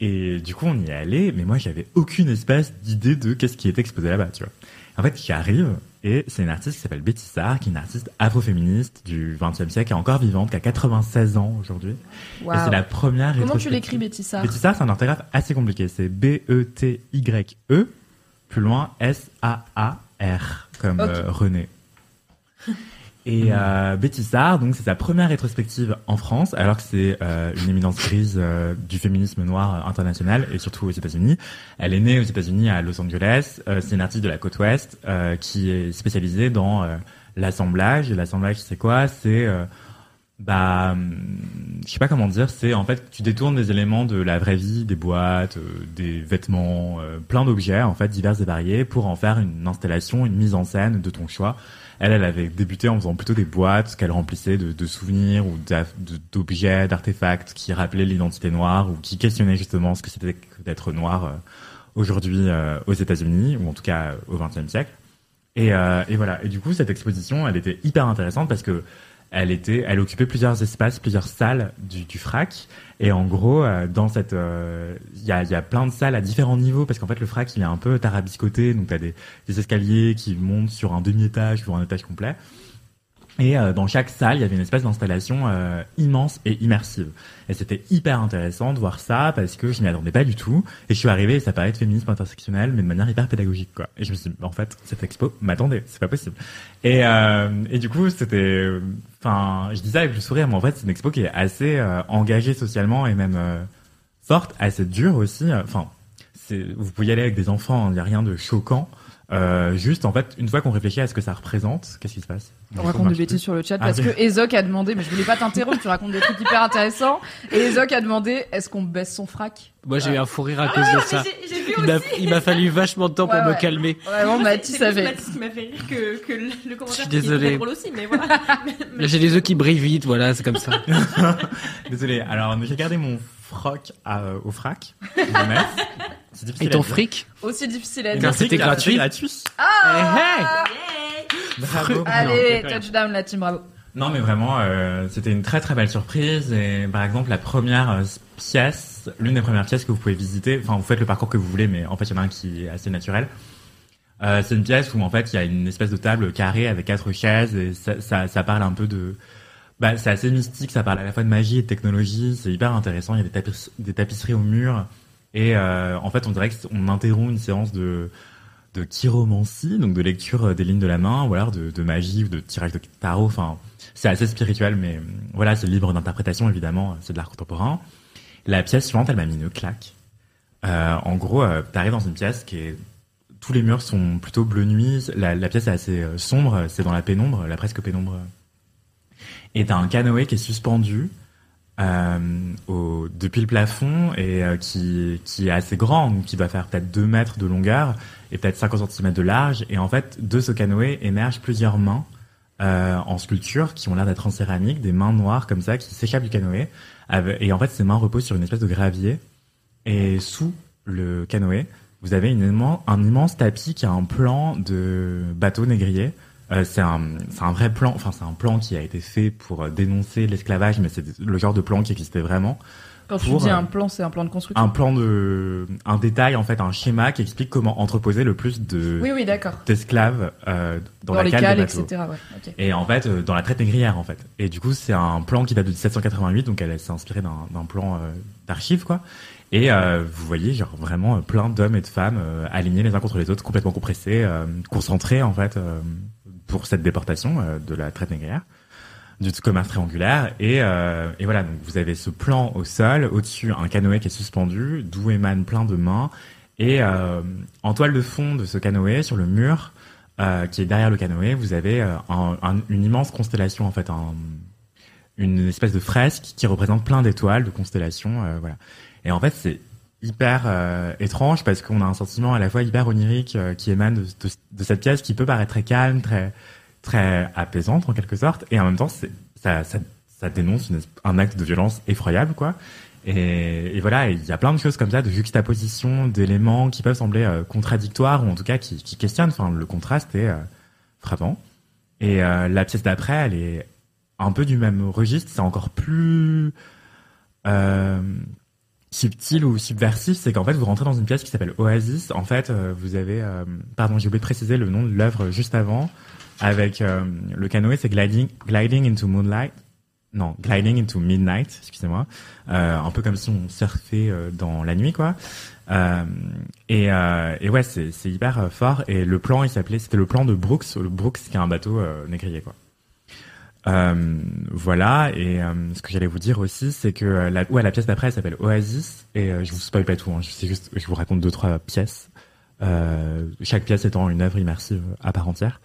et du coup on y est allé, mais moi j'avais aucune espèce d'idée de qu'est-ce qui était exposé là-bas, tu vois. En fait, j'y arrive et c'est une artiste qui s'appelle Betty Sarr, qui est une artiste afroféministe du XXe siècle, qui est encore vivante, qui a 96 ans aujourd'hui. Et c'est la première. Comment tu l'écris, Betty Sarr Betty Sarr, c'est un orthographe assez compliqué. C'est B-E-T-Y-E, plus loin S-A-A-R, comme euh, René. [laughs] Et euh, Betty Sarr, donc c'est sa première rétrospective en France, alors que c'est euh, une éminence grise euh, du féminisme noir international et surtout aux États-Unis. Elle est née aux États-Unis à Los Angeles. Euh, c'est une artiste de la côte ouest euh, qui est spécialisée dans euh, l'assemblage. Et l'assemblage, c'est quoi? C'est euh, bah, hum, je sais pas comment dire. C'est en fait tu détournes des éléments de la vraie vie, des boîtes, euh, des vêtements, euh, plein d'objets en fait divers et variés pour en faire une installation, une mise en scène de ton choix. Elle, elle avait débuté en faisant plutôt des boîtes qu'elle remplissait de, souvenirs ou d'objets, d'artefacts qui rappelaient l'identité noire ou qui questionnaient justement ce que c'était d'être noir euh, aujourd'hui euh, aux États-Unis ou en tout cas euh, au XXe siècle. Et, et voilà. Et du coup, cette exposition, elle était hyper intéressante parce que elle était, elle occupait plusieurs espaces, plusieurs salles du, du FRAC. Et en gros, euh, dans cette, euh, il y, a, y a plein de salles à différents niveaux parce qu'en fait, le FRAC, il est un peu tarabiscoté. Donc, t'as des, des escaliers qui montent sur un demi-étage ou un étage complet. Et euh, dans chaque salle, il y avait une espèce d'installation euh, immense et immersive. Et c'était hyper intéressant de voir ça parce que je m'y attendais pas du tout. Et je suis arrivé et ça paraît être féminisme intersectionnel, mais de manière hyper pédagogique, quoi. Et je me suis dit, en fait, cette expo m'attendait, c'est pas possible. Et, euh, et du coup, c'était, enfin, je dis ça avec le sourire, mais en fait, c'est une expo qui est assez euh, engagée socialement et même euh, forte, assez dure aussi. Enfin, vous pouvez y aller avec des enfants, il n'y a rien de choquant. Euh, juste, en fait, une fois qu'on réfléchit à ce que ça représente, qu'est-ce qui se passe? On raconte des bêtises sur le chat Ah, parce que Ezok a demandé, mais je voulais pas t'interrompre, tu racontes des trucs hyper intéressants. Et Ezok a demandé, est-ce qu'on baisse son frac? Moi, j'ai eu un fou rire à cause de ça. J'ai j'ai vu Il m'a, aussi. il m'a fallu vachement de temps pour Ouais, me calmer. Vraiment, Mathis avait. Mathis qui m'a fait rire que, que le, le commentaire. suis qui est désolé. aussi, mais voilà. J'ai les yeux qui brillent vite, voilà, c'est comme ça. [laughs] Désolé. Alors, j'ai gardé mon froc à, euh, au frac. C'est difficile Et ton à dire. fric Aussi difficile à Et dire. Car c'était gratuit. gratuit. Eh, hey Bravo. Allez, Non, touchdown la team, bravo. Non, mais vraiment, euh, c'était une très très belle surprise. Et par exemple, la première euh, pièce, l'une des premières pièces que vous pouvez visiter, enfin, vous faites le parcours que vous voulez, mais en fait, il y en a un qui est assez naturel. Euh, c'est une pièce où en fait, il y a une espèce de table carrée avec quatre chaises et ça, ça, ça parle un peu de. Bah, c'est assez mystique, ça parle à la fois de magie et de technologie. C'est hyper intéressant. Il y a des, tapis- des tapisseries au mur et euh, en fait, on dirait qu'on interrompt une séance de de chiromancie, donc de lecture euh, des lignes de la main, ou alors de, magie ou de tirage de tarot. Enfin, c'est assez spirituel, mais euh, voilà, c'est libre d'interprétation évidemment. C'est de l'art contemporain. La pièce suivante, elle m'a mis une claque. En gros, euh, t'arrives dans une pièce qui est tous les murs sont plutôt bleu nuit. La, pièce est assez sombre, c'est dans la pénombre, la presque pénombre. Et t'as un canoë qui est suspendu euh, depuis le plafond et euh, qui, qui est assez grand, donc qui doit faire peut-être 2 mètres de longueur et peut-être 50 cm de large. Et en fait, de ce canoë émergent plusieurs mains euh, en sculpture qui ont l'air d'être en céramique, des mains noires comme ça qui s'échappent du canoë. Et en fait, ces mains reposent sur une espèce de gravier. Et sous le canoë, vous avez un immense tapis qui a un plan de bateau négrier. Euh, c'est un, c'est un vrai plan, enfin c'est un plan qui a été fait pour euh, dénoncer l'esclavage, mais c'est le genre de plan qui existait vraiment. Quand tu Pour, dis euh, un plan, c'est un plan de construction. Un plan de, un détail en fait, un schéma qui explique comment entreposer le plus de Oui, oui, d'accord. d'esclaves euh, dans, Dans, la les cale cales, etc. Ouais, ok. Et en fait, euh, dans la traite négrière, en fait. Et du coup, c'est un plan qui date de 1788, donc elle s'est inspirée d'un plan d'archives, quoi. Et euh, vous voyez, genre vraiment plein d'hommes et de femmes euh, alignés les uns contre les autres, complètement compressés, euh, concentrés, en fait, euh, pour cette déportation euh, de la traite négrière, du commerce triangulaire. Et, euh, et voilà, donc vous avez ce plan au sol, au-dessus un canoë qui est suspendu, d'où émanent plein de mains. Et euh, en toile de fond de ce canoë, sur le mur, qui est derrière le canoë, vous avez un- un- une immense constellation, en fait, un- une espèce de fresque qui représente plein d'étoiles, de constellations, voilà. Et en fait, c'est hyper euh, étrange parce qu'on a un sentiment à la fois hyper onirique euh, qui émane de, cette pièce qui peut paraître très calme, très très apaisante en quelque sorte, et en même temps, ça, ça, dénonce un acte de violence effroyable, quoi. Et, voilà, il y a plein de choses comme ça, de juxtaposition, d'éléments qui peuvent sembler euh, contradictoires ou en tout cas qui, questionnent. Enfin, le contraste est frappant. Et la pièce d'après, elle est un peu du même registre. C'est encore plus subtil ou subversif. C'est qu'en fait, vous rentrez dans une pièce qui s'appelle Oasis. En fait, euh, vous avez, euh, pardon, j'ai oublié de préciser le nom de l'œuvre juste avant. Avec euh, le canoë, c'est gliding, gliding into moonlight. Non, Gliding into Midnight, excusez-moi. Un peu comme si on surfait dans la nuit, quoi. Et, ouais, c'est hyper fort. Et le plan, il s'appelait, c'était le plan de Brooks, le Brooks qui est un bateau négrier, quoi. Euh, voilà. Et euh, ce que j'allais vous dire aussi, c'est que euh, la, ouais, la pièce d'après, elle s'appelle Oasis. Et euh, je vous spoil pas tout. Hein, c'est juste, je vous raconte deux trois pièces. Euh, chaque pièce étant une œuvre immersive à part entière.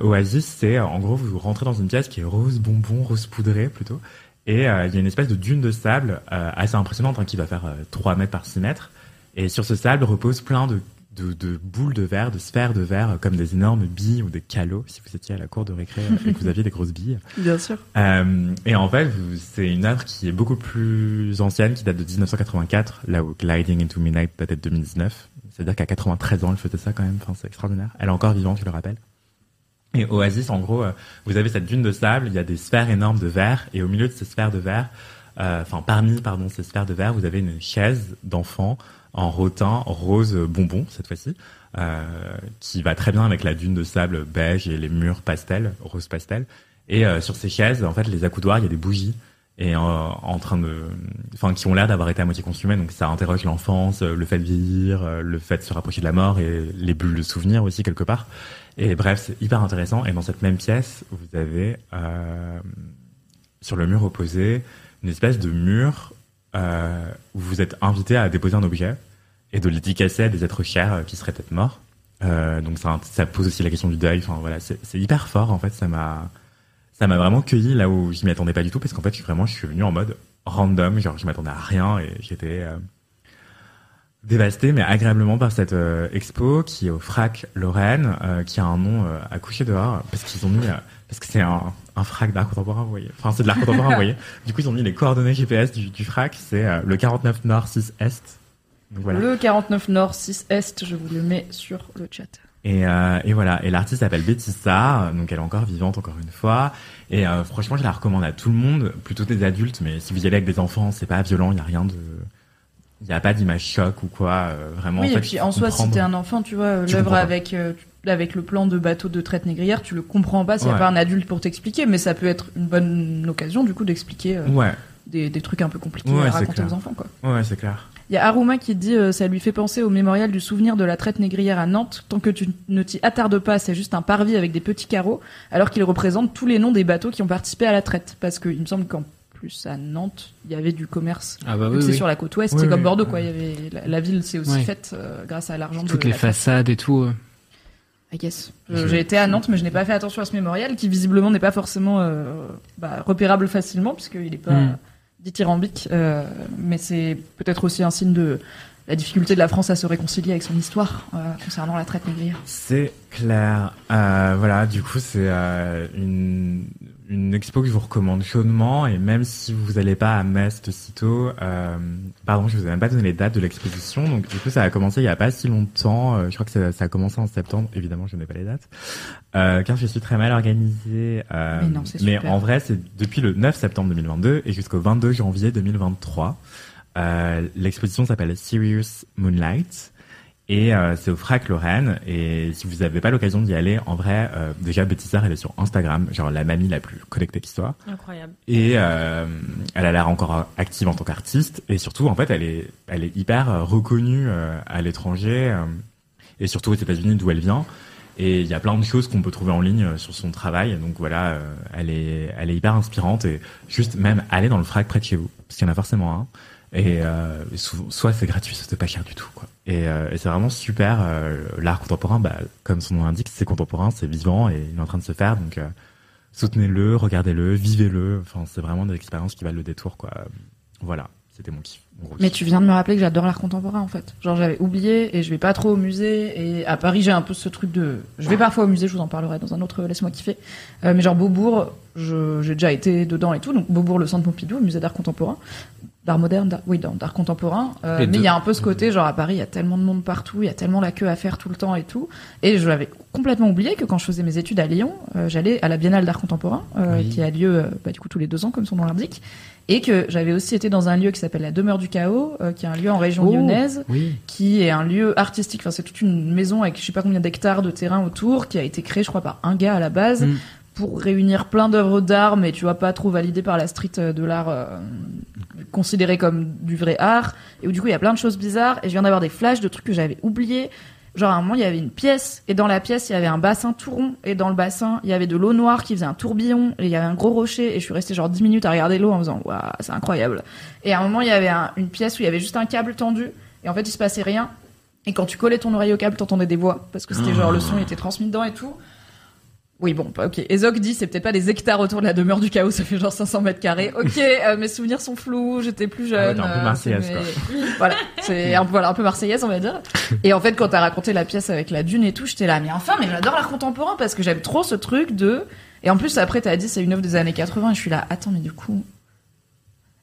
Oasis, c'est en gros vous rentrez dans une pièce qui est rose bonbon, rose poudré plutôt, et il y a une espèce de dune de sable assez impressionnante hein, qui va faire euh, 3 mètres par 6 mètres. Et sur ce sable repose plein de, de, de boules de verre, de sphères de verre, euh, comme des énormes billes ou des calots, si vous étiez à la cour de récré euh, et que vous aviez des grosses billes. [laughs] Bien sûr. Euh, et en fait, c'est une œuvre qui est beaucoup plus ancienne, qui date de 1984, là où Gliding into Midnight date de 2019. C'est-à-dire qu'à 93 ans, elle faisait ça quand même. Enfin, c'est extraordinaire. Elle est encore vivante, je le rappelle. Et Oasis, en gros, vous avez cette dune de sable, il y a des sphères énormes de verre, et au milieu de ces sphères de verre, euh, enfin parmi pardon ces sphères de verre, vous avez une chaise d'enfant en rotin rose bonbon cette fois-ci, euh, qui va très bien avec la dune de sable beige et les murs pastel, rose pastel. Et euh, sur ces chaises, en fait, les accoudoirs, il y a des bougies et euh, en train de, enfin, qui ont l'air d'avoir été à moitié consumées. Donc ça interroge l'enfance, le fait de vieillir, le fait de se rapprocher de la mort et les bulles de souvenirs aussi quelque part. Et bref, c'est hyper intéressant. Et dans cette même pièce, vous avez sur le mur opposé une espèce de mur euh, où vous êtes invité à déposer un objet et de le à des êtres chers euh, qui seraient peut-être morts. Euh, donc ça, pose aussi la question du deuil. Enfin voilà, c'est hyper fort en fait. Ça m'a, ça m'a vraiment cueilli là où je m'y attendais pas du tout parce qu'en fait, vraiment, je suis venu en mode random, genre je m'attendais à rien et j'étais euh, dévasté mais agréablement par cette euh, expo qui est au Frac Lorraine, euh, qui a un nom euh, à coucher dehors parce qu'ils ont mis, euh, parce que c'est un, un frac d'art contemporain, vous voyez. Enfin, c'est de l'art contemporain, vous voyez. [laughs] Du coup, ils ont mis les coordonnées GPS du, du frac, c'est le 49 Nord 6 Est. Donc voilà. Le 49 Nord, 6 Est, je vous le mets sur le chat. Et, et voilà. Et l'artiste s'appelle Betty Sarr, donc elle est encore vivante encore une fois. Et franchement, je la recommande à tout le monde, plutôt des adultes, mais si vous y allez avec des enfants, c'est pas violent, il y a rien de, il y a pas d'image choc ou quoi. euh, vraiment. oui, en fait, et puis en soi, si t'es un enfant, tu vois, l'œuvre avec, euh, avec le plan de bateau de traite négrière, tu le comprends pas s'il n'y a pas un adulte pour t'expliquer, mais ça peut être une bonne occasion, du coup, d'expliquer euh, Ouais, des, des trucs un peu compliqués Ouais, à raconter clair. aux enfants, quoi. ouais, c'est clair. Il y a Aruma qui dit ça lui fait penser au mémorial du souvenir de la traite négrière à Nantes. Tant que tu ne t'y attardes pas, c'est juste un parvis avec des petits carreaux, alors qu'il représente tous les noms des bateaux qui ont participé à la traite. Parce qu'il me semble qu'en plus à Nantes, il y avait du commerce. Ah bah oui, c'est oui. sur la côte ouest, Oui, c'est comme oui. Bordeaux, quoi. Il y avait la, la ville s'est aussi faite euh, grâce à l'argent de Toutes les la façades et tout. euh. I guess. Euh, J'ai été à Nantes, mais je n'ai pas fait attention à ce mémorial qui visiblement n'est pas forcément euh, bah, repérable facilement puisqu'il n'est pas Mm. dithyrambique. euh, mais c'est peut-être aussi un signe de la difficulté de la France à se réconcilier avec son histoire euh, concernant la traite négrière. C'est clair. Euh, voilà, du coup, c'est euh, une, une expo que je vous recommande chaudement et même si vous n'allez pas à Metz de sitôt, euh, pardon, je vous ai même pas donné les dates de l'exposition, donc du coup ça a commencé il y a pas si longtemps. euh, je crois que ça, ça a commencé en septembre. Évidemment, je n'ai pas les dates, euh, car je suis très mal organisée. euh, Mais non, mais en vrai, c'est depuis le 9 septembre 2022 et jusqu'au 22 janvier 2023. Euh, L'exposition s'appelle Serious Moonlight. Et euh, c'est au Frac Lorraine. Et si vous n'avez pas l'occasion d'y aller, en vrai, euh, déjà Betty Sarr, elle est sur Instagram, genre la mamie la plus connectée qui soit. Incroyable. Et euh, elle a l'air encore active en tant qu'artiste. Et surtout, en fait, elle est, elle est hyper euh, reconnue euh, à l'étranger euh, et surtout aux États-Unis d'où elle vient. Et il y a plein de choses qu'on peut trouver en ligne sur son travail. Donc voilà, elle est, elle est hyper inspirante et juste même aller dans le Frac près de chez vous, parce qu'il y en a forcément un. Et euh, souvent- soit c'est gratuit, soit c'est pas cher du tout. Quoi. Et, euh, et c'est vraiment super. euh, L'art contemporain, bah, comme son nom l'indique, c'est contemporain, c'est vivant et il est en train de se faire. Donc euh, soutenez-le, regardez-le, vivez-le. Enfin, c'est vraiment des expériences qui valent le détour. Quoi. Voilà, c'était mon kiff. mon Mais kiff. tu viens de me rappeler que j'adore l'art contemporain en fait. Genre j'avais oublié et je vais pas trop au musée et à Paris j'ai un peu ce truc de je vais parfois au musée, je vous en parlerai dans un autre laisse-moi kiffer. Euh, mais genre Beaubourg, j'ai déjà été dedans et tout donc Beaubourg le centre Pompidou, le musée d'art contemporain, d'art moderne, d'art- oui, d'art contemporain. Euh, mais il y a un peu ce côté genre à Paris, il y a tellement de monde partout, il y a tellement la queue à faire tout le temps et tout et je l'avais complètement oublié que quand je faisais mes études à Lyon, euh, j'allais à la Biennale d'art contemporain euh, Oui. qui a lieu euh, bah, du coup tous les deux ans comme son nom l'indique et que j'avais aussi été dans un lieu qui s'appelle la Demeure du Chaos, euh, qui est un lieu en région Oh. lyonnaise, Oui. qui est un lieu artistique. Enfin, c'est toute une maison avec je sais pas combien d'hectares de terrain autour, qui a été créée, je crois, par un gars à la base Mm. Pour réunir plein d'œuvres d'art, mais tu vois pas trop validées par la street euh, de l'art euh, considéré comme du vrai art. Et où du coup il y a plein de choses bizarres. Et je viens d'avoir des flashs de trucs que j'avais oubliés. Genre à un moment il y avait une pièce et dans la pièce il y avait un bassin tout rond et dans le bassin il y avait de l'eau noire qui faisait un tourbillon et il y avait un gros rocher et je suis restée genre 10 minutes à regarder l'eau en faisant waouh c'est incroyable. Et à un moment il y avait un- une pièce où il y avait juste un câble tendu et en fait il se passait rien. Et quand tu collais ton oreille au câble t'entendais des voix parce que c'était genre le son était transmis dedans et tout. Oui, bon, bah, ok. Ezok dit, c'est peut-être pas des hectares autour de la demeure du chaos, ça fait genre 500 mètres carrés. Ok, [laughs] euh, mes souvenirs sont flous, j'étais plus Ah ouais, jeune. t'es un peu euh, marseillaise, quoi. voilà, c'est un, peu- voilà, un peu marseillaise, on va dire. Et en fait, quand t'as raconté la pièce avec la dune et tout, j'étais là, mais enfin, mais j'adore l'art contemporain parce que j'aime trop ce truc de... Et en plus, après, t'as dit, c'est une œuvre des années 80, et je suis là, attends, mais du coup...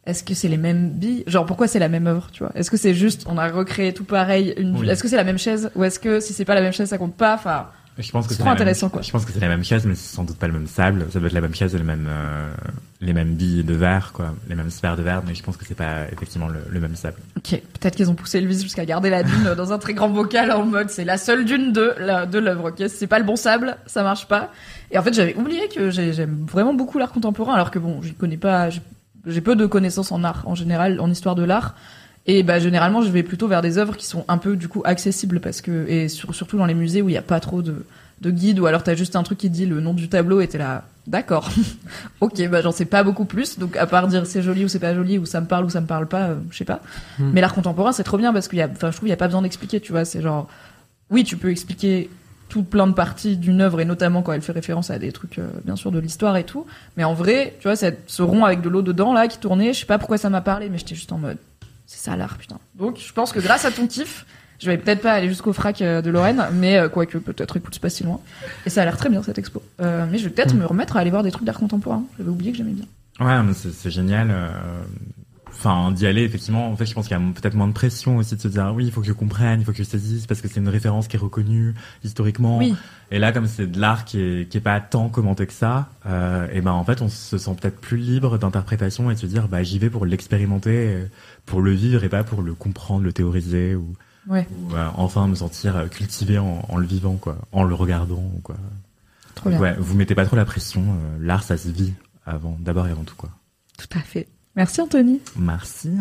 Est-ce que c'est les mêmes billes? Genre, pourquoi c'est la même œuvre, tu vois? Est-ce que c'est juste, on a recréé tout pareil une... Oui. Est-ce que c'est la même chaise? Ou est-ce que si c'est pas la même chaise, ça compte pas? Enfin, Je pense que C'est même- intéressant, quoi. Je pense que c'est la même chaise, mais c'est sans doute pas le même sable. Ça doit être la même chaise et les mêmes, euh, les mêmes billes de verre, quoi. Les mêmes sphères de verre, mais je pense que c'est pas effectivement le, le même sable. Ok, peut-être qu'ils ont poussé le vis jusqu'à garder la dune dans un très grand bocal en mode c'est la seule dune de la- de l'œuvre. Ok, c'est pas le bon sable, ça marche pas. Et en fait, j'avais oublié que j'ai- j'aime vraiment beaucoup l'art contemporain, alors que bon, j'y connais pas, j'ai peu de connaissances en art en général, en histoire de l'art. Et bah généralement, je vais plutôt vers des œuvres qui sont un peu du coup accessibles parce que et sur- surtout dans les musées où il y a pas trop de de guides ou alors t'as juste un truc qui dit le nom du tableau et t'es là d'accord. [laughs] Ok bah j'en sais pas beaucoup plus. Donc à part dire c'est joli ou c'est pas joli ou ça me parle ou ça me parle pas euh, je sais pas. Hmm. mais l'art contemporain c'est trop bien parce qu'il y a enfin je trouve il y a pas besoin d'expliquer tu vois. C'est genre oui tu peux expliquer toute plein de parties d'une œuvre et notamment quand elle fait référence à des trucs euh, bien sûr de l'histoire et tout. Mais en vrai tu vois ce rond avec de l'eau dedans là qui tournait je sais pas pourquoi ça m'a parlé mais j'étais juste en mode c'est ça l'art putain donc je pense que grâce à ton kiff je vais peut-être pas aller jusqu'au frac euh, de Lorraine, mais euh, quoique peut-être écoute c'est pas si loin. Et ça a l'air très bien cette expo. Euh, mais je vais peut-être Mm. me remettre à aller voir des trucs d'art contemporain. J'avais oublié que j'aimais bien. Ouais, mais c'est c'est génial. euh, Enfin, d'y aller, effectivement. En fait, je pense qu'il y a peut-être moins de pression aussi de se dire, ah oui, il faut que je comprenne, il faut que je saisisse, parce que c'est une référence qui est reconnue historiquement. Oui. Et là, comme c'est de l'art qui est, qui est pas tant commenté que ça, euh, et ben en fait, on se sent peut-être plus libre d'interprétation et de se dire, bah j'y vais pour l'expérimenter, pour le vivre et pas pour le comprendre, le théoriser ou, Ouais, ou, euh, enfin me sentir euh, cultivé en, en le vivant, quoi, en le regardant, quoi. trop bien. Ouais, vous mettez pas trop la pression. euh, l'art, ça se vit avant, d'abord et avant tout, quoi. Tout à fait. Merci Anthony. Merci.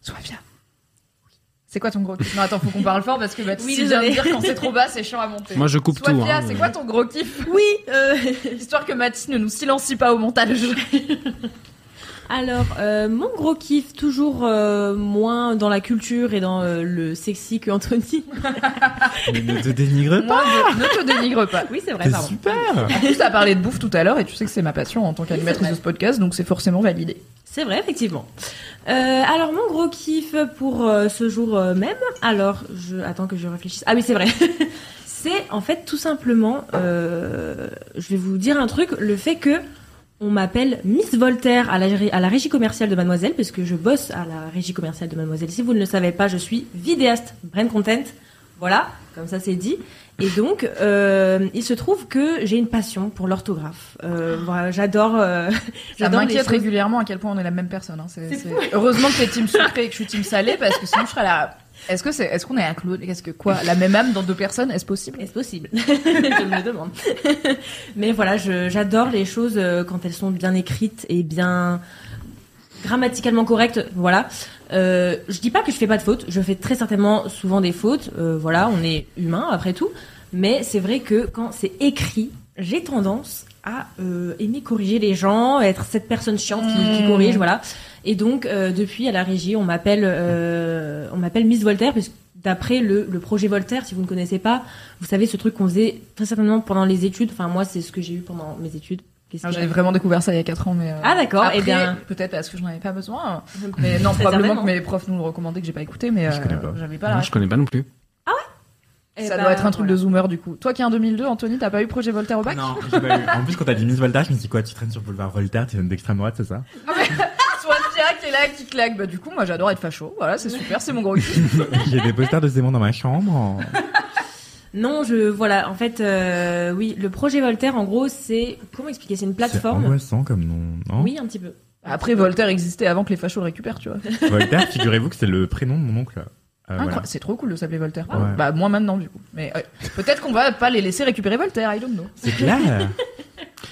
Sois bien. C'est quoi ton gros kiff? Non, attends, faut qu'on parle fort parce que bah, Oui, si je viens de dire quand c'est trop bas, c'est chiant à monter. Moi, je coupe tout, hein. c'est quoi ton gros kiff? Oui, euh, Histoire que Mathis ne nous silencie pas au montage. [laughs] alors, euh, mon gros kiff, toujours euh, moins dans la culture et dans euh, le sexy que Anthony. Mais [laughs] ne te dénigre pas. Moi, je- ne te dénigre pas. Oui, c'est vrai, pardon. super. En plus, t'as parlé de bouffe tout à l'heure et tu sais que c'est ma passion en tant qu'animatrice de ce podcast, donc c'est forcément validé. C'est vrai, effectivement. Euh, alors, mon gros kiff pour euh, ce jour euh, même, alors, je attends que je réfléchisse. Ah oui, c'est vrai. [laughs] c'est en fait tout simplement, euh, je vais vous dire un truc, le fait que On m'appelle Miss Voltaire à la, à la régie commerciale de Mademoiselle, parce que je bosse à la régie commerciale de Mademoiselle. Si vous ne le savez pas, je suis vidéaste, brand content. Voilà, comme ça c'est dit. Et donc, euh, il se trouve que j'ai une passion pour l'orthographe. Euh, voilà, j'adore. Euh, [laughs] Ça m'inquiète régulièrement à quel point on est la même personne. Hein. Heureusement que t'es team sucré et que je suis team salé parce que sinon je serais là. Est-ce que c'est, est-ce qu'on est un clone Qu'est-ce que quoi? La même âme dans deux personnes Est-ce possible? Est-ce possible? [laughs] Je me le demande. [laughs] Mais voilà, je- j'adore les choses euh, quand elles sont bien écrites et bien grammaticalement correctes. Voilà. Euh, je dis pas que je fais pas de fautes. Je fais très certainement souvent des fautes. Euh, voilà, on est humain après tout. Mais c'est vrai que quand c'est écrit, j'ai tendance à euh, aimer corriger les gens, être cette personne chiante qui, qui Mmh. corrige. Voilà. Et donc euh, depuis à la régie, on m'appelle, euh, on m'appelle Miss Voltaire parce que d'après le, le projet Voltaire, si vous ne connaissez pas, vous savez ce truc qu'on faisait très certainement pendant les études. Enfin moi, c'est ce que j'ai eu pendant mes études. J'avais vraiment découvert ça il y a 4 ans, mais. euh, Ah, d'accord, Après, eh bien- peut-être parce que je n'en avais pas besoin. Mais non, probablement que mes profs nous le recommandaient que j'ai pas écouté, mais Je connais pas. j'avais pas Non, la. je connais pas non plus. Eh Ça ben, doit être un truc voilà. de zoomer du coup. Toi qui es en 2002, Anthony, t'as pas eu projet Voltaire au bac? Non, j'ai pas eu. En plus, quand t'as dit Miss Voltaire, je me suis dit quoi, tu traînes sur boulevard Voltaire, tu viens d'extrême droite, c'est ça? [laughs] qui est là, qui claque. Bah du coup, moi j'adore être facho. Voilà, c'est super, c'est mon gros kiff. [laughs] J'ai des posters de Zemmour dans ma chambre. Non, je voilà. En fait, euh, oui, le projet Voltaire, en gros, c'est comment expliquer C'est une C'est plateforme. angoissant comme nom, non? Oui, un petit peu. Après, Voltaire existait avant que les fachos le récupèrent, tu vois. [laughs] Voltaire, figurez-vous que c'est le prénom de mon oncle. Euh, Incroyable. voilà. C'est trop cool de s'appeler Voltaire. Ouais. Bah moins maintenant du coup. Mais euh, peut-être qu'on va pas les laisser récupérer Voltaire, I don't know. C'est clair. [laughs]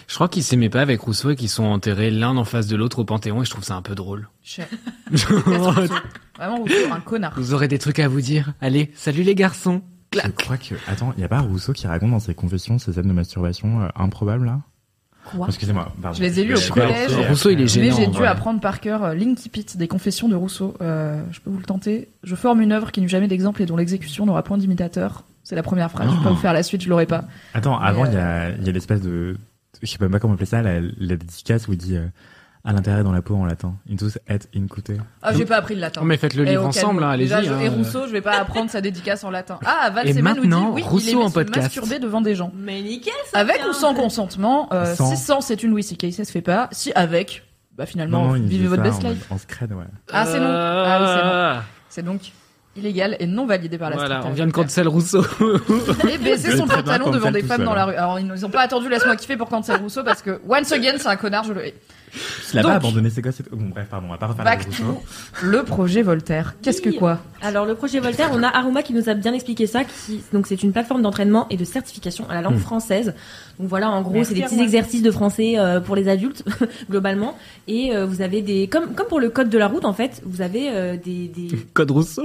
Je crois qu'ils s'aimaient pas avec Rousseau et qu'ils sont enterrés l'un en face de l'autre au Panthéon et je trouve ça un peu drôle. Cher. Vous [laughs] Vraiment Rousseau, un connard. aurez des trucs à vous dire. Allez, salut les garçons. Je crois que. Attends, y a pas Rousseau qui raconte dans ses confessions ces scènes de masturbation euh, improbables là Quoi? Excusez-moi, pardon. Je les ai lus au collège. Rousseau, il est Mais gênant. j'ai en dû apprendre par cœur euh, L'Incipit des confessions de Rousseau. Euh, je peux vous le tenter. Je forme une œuvre qui n'eut jamais d'exemple et dont l'exécution n'aura point d'imitateur. C'est la première phrase. Je peux pas Oh. vous faire la suite, je l'aurais pas. Attends, avant, Mais, il y a, il y a l'espèce de. Je sais même pas comment appeler ça, la, la dédicace où il dit euh, à l'intérieur dans la peau en latin. Intus et incute. Ah, j'ai pas appris le latin. Oh, mais faites le Eh, livre ensemble, hein, allez-y. Hein. Et Rousseau, je vais pas apprendre sa dédicace en latin. Ah, Val Et Seman nous dit oui, Rousseau il en se podcast. masturber devant des gens. Mais nickel, ça. Avec ou sans consentement, euh, Sans. si sans, c'est une Louis C.K. Ça se fait pas. Si avec, bah finalement, Non, non, il vivez votre ça best en, life. en scred, ouais. Ah, c'est non. Ah oui, c'est non. Ah, C'est donc illégal et non validé par la Voilà, street on vient de cancel Rousseau. [laughs] Et baiser Je son pantalon devant des femmes dans la hein. rue. Alors, ils n'ont pas attendu Laisse-moi kiffer pour cancel Rousseau parce que, once again, c'est un connard, je le hais. Il a Donc- pas abandonné ses gosses et tout. Bon, bref, pardon, on va pas refaire Back la le projet Voltaire. Qu'est-ce que quoi Alors le projet Voltaire, on a Aruma qui nous a bien expliqué ça. Qui, donc c'est une plateforme d'entraînement et de certification à la langue française. Donc voilà, en gros, c'est des petits exercices de français euh, pour les adultes [laughs] globalement. Et euh, vous avez des, comme comme pour le code de la route en fait, vous avez euh, des, des [laughs] Code Rousseau?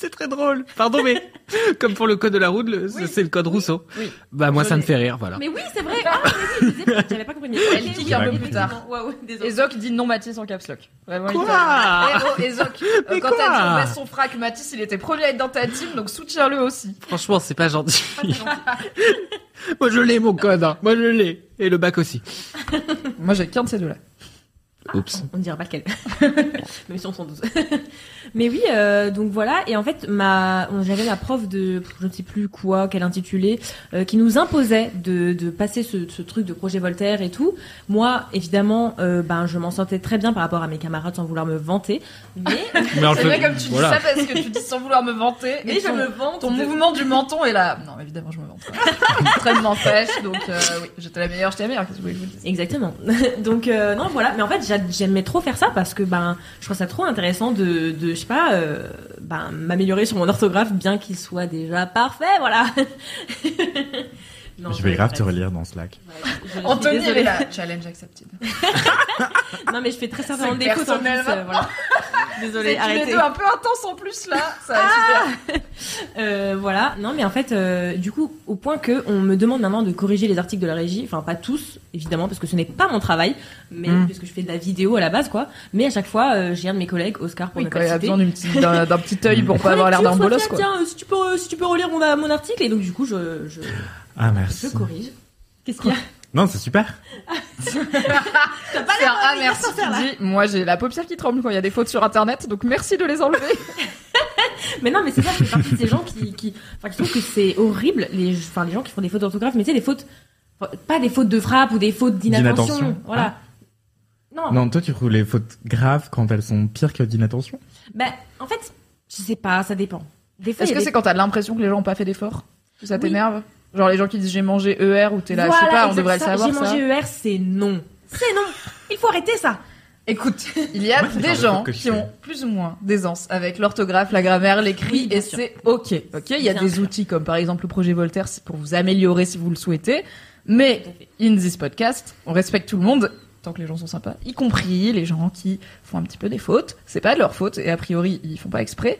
C'est très drôle. Pardon, mais [laughs] comme pour le code de la route, Oui. c'est le code Rousseau. Oui. Bah moi, Je ça me fait rire, voilà. Mais oui, c'est vrai. Ah, mais oui, j'avais pas compris. Elle oui, un peu plus tard. Ezoc dit non Mathis en caps lock. Vraiment, Quoi t'a- Eh oh, Ezoc, [laughs] euh, quand t'as dit son frac, Mathis, il était premier à être dans ta team, donc soutiens-le aussi. Franchement, c'est pas [laughs] gentil. Moi, je l'ai, mon code. hein. Moi, je l'ai. Et le bac aussi. Moi, j'ai qu'un de ces deux-là. Oups. On ne dira pas lequel. [laughs] Même si on sont 12. [laughs] Mais oui, euh, donc voilà. Et en fait, ma, on- j'avais ma prof de, je ne sais plus quoi, quel intitulé, euh, qui nous imposait de, de passer ce, ce truc de projet Voltaire et tout. Moi, évidemment, euh, ben, je m'en sentais très bien par rapport à mes camarades sans vouloir me vanter. Mais, [laughs] Mais C'est vrai comme tu voilà. dis ça parce que tu dis sans vouloir me vanter. mais et je ton, me vante. ton de- mouvement du menton est là. Non, évidemment, je me vante. pas. Extrêmement fraîche, donc euh, oui, j'étais la meilleure, j'étais la meilleure. Qu'est-ce que vous voulez que je vous dise? Exactement. Donc euh, non voilà, mais en fait j'a- j'aimais trop faire ça parce que ben je trouve ça trop intéressant de, euh, ben m'améliorer sur mon orthographe bien qu'il soit déjà parfait voilà. [laughs] Non, Je vais grave te relire dans Slack. Ouais, je- je suis Anthony, elle désolée. est là. [laughs] Challenge accepted. [laughs] Non mais je fais très certainement des fautes en plus. euh, voilà. [laughs] Désolée, les arrêtez. deux un peu intense en plus là. Ça va super. Euh, voilà, non mais en fait, euh, du coup, au point que on me demande maintenant de corriger les articles de la régie, enfin pas tous, évidemment, parce que ce n'est pas mon travail, mais Mm. puisque je fais de la vidéo à la base, quoi. Mais à chaque fois, euh, j'ai un de mes collègues, Oscar, pour Oui, ne quand pas il a besoin d'un petit œil pour pas avoir l'air d'un bolos quoi. Tiens, euh, si tu peux, si tu peux relire mon, mon article, et donc du coup, je, je, Ah, je merci. corrige. Qu'est-ce qu'il y a Non, c'est super. C'est un ah merci dit moi j'ai la paupière qui tremble quand il y a des fautes sur internet donc merci de les enlever. [laughs] Mais non, mais c'est ça, je fais partie de ces gens qui, qui, enfin, qui trouvent que c'est horrible, les, enfin, les gens qui font des fautes d'orthographe, mais tu sais, des fautes Pas des fautes de frappe ou des fautes d'inattention. Voilà. Non. Non, toi, tu trouves les fautes graves quand elles sont pires que d'inattention? Ben, en fait, je sais pas, ça dépend. Des fois, il Est-ce que des- c'est quand t'as l'impression que les gens ont pas fait d'efforts? Que ça Oui. t'énerve? Genre les gens qui disent j'ai mangé ER ou t'es là, je sais pas, on devrait le ça. savoir J'ai mangé ER, c'est non. C'est non. Il faut arrêter ça. Écoute, [laughs] il y a Moi, le des de gens qui fais. ont plus ou moins d'aisance avec l'orthographe, la grammaire, l'écrit, Oui, et c'est ok. Ok, il y a Bien des sûr. outils comme par exemple le projet Voltaire, c'est pour vous améliorer si vous le souhaitez. Mais in this podcast, on respecte tout le monde tant que les gens sont sympas, y compris les gens qui font un petit peu des fautes. C'est pas de leur faute et a priori ils font pas exprès.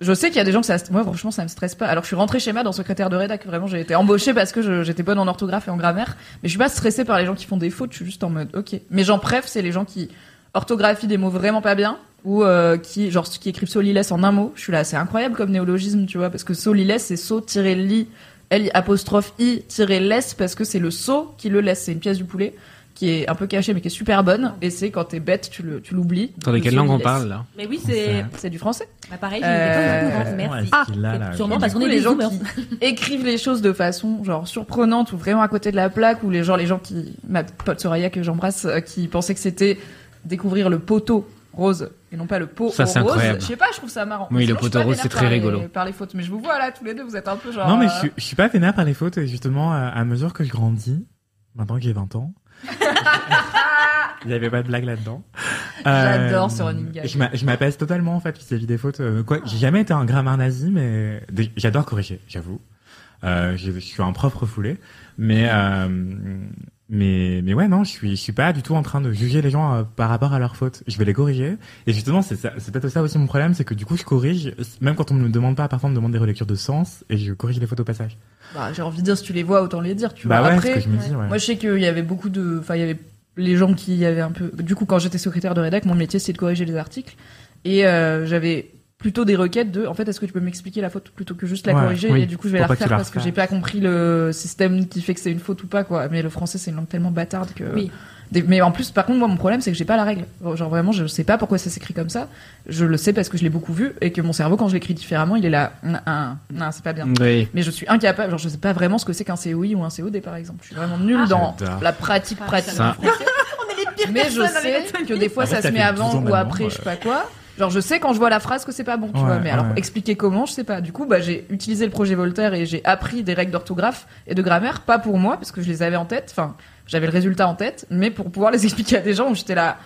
Je sais qu'il y a des gens que ça, moi franchement ça me stresse pas. Alors je suis rentrée chez moi dans secrétaire de rédac, vraiment j'ai été embauchée parce que j'étais bonne en orthographe et en grammaire, mais je suis pas stressée par les gens qui font des fautes. Je suis juste en mode ok. Mais j'en préf, c'est les gens qui orthographient des mots vraiment pas bien ou euh, qui genre qui écrivent solilès en un mot. Je suis là, c'est incroyable comme néologisme, tu vois, parce que solilès c'est saut tiré li L apostrophe i tiré parce que c'est le saut qui le laisse. C'est une pièce du poulet qui est un peu cachée mais qui est super bonne et c'est quand t'es bête tu le tu l'oublies. Dans Le quelle langue on parle là Mais oui, c'est. C'est du français. Bah, pareil, je Euh, pas. Merci. est-ce qu'il a, là, Sûrement parce qu'on est les des gens qui écrivent les choses de façon genre surprenante ou vraiment à côté de la plaque ou les genre les gens qui ma pote Soraya que j'embrasse euh, qui pensaient que c'était découvrir le poteau rose et non pas le pot Ça, au c'est rose. incroyable. Je sais pas, je trouve ça marrant. Oui, le poteau rose, c'est très par les- rigolo. Par les fautes, mais je vous vois là tous les deux, vous êtes un peu genre. Non, mais euh, je suis, je suis pas vénère par les fautes, et justement, à, à mesure que je grandis, maintenant que j'ai 20 ans, [laughs] il y avait pas de blague là-dedans. J'adore ce running gag. Je m'a- je m'apaise totalement, en fait, vis-à-vis des fautes. Euh, Quoi, j'ai jamais été un grammaire nazi, mais j'adore corriger, j'avoue. Euh, je, je suis un prof refoulé, mais euh, mais mais ouais non, je suis je suis pas du tout en train de juger les gens euh, par rapport à leurs fautes. Je vais les corriger. Et justement, c'est ça- c'est peut-être ça aussi mon problème, c'est que du coup, je corrige, même quand on me demande pas, parfois on me demande des relectures de sens, et je corrige les fautes au passage. bah, j'ai envie de dire si tu les vois autant les dire. Tu bah vois. ouais, Après, c'est ce que je me dis. Ouais. Moi, je sais qu'il y avait beaucoup de, enfin, il y avait les gens qui avaient un peu. Du coup, quand j'étais secrétaire de rédac, mon métier c'était de corriger les articles, et euh, j'avais plutôt des requêtes de, en fait, est-ce que tu peux m'expliquer la faute plutôt que juste la Ouais, corriger oui. et du coup je vais la refaire la parce que j'ai pas compris le système qui fait que c'est une faute ou pas quoi. Mais le français c'est une langue tellement bâtarde que. Oui. Des- Mais en plus, par contre, moi, mon problème, c'est que j'ai pas la règle. Genre vraiment, je sais pas pourquoi ça s'écrit comme ça. Je le sais parce que je l'ai beaucoup vu et que mon cerveau, quand je l'écris différemment, il est là. Non, non, c'est pas bien. Oui. Mais je suis incapable, genre je sais pas vraiment ce que c'est qu'un COI ou un COD par exemple. Je suis vraiment nulle dans J'adore. la pratique Ah, pratique. ça. du français. [laughs] On est les pires Mais je sais que des fois ça se met fait 12 avant ou après, je sais pas quoi. Genre je sais quand je vois la phrase que c'est pas bon, tu Ouais, vois. Mais alors expliquer comment, je sais pas. Du coup, bah j'ai utilisé le projet Voltaire et j'ai appris des règles d'orthographe et de grammaire, pas pour moi parce que je les avais en tête. Enfin, j'avais le résultat en tête, mais pour pouvoir les [laughs] expliquer à des gens où j'étais là.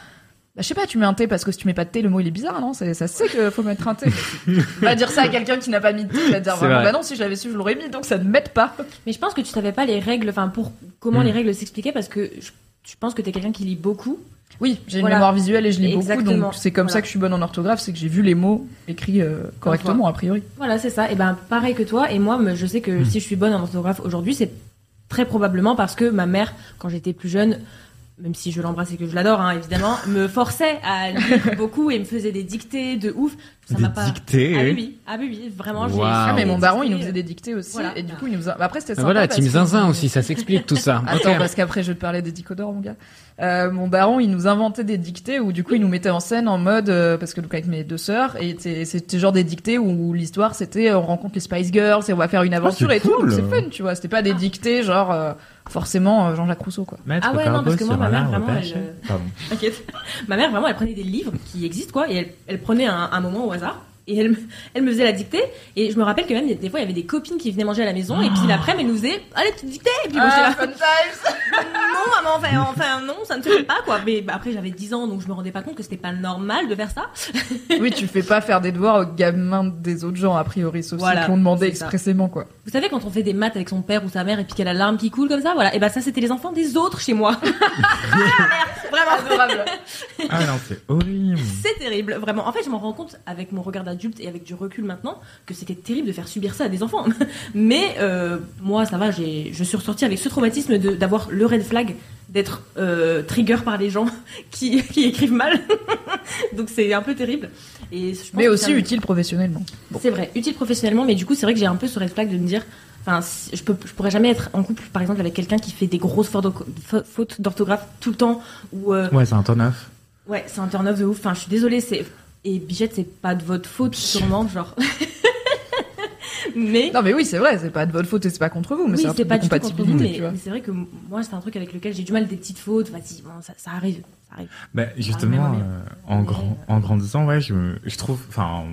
Bah, je sais pas, tu mets un T parce que si tu mets pas de T, le mot il est bizarre, non? C'est- Ça se sait qu'il faut mettre un T. [laughs] va dire ça à quelqu'un qui n'a pas mis de T, il va dire vraiment, vrai. bah non, si je l'avais su, je l'aurais mis, donc ça ne m'aide pas. Mais je pense que tu savais pas les règles, enfin pour comment Mm. les règles s'expliquaient parce que je, je pense que t'es quelqu'un qui lit beaucoup. Oui, j'ai une Voilà. mémoire visuelle et je lis beaucoup, Exactement. donc c'est comme ça que je suis bonne en orthographe, c'est que j'ai vu les mots écrits euh, correctement, a priori. Voilà, c'est ça. Et ben pareil que toi. Et moi, je sais que si je suis bonne en orthographe aujourd'hui, c'est très probablement parce que ma mère, quand j'étais plus jeune, même si je l'embrasse et que je l'adore, hein, évidemment, [laughs] me forçait à lire [laughs] beaucoup et me faisait des dictées de ouf. Ça Des m'a pas. dictées. Ah oui, oui, ah oui, oui, vraiment. j'ai- Waouh. Ah, mais mon des daron, il nous faisait des dictées aussi, Voilà. et du coup, il nous a... bah, Après, c'était Ah, sympa. Voilà, Team que- Zinzin aussi, ça s'explique tout ça. Attends, parce qu'après, je vais te parler des Dicodores, mon gars. Euh, mon daron, il nous inventait des dictées où, du coup, il nous mettait en scène en mode, euh, parce que donc avec mes deux sœurs, et c'était- c'était genre des dictées où l'histoire c'était, euh, on rencontre les Spice Girls et on va faire une aventure c'est et tout, cool. donc c'est fun, tu vois. C'était pas des dictées genre, euh, forcément, euh, Jean-Jacques Rousseau, quoi. Maître Ah ouais, non, parce que moi, sur ma mère, vraiment, elle, euh, Pardon. [laughs] T'inquiète. Ma mère, vraiment, elle prenait des livres qui existent, quoi, et elle, elle prenait un, un moment au hasard. Et elle, me- elle me faisait la dictée. Et je me rappelle que même, des fois, il y avait des copines qui venaient manger à la maison. Et puis l'après, elle nous faisait, allez, petite dictée. Et puis moi, j'étais là, [laughs] non, maman, enfin, enfin, non, ça ne se fait pas, quoi. Mais bah, après, j'avais 10 ans, donc je me rendais pas compte que c'était pas normal de faire ça. [laughs] oui, tu fais pas faire des devoirs aux gamins des autres gens, a priori, sauf Voilà, ceux qui l'ont demandé c'est ça. expressément, quoi. Vous savez, quand on fait des maths avec son père ou sa mère et puis qu'il y a la larme qui coule comme ça, voilà. Et bah, ça, c'était les enfants des autres chez moi. [laughs] ah, merde, vraiment. Adorable. Ah non, c'est horrible. C'est terrible, vraiment. En fait, je m'en rends compte avec mon regard d'adulte et avec du recul maintenant que c'était terrible de faire subir ça à des enfants. [laughs] Mais euh, moi, ça va, j'ai, je suis ressortie avec ce traumatisme de, d'avoir le red flag, d'être euh, trigger par les gens [laughs] qui, qui écrivent mal. [laughs] Donc c'est un peu terrible. Et je pense Mais aussi utile professionnellement. C'est vrai, utile professionnellement, mais du coup, c'est vrai que j'ai un peu ce red flag de me dire. Enfin, je, peux, je pourrais jamais être en couple, par exemple, avec quelqu'un qui fait des grosses fautes d'ortho- fa- fautes d'orthographe tout le temps, ou euh, Ouais, c'est un turn off. Ouais, c'est un turn off de ouf. Enfin, je suis désolée, c'est et Bichette, c'est pas de votre faute sûrement, genre. [laughs] Mais Non mais oui, c'est vrai, c'est pas de votre faute et c'est pas contre vous, mais oui, c'est pas de du tout contre vous, compatibilité, mais, tu vois. mais c'est vrai que moi, c'est un truc avec lequel j'ai du mal, des petites fautes. Vas-y, bon, ça, ça arrive, ça arrive. Bah, justement, mais oui. euh, en, Mais, grand, en grandissant, ouais, je, trouve, enfin,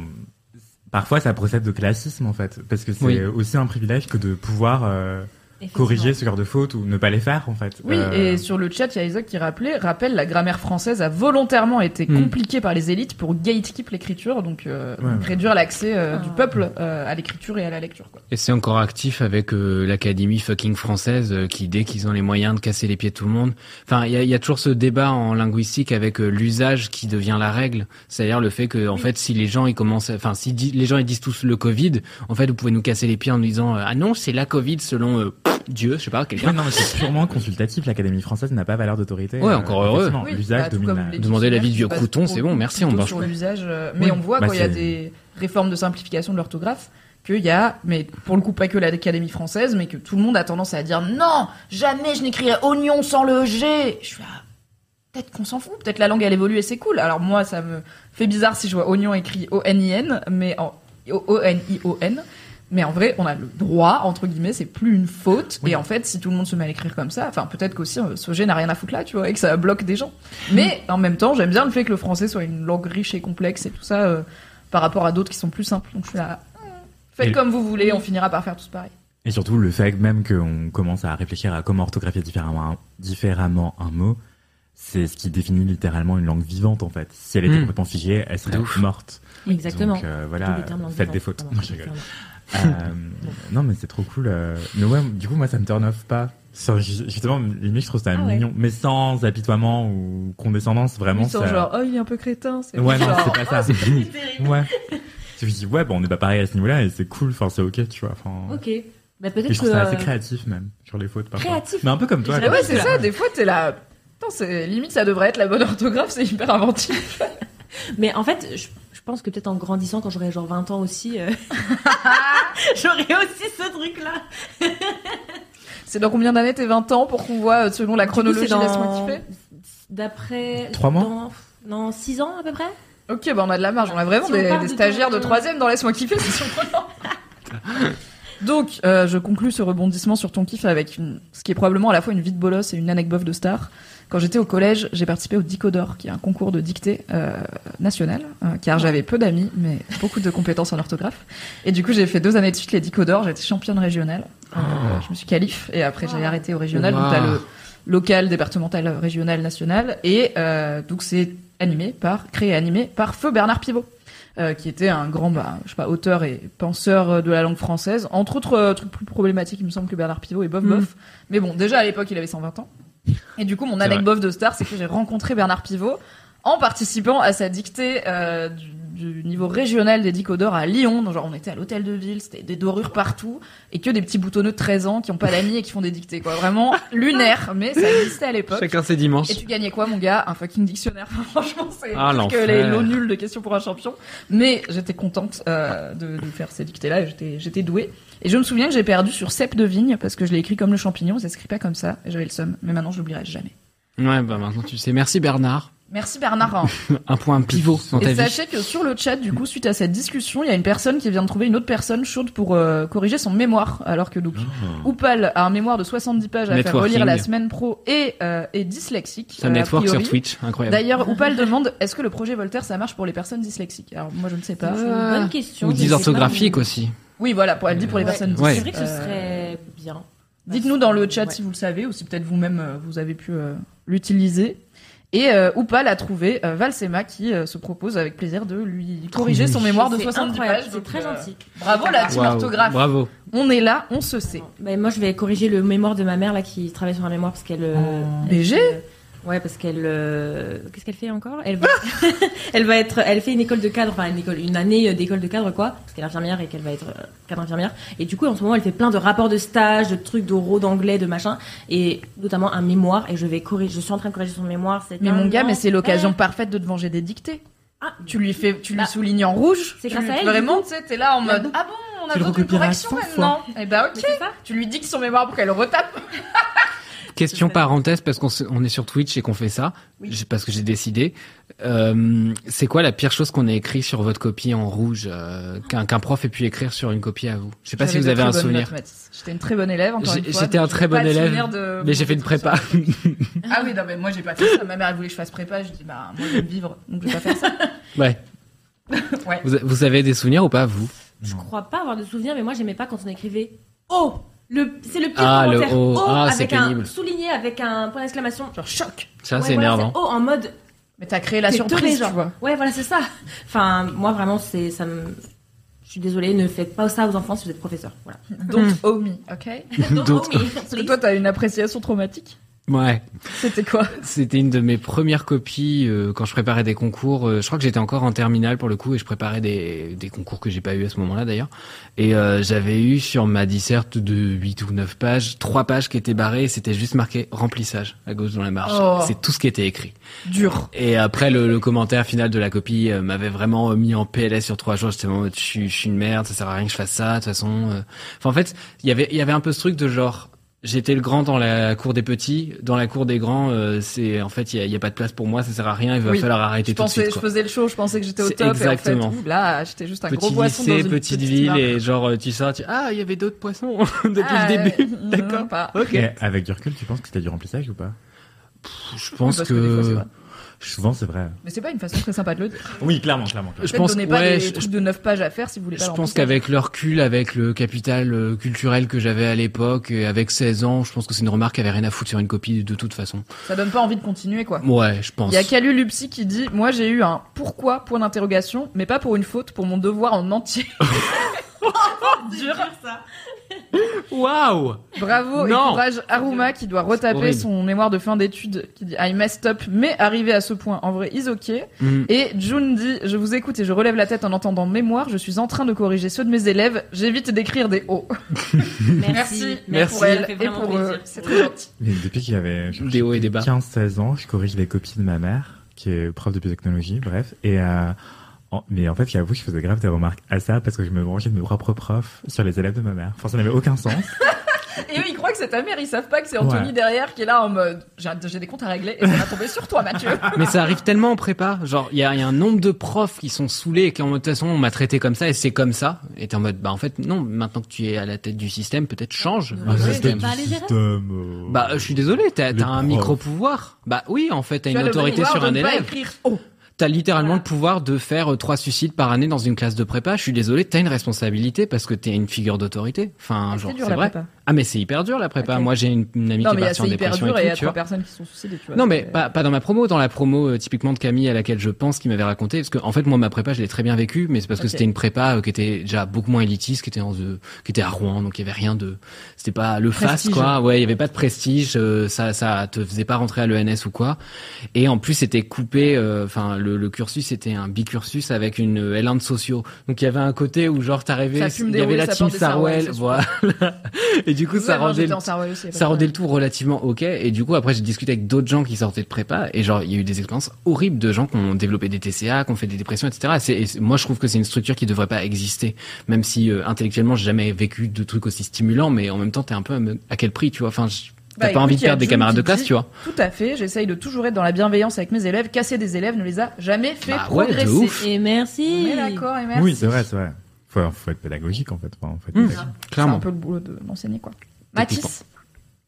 parfois ça procède de classisme en fait, parce que c'est Oui. aussi un privilège que de pouvoir euh. Corriger ce genre de fautes ou ne pas les faire en fait. Oui, Euh, et sur le chat, il y a Isaac qui rappelait, rappelle, la grammaire française a volontairement été Hmm. compliquée par les élites pour gatekeep l'écriture, donc, euh, Ouais, donc ouais. réduire l'accès euh, du Ah. peuple euh, à l'écriture et à la lecture. Quoi. Et c'est encore actif avec euh, l'Académie fucking française euh, qui, dès qu'ils ont les moyens de casser les pieds de tout le monde... Enfin, il y a, il y a toujours ce débat en linguistique avec euh, l'usage qui devient la règle. C'est-à-dire le fait que, en fait, si les gens ils commencent... Enfin, si les gens ils disent tous le Covid, en fait, vous pouvez nous casser les pieds en nous disant euh, Ah non, c'est la Covid selon euh, Dieu, je sais pas, Ouais, quelqu'un. non, mais c'est purement consultatif. L'Académie française n'a pas valeur d'autorité. Ouais, encore heureux. effectivement, Oui, L'usage bah, domine la- Demander l'avis dictionnaires vieux crouton, basent c'est bon, merci, on marche sur l'usage, euh, mais Oui, on voit bah, quand il y a des réformes de simplification de l'orthographe qu'il y a, mais pour le coup pas que l'Académie française, mais que tout le monde a tendance à dire non, jamais je n'écrirai oignon sans le G. Je suis là, peut-être qu'on s'en fout, peut-être la langue elle évolue et c'est cool. Alors moi ça me fait bizarre si je vois oignon écrit O-N-I-N, mais en O-N-I-O-N. Mais en vrai, on a le droit, entre guillemets, c'est plus une faute. Oui. Et en fait, si tout le monde se met à l'écrire comme ça, enfin, peut-être qu'aussi, euh, ce G n'a rien à foutre là, tu vois, et que ça bloque des gens. Mais en même temps, j'aime bien le fait que le français soit une langue riche et complexe et tout ça, euh, par rapport à d'autres qui sont plus simples. Donc je suis là, hmm, faites Et- comme vous voulez, on finira par faire tous pareil. Et surtout, le fait même qu'on commence à réfléchir à comment orthographier différemment un, différemment un mot, c'est ce qui définit littéralement une langue vivante, en fait. Si elle était Mm. complètement figée, elle serait morte. Exactement. Donc, euh, voilà, faites des fautes. Non, je rigole. Euh, non, mais c'est trop cool. euh. Mais ouais, du coup, moi, ça me turn off pas. Justement, limite, je trouve ça Ah ouais. mignon. Mais sans apitoiement ou condescendance, vraiment. Ils sont ça... genre, oh, il est un peu crétin. C'est Ouais, non, c'est pas ça. ouais. Je me dis, ouais, bon, on n'est pas pareil à ce niveau-là et c'est cool. Enfin, c'est ok, tu vois. Enfin, Ok. Bah, et peut-être je que. trouve ça assez euh, créatif, même, sur les fautes, parfois. Créatif. Mais un peu comme toi. Ah ouais, c'est ça, des fois, t'es là. Putain, c'est limite, ça devrait être la bonne orthographe, c'est hyper inventif. [laughs] Mais en fait, je, je pense que peut-être en grandissant, quand j'aurai genre 20 ans aussi, euh, [laughs] j'aurai aussi ce truc-là. [laughs] C'est dans combien d'années tes 20 ans pour qu'on voit, euh, selon la chronologie, c'est dans- laisse-moi kiffer D'après. Trois mois dans- Non, 6 ans à peu près Ok, bah on a de la marge, on a vraiment Si des, stagiaires de ton- troisième dans Laisse-moi kiffer, c'est surprenant. [laughs] Donc, euh, je conclus ce rebondissement sur ton kiff avec une, ce qui est probablement à la fois une vie de bolos et une anecdote de star. Quand j'étais au collège, j'ai participé au Dicodor, qui est un concours de dictée euh, national, euh, car j'avais peu d'amis, mais beaucoup de compétences en orthographe. Et du coup, j'ai fait deux années de suite les Dicodor, j'étais championne régionale. Euh, je me suis qualif, et après j'ai arrêté au régional. Wow. Donc t'as le local, départemental, régional, national, et euh, donc c'est animé par, créé et animé par Feu Bernard Pivot. euh, qui était un grand, bah, je sais pas, auteur et penseur euh, de la langue française. Entre autres euh, trucs plus problématiques, il me semble que Bernard Pivot est bof bof. Mais bon, déjà à l'époque, il avait 120 ans. Et du coup, mon anecdote de star, c'est que j'ai rencontré Bernard Pivot en participant à sa dictée euh, du, niveau régional des Dicodors à Lyon. Donc, genre, on était à l'hôtel de ville, c'était des dorures partout, et que des petits boutonneux de 13 ans qui ont pas d'amis et qui font des dictées, quoi. Vraiment [laughs] lunaire, mais ça existait à l'époque. Chacun ses dimanches. Et tu gagnais quoi, mon gars? Un fucking dictionnaire. [laughs] Franchement, c'est Ah, que les lots nuls de questions pour un champion. Mais j'étais contente euh, de, de faire ces dictées-là. et J'étais, j'étais douée. Et je me souviens que j'ai perdu sur cep de vigne parce que je l'ai écrit comme le champignon. Ça s'écrit pas comme ça. Et j'avais le seum. Mais maintenant, je l'oublierai jamais. Ouais, bah maintenant tu sais. Merci Bernard. Merci Bernard. [laughs] Un point pivot dans ta Et vie. sachez que sur le chat, du coup, suite à cette discussion, il y a une personne qui vient de trouver une autre personne chaude pour euh, corriger son mémoire. Alors que donc, Oh. Oupal a un mémoire de 70 pages à faire relire la semaine pro et euh, est dyslexique. C'est un euh, network sur. Twitch, incroyable. D'ailleurs, Oupal demande est-ce que le projet Voltaire ça marche pour les personnes dyslexiques? Alors moi je ne sais pas. C'est une bonne question. Ou dysorthographique aussi. Oui voilà, pour elle dit pour les personnes Ouais. C'est dyslexiques. vrai que ce Euh, serait bien. Dites-nous dans le chat Ouais. si vous le savez ou si peut-être vous-même euh, vous avez pu euh, l'utiliser. Et euh, Oupal a trouvé euh, Valsema qui euh, se propose avec plaisir de lui corriger son mémoire de C'est 70 incroyable, pages. C'est très euh, gentil. Bravo la team orthographe. Bravo. On est là, on se sait. Bah, moi, je vais corriger le mémoire de ma mère là qui travaille sur un mémoire parce qu'elle. euh, elle BG? euh, Ouais, parce qu'elle. euh, Qu'est-ce qu'elle fait encore? Elle va. [laughs] elle va être. Elle fait une école de cadre, enfin une école, une année d'école de cadre quoi, parce qu'elle est infirmière et qu'elle va être euh, cadre infirmière. Et du coup, en ce moment, elle fait plein de rapports de stage, de trucs d'oraux, d'anglais, de machin, et notamment un mémoire. Et je vais corriger. Je suis en train de corriger son mémoire. c'est Mais mon gars, mais c'est l'occasion parfaite de te venger des dictées. Ah, Tu lui fais, tu lui Bah, soulignes en rouge. c'est grâce à elle, Vraiment, tu sais, t'es là en La mode ah bon, on a Tu le besoin d'une recopiera correction 100 maintenant. Eh ben ok. C'est ça. Tu lui dictes son mémoire pour qu'elle retape. [laughs] Question parenthèse parce qu'on on est sur Twitch et qu'on fait ça, Oui. parce que j'ai décidé. Euh, c'est quoi la pire chose qu'on ait écrit sur votre copie en rouge euh, qu'un prof ait pu écrire sur une copie à vous? Je sais pas si vous avez un souvenir. J'étais une très bonne élève, encore une fois. j'étais un mais très j'ai bon élève, souvenir de Mais j'ai fait une prépa. [laughs] Ah oui, non, mais moi j'ai pas fait ça. Ma mère elle voulait que je fasse prépa. Je dis bah moi je veux vivre, donc je vais pas faire ça. [laughs] ouais. [laughs] Ouais. Vous, vous avez des souvenirs ou pas vous? Je crois pas avoir de souvenir, mais moi j'aimais pas quand on écrivait Oh C'est le pire Ah, le commentaire. O. Ah, c'est avec un souligné avec un point d'exclamation. Genre choc. Ça Ouais, c'est voilà, énervant. Oh en mode. Mais t'as créé la surprise, teubé, tu genre. vois. Ouais, voilà, c'est ça. Enfin, moi vraiment, c'est ça me. Je suis désolée, ne faites pas ça aux enfants si vous êtes professeur. Voilà. Don't owe me, ok [laughs] Donc, oh, mais, Parce que toi t'as une appréciation traumatique. Ouais. C'était quoi C'était une de mes premières copies euh, quand je préparais des concours. euh, je crois que j'étais encore en terminale pour le coup et je préparais des, des concours que j'ai pas eu à ce moment-là d'ailleurs. Et euh, j'avais eu sur ma disserte de 8 ou 9 pages, trois pages qui étaient barrées et c'était juste marqué remplissage à gauche dans la marge. Oh. C'est tout ce qui était écrit. Dur. Et après le, le commentaire final de la copie euh, m'avait vraiment euh, mis en PLS sur trois jours. J'étais en mode je suis, une merde, ça sert à rien que je fasse ça de toute façon. euh. Enfin en fait, il y avait il y avait un peu ce truc de genre J'étais le grand dans la cour des petits, dans la cour des grands, euh, c'est en fait il y a, il y a pas de place pour moi, ça sert à rien, il va Oui. falloir Je arrêter tout de pensais, suite. je quoi. faisais le show, je pensais que j'étais au top exactement. et en fait, ouh, là, j'étais juste un gros Petit poisson dans lycée, une petite, petite ville et genre euh, tu sors, tu ah il y avait d'autres poissons [laughs] depuis Ah, le début. [laughs] ouais. D'accord. Ok. Et avec du recul, tu penses que c'était du remplissage ou pas? Je pense Parce que. Souvent, c'est vrai. Mais c'est pas une façon très sympa de le dire. Oui, clairement, clairement. clairement. je pense donnez pas ouais, des je- trucs de 9 pages à faire si vous voulez pas Je pense qu'avec le recul, avec le capital euh, culturel que j'avais à l'époque, et avec 16 ans, je pense que c'est une remarque qui avait rien à foutre sur une copie de toute façon. Ça donne pas envie de continuer, quoi. Ouais, je pense. Il y a Calu Lupsi qui dit Moi j'ai eu un pourquoi point d'interrogation, mais pas pour une faute, pour mon devoir en entier. [laughs] [laughs] Dur. [laughs] Waouh Bravo et Non. courage Aruma qui doit retaper son mémoire de fin d'études qui dit I messed up, mais arrivé à ce point, en vrai, is ok. Mm. Et June dit Je vous écoute et je relève la tête en entendant mémoire, je suis en train de corriger ceux de mes élèves, j'évite d'écrire des O. [laughs] Merci. Merci. pour elle et pour eux. plaisir. C'est très gentil. Mais depuis qu'il y avait Des hauts et des bas. 15-16 ans, je corrige les copies de ma mère, qui est prof de biotechnologie, bref. Et euh, mais en fait, j'avoue que je faisais grave des remarques à ça parce que je me branchais de mes propres profs sur les élèves de ma mère. Enfin, ça n'avait aucun sens. [laughs] Et eux, ils croient que c'est ta mère, ils savent pas que c'est Anthony Ouais. derrière qui est là en mode J'ai des comptes à régler et ça va tomber sur toi, Mathieu. [laughs] Mais ça arrive tellement en prépa. Genre, il y a, il y a un nombre de profs qui sont saoulés et qui en mode, de toute façon, on m'a traité comme ça et c'est comme ça. Et t'es en mode, bah, en fait, non, maintenant que tu es à la tête du système, peut-être change Ne le système. pas les erreurs. Système, euh, Bah, je suis désolé, t'as un micro-pouvoir. Bah oui, en fait, t'as une autorité sur un pas élève. écrire. T'as littéralement Voilà. le pouvoir de faire euh, trois suicides par année dans une classe de prépa. Je suis désolé, t'as une responsabilité parce que t'es une figure d'autorité. Enfin, genre, c'est vrai. prépa. Ah, mais c'est hyper dur la prépa. Moi, j'ai une, une amie Non, qui mais est il y a- partie en c'est hyper dépression dur et et il y a trois personnes qui sont suicidées, tu vois. Non, mais pas, pas dans ma promo, dans la promo euh, typiquement de Camille à laquelle je pense qu'il m'avait raconté. Parce que en fait, moi, ma prépa, je l'ai très bien vécue, mais c'est parce que c'était une prépa euh, qui était déjà beaucoup moins élitiste, qui était en, euh, qui était à Rouen, donc il y avait rien de, c'était pas le face Prestige. quoi. Ouais, il y avait pas de prestige, euh, ça, ça te faisait pas rentrer à l'ENS ou quoi. Et en plus, c'était coupé. euh, Enfin, le, le cursus c'était un bicursus avec une euh, L1 de sociaux. Donc il y avait un côté où genre t'arrivais, il y avait la team Sarwell, voilà. [laughs] Et du coup, Ouais, ça rendait le aussi, ça rendait le tout relativement ok et du coup après j'ai discuté avec d'autres gens qui sortaient de prépa et genre il y a eu des expériences horribles de gens qui ont développé des TCA qui ont fait des dépressions etc et c'est- et c'est- moi je trouve que c'est une structure qui devrait pas exister même si euh, intellectuellement j'ai jamais vécu de trucs aussi stimulants mais en même temps t'es un peu à me- à quel prix tu vois? Enfin je- t'as Bah, pas envie de perdre des camarades de classe dit, tu vois? Tout à fait, j'essaye de toujours être dans la bienveillance avec mes élèves. Casser des élèves ne les a jamais fait Bah ouais, de progresser. ouf. Et merci. On est d'accord et merci. Oui, c'est vrai, c'est vrai. Faut, faut être pédagogique en fait. Enfin, faut être Mmh. pédagogique. C'est un clairement peu le boulot de d'enseigner quoi. Mathis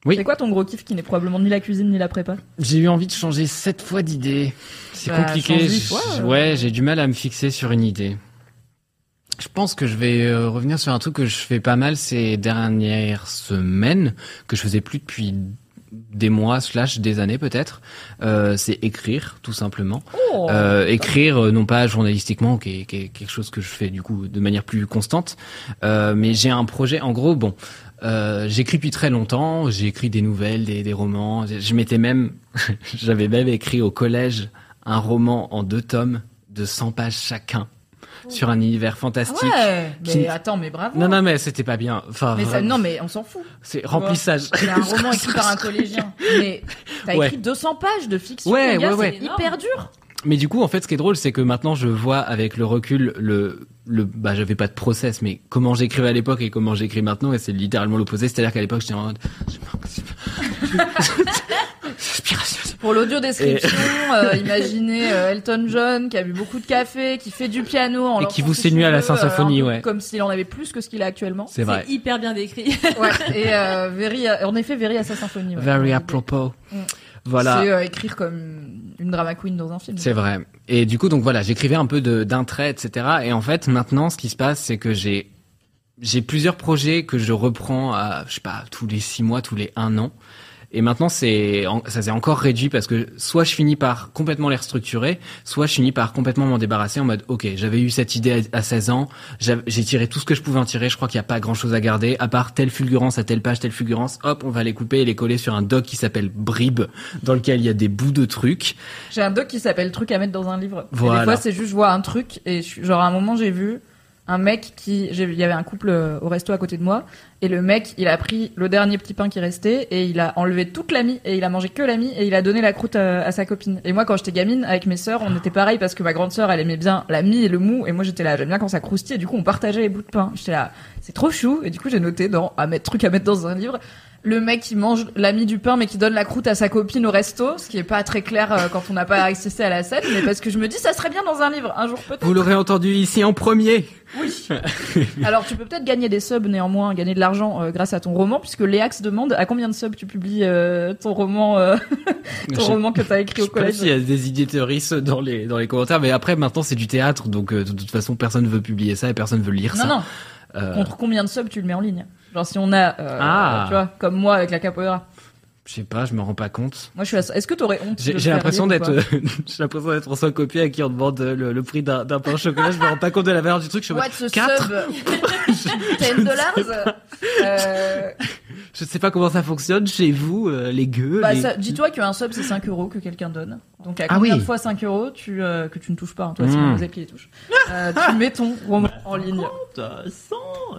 Oui. C'est quoi ton gros kiff qui n'est probablement ni la cuisine ni la prépa j'ai eu envie de changer sept fois d'idée c'est Bah, compliqué fois, euh. ouais j'ai du mal à me fixer sur une idée Je pense que je vais euh, revenir sur un truc que je fais pas mal ces dernières semaines, que je faisais plus depuis des mois slash des années peut-être. Euh, c'est écrire tout simplement. Oh, Euh, écrire euh, non pas journalistiquement, qui est, qui est quelque chose que je fais du coup de manière plus constante, euh, mais j'ai un projet. En gros, bon, j'écris depuis très longtemps. J'ai écrit des nouvelles, des, des romans. Je m'étais même, [laughs] j'avais même écrit au collège un roman en deux tomes de 100 pages chacun sur un univers Ah fantastique. ouais, mais qui- attends, mais bravo. Non, non, mais c'était pas bien. Enfin, mais ça, non, mais on s'en fout. c'est remplissage. A un roman écrit par un collégien. Mais t'as Ouais. écrit 200 pages de fiction. Ouais, gars, ouais, ouais. C'est hyper dur. Mais du coup, en fait, ce qui est drôle, c'est que maintenant, je vois avec le recul le le bah j'avais pas de process mais comment j'écrivais à l'époque et comment j'écris maintenant et c'est littéralement l'opposé c'est-à-dire qu'à l'époque j'étais en mode Pour l'audio description, euh, imaginez euh, Elton John qui a bu beaucoup de café, qui fait du piano en Et qui vous séduit à la symphonie, peu ouais. Comme s'il en avait plus que ce qu'il a actuellement. C'est vrai. C'est hyper bien décrit. [laughs] Ouais. Et euh, Very, en effet, Very à sa symphonie. ouais. Very à propos. Mm. Voilà. C'est euh, écrire comme une drama queen dans un film. C'est vrai. Et du coup, donc voilà, j'écrivais un peu de- d'un trait, etc. Et en fait, maintenant, ce qui se passe, c'est que j'ai j'ai plusieurs projets que je reprends à, je sais pas, tous les six mois, tous les un an. Et maintenant, c'est ça s'est encore réduit parce que soit je finis par complètement les restructurer, soit je finis par complètement m'en débarrasser en mode, ok, j'avais eu cette idée à à 16 ans, j'ai tiré tout ce que je pouvais en tirer, je crois qu'il n'y a pas grand chose à garder, à part telle fulgurance à telle page, telle fulgurance, hop, on va les couper et les coller sur un doc qui s'appelle Brib, dans lequel il y a des bouts de trucs. J'ai un doc qui s'appelle truc à mettre dans un livre. Et Voilà. des fois, c'est juste je vois un truc et je genre à un moment j'ai vu un mec qui, il y avait un couple euh, au resto à côté de moi et le mec il a pris le dernier petit pain qui restait et il a enlevé toute la mie et il a mangé que la mie et il a donné la croûte à, à sa copine. Et moi quand j'étais gamine avec mes sœurs on était pareil parce que ma grande sœur elle aimait bien la mie et le mou et moi j'étais là j'aime bien quand ça croustille et du coup on partageait les bouts de pain. J'étais là c'est trop chou et du coup j'ai noté dans à mettre truc à mettre dans un livre le mec qui mange la mie du pain mais qui donne la croûte à sa copine au resto, ce qui est pas très clair euh, quand on n'a pas assisté à la scène, mais parce que je me dis ça serait bien dans un livre un jour peut-être. Vous l'aurez entendu ici en premier. Oui. Alors tu peux peut-être gagner des subs néanmoins, gagner de l'argent euh, grâce à ton roman, puisque Léax demande à combien de subs tu publies euh, ton roman, [laughs] ton Je- roman que t'as écrit Je au sais pas collège. s'il y a des idées théoristes dans les dans les commentaires, mais après maintenant c'est du théâtre, donc de toute façon personne ne veut publier ça et personne ne veut lire Non ça. non. Euh, Contre combien de subs tu le mets en ligne? Genre si on a, euh, Ah. tu vois, comme moi avec la capoeira. je sais pas, je me rends pas compte. Moi je suis. à- Est-ce que t'aurais honte de [laughs] J'ai l'impression d'être, euh, j'ai l'impression d'être François Copier à qui on demande euh, le, le prix d'un pain au chocolat. Je me rends pas compte de la valeur du truc. Je, suis What the Quatre? sub? [laughs] 10 dollars? euh, je sais pas comment ça fonctionne chez vous, euh, les gueux. bah, les- ça- Dis-toi qu'un sub c'est 5 euros que quelqu'un donne. Donc à Ah combien oui. de fois 5 euros tu, euh, que tu ne touches pas hein, Toi, c'est Mm. Mademoiselle qui les touche. Euh, tu mets ton roman en ligne.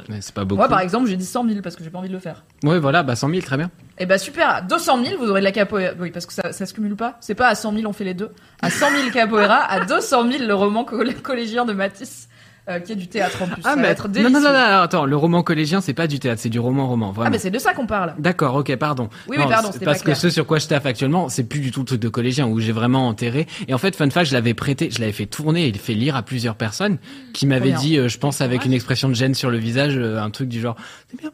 Mais c'est pas beaucoup. Moi par exemple j'ai dit 100 000 parce que j'ai pas envie de le faire. Ouais, voilà, bah 100 000, très bien. Et bah super, à 200 000 vous aurez de la capoeira. Oui parce que ça, ça se cumule pas. C'est pas à 100 000 on fait les deux. À 100 000 capoeira, à 200 000 le roman coll- collégien de Matisse. Euh, qui est du théâtre en plus. ça va être non, non, non, non, attends, le roman collégien, c'est pas du théâtre, c'est du roman-roman, vraiment. Ah mais c'est de ça qu'on parle. D'accord, ok, pardon. Oui, oui, pardon, c'est c'était Parce pas que clair. ce sur quoi je taffe actuellement, c'est plus du tout le truc de collégien où j'ai vraiment enterré. Et en fait, fun fact, je l'avais prêté, je l'avais fait tourner et fait lire à plusieurs personnes qui m'avaient bien. dit, euh, je pense avec une expression de gêne sur le visage, euh, un truc du genre, c'est bien.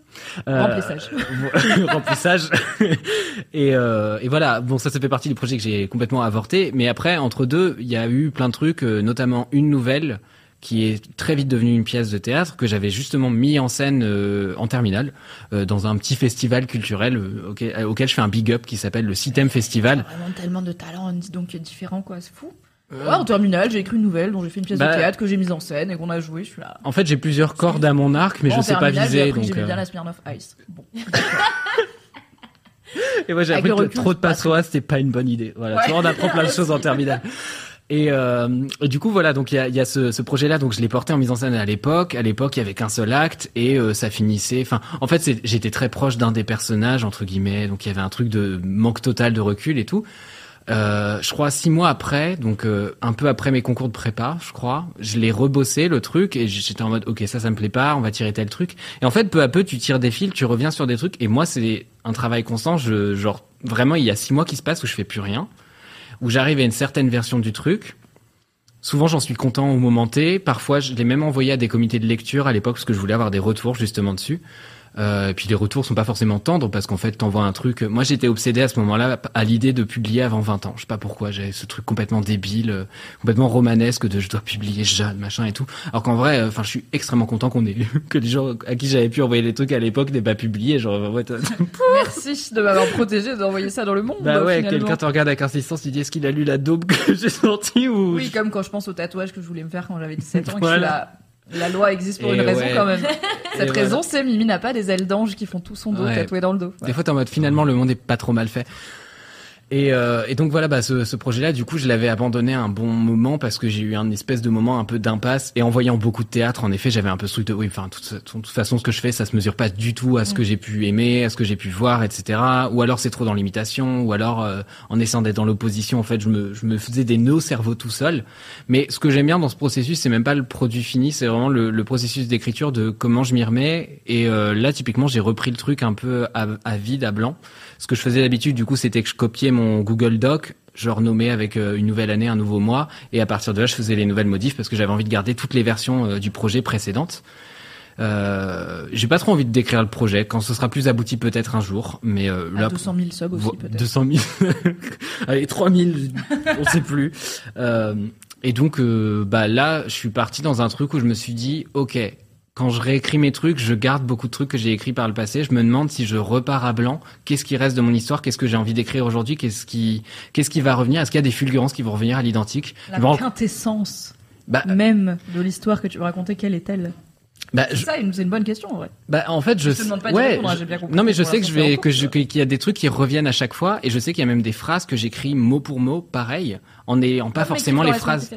Euh, Remplissage. [laughs] remplissage. [laughs] et, euh, et voilà, bon, ça, ça fait partie du projet que j'ai complètement avorté. Mais après, entre deux, il y a eu plein de trucs, notamment une nouvelle qui est très vite devenue une pièce de théâtre que j'avais justement mis en scène euh, en terminale euh, dans un petit festival culturel euh, auquel, auquel je fais un big up qui s'appelle le Citem Festival. Vraiment tellement de talent, dis donc différent quoi, c'est fou. Ouais, en terminale, j'ai écrit une nouvelle dont j'ai fait une pièce Bah- de théâtre que j'ai mise en scène et qu'on a joué. Je suis là. En fait, j'ai plusieurs cordes à mon arc, mais Bon, je sais pas viser. Donc, J'aimais bien la Smirnoff Ice. Bon. [laughs] Et moi, j'ai appris que recul, trop de passois, c'était pas une bonne idée. Voilà, Ouais. tu vois, on apprend plein de choses en terminale. [laughs] Et, euh, et du coup, voilà, donc il y a, ce, projet-là, donc je l'ai porté en mise en scène à l'époque. À l'époque, il y avait qu'un seul acte et euh, ça finissait. Enfin, en fait, j'étais très proche d'un des personnages entre guillemets, donc il y avait un truc de manque total de recul et tout. Euh, je crois six mois après, donc un peu après mes concours de prépa, je crois, je l'ai rebossé le truc et j'étais en mode ok ça ça me plaît pas, on va tirer tel truc. Et en fait peu à peu tu tires des fils, tu reviens sur des trucs et moi c'est un travail constant. Genre vraiment il y a six mois qui se passent où je fais plus rien, où j'arrive à une certaine version du truc. Souvent j'en suis content au moment T. Parfois je l'ai même envoyé à des comités de lecture à l'époque parce que je voulais avoir des retours justement dessus. Euh, et puis les retours sont pas forcément tendres parce qu'en fait t'envoies un truc. Moi j'étais obsédé à ce moment-là à l'idée de publier avant 20 ans. Je sais pas pourquoi j'avais ce truc complètement débile, euh, complètement romanesque de je dois publier jeune machin et tout. Alors qu'en vrai, euh, enfin je suis extrêmement content qu'on ait [laughs] que les gens à qui j'avais pu envoyer des trucs à l'époque n'aient pas publié. Genre ouais, [laughs] Merci de m'avoir protégé d'envoyer ça dans le monde. bah ouais, quelqu'un te regarde avec insistance, il dit est-ce qu'il a lu la daube que [laughs] j'ai sortie ou Oui, comme quand je pense au tatouage que je voulais me faire quand j'avais 17 ans. et que Voilà. je suis là, la loi existe pour Et une raison quand même. [laughs] Cette Et raison, c'est Mimi n'a pas des ailes d'ange qui font tout son dos Ouais. tatoué dans le dos. Des fois, t'es en mode finalement le monde est pas trop mal fait. Et, euh, et donc voilà, bah, ce, ce projet-là, du coup, je l'avais abandonné à un bon moment parce que j'ai eu un espèce de moment un peu d'impasse. Et en voyant beaucoup de théâtre, en effet, j'avais un peu ce truc de oui, enfin, de toute, toute façon, ce que je fais, ça se mesure pas du tout à ce que j'ai pu aimer, à ce que j'ai pu voir, etc. Ou alors c'est trop dans l'imitation, ou alors euh, en essayant d'être dans l'opposition, en fait, je me, je me faisais des nœuds au cerveau tout seul. Mais ce que j'aime bien dans ce processus, c'est même pas le produit fini, c'est vraiment le, le processus d'écriture de comment je m'y remets. Et euh, là, typiquement, j'ai repris le truc un peu à, à vide, à blanc. Ce que je faisais d'habitude, du coup, c'était que je copiais mon Google Doc, je renommais avec euh, une nouvelle année, un nouveau mois, et à partir de là, je faisais les nouvelles modifs parce que j'avais envie de garder toutes les versions euh, du projet précédentes. Euh, j'ai pas trop envie de décrire le projet. Quand ce sera plus abouti, peut-être un jour. Mais euh, À là, 200 000 subs aussi, peut-être. 200 000. [laughs] Allez, 3000, on sait plus. Euh, et donc, bah là, je suis parti dans un truc où je me suis dit, ok, quand je réécris mes trucs, je garde beaucoup de trucs que j'ai écrits par le passé. Je me demande si je repars à blanc, qu'est-ce qui reste de mon histoire, qu'est-ce que j'ai envie d'écrire aujourd'hui, qu'est-ce qui, qu'est-ce qui va revenir, est-ce qu'il y a des fulgurances qui vont revenir à l'identique? La quintessence bah, même de l'histoire que tu veux raconter, quelle est-elle? Bah, je- Ça, c'est une bonne question, en vrai. bah, en fait, je, Je te demande pas d'y ouais, répondre, hein, j'ai bien compris non, mais je sais que je vais, que je, qu'il y a des trucs qui reviennent à chaque fois, et je sais qu'il y a même des phrases que j'écris mot pour mot, pareil, en n'ayant pas forcément les phrases.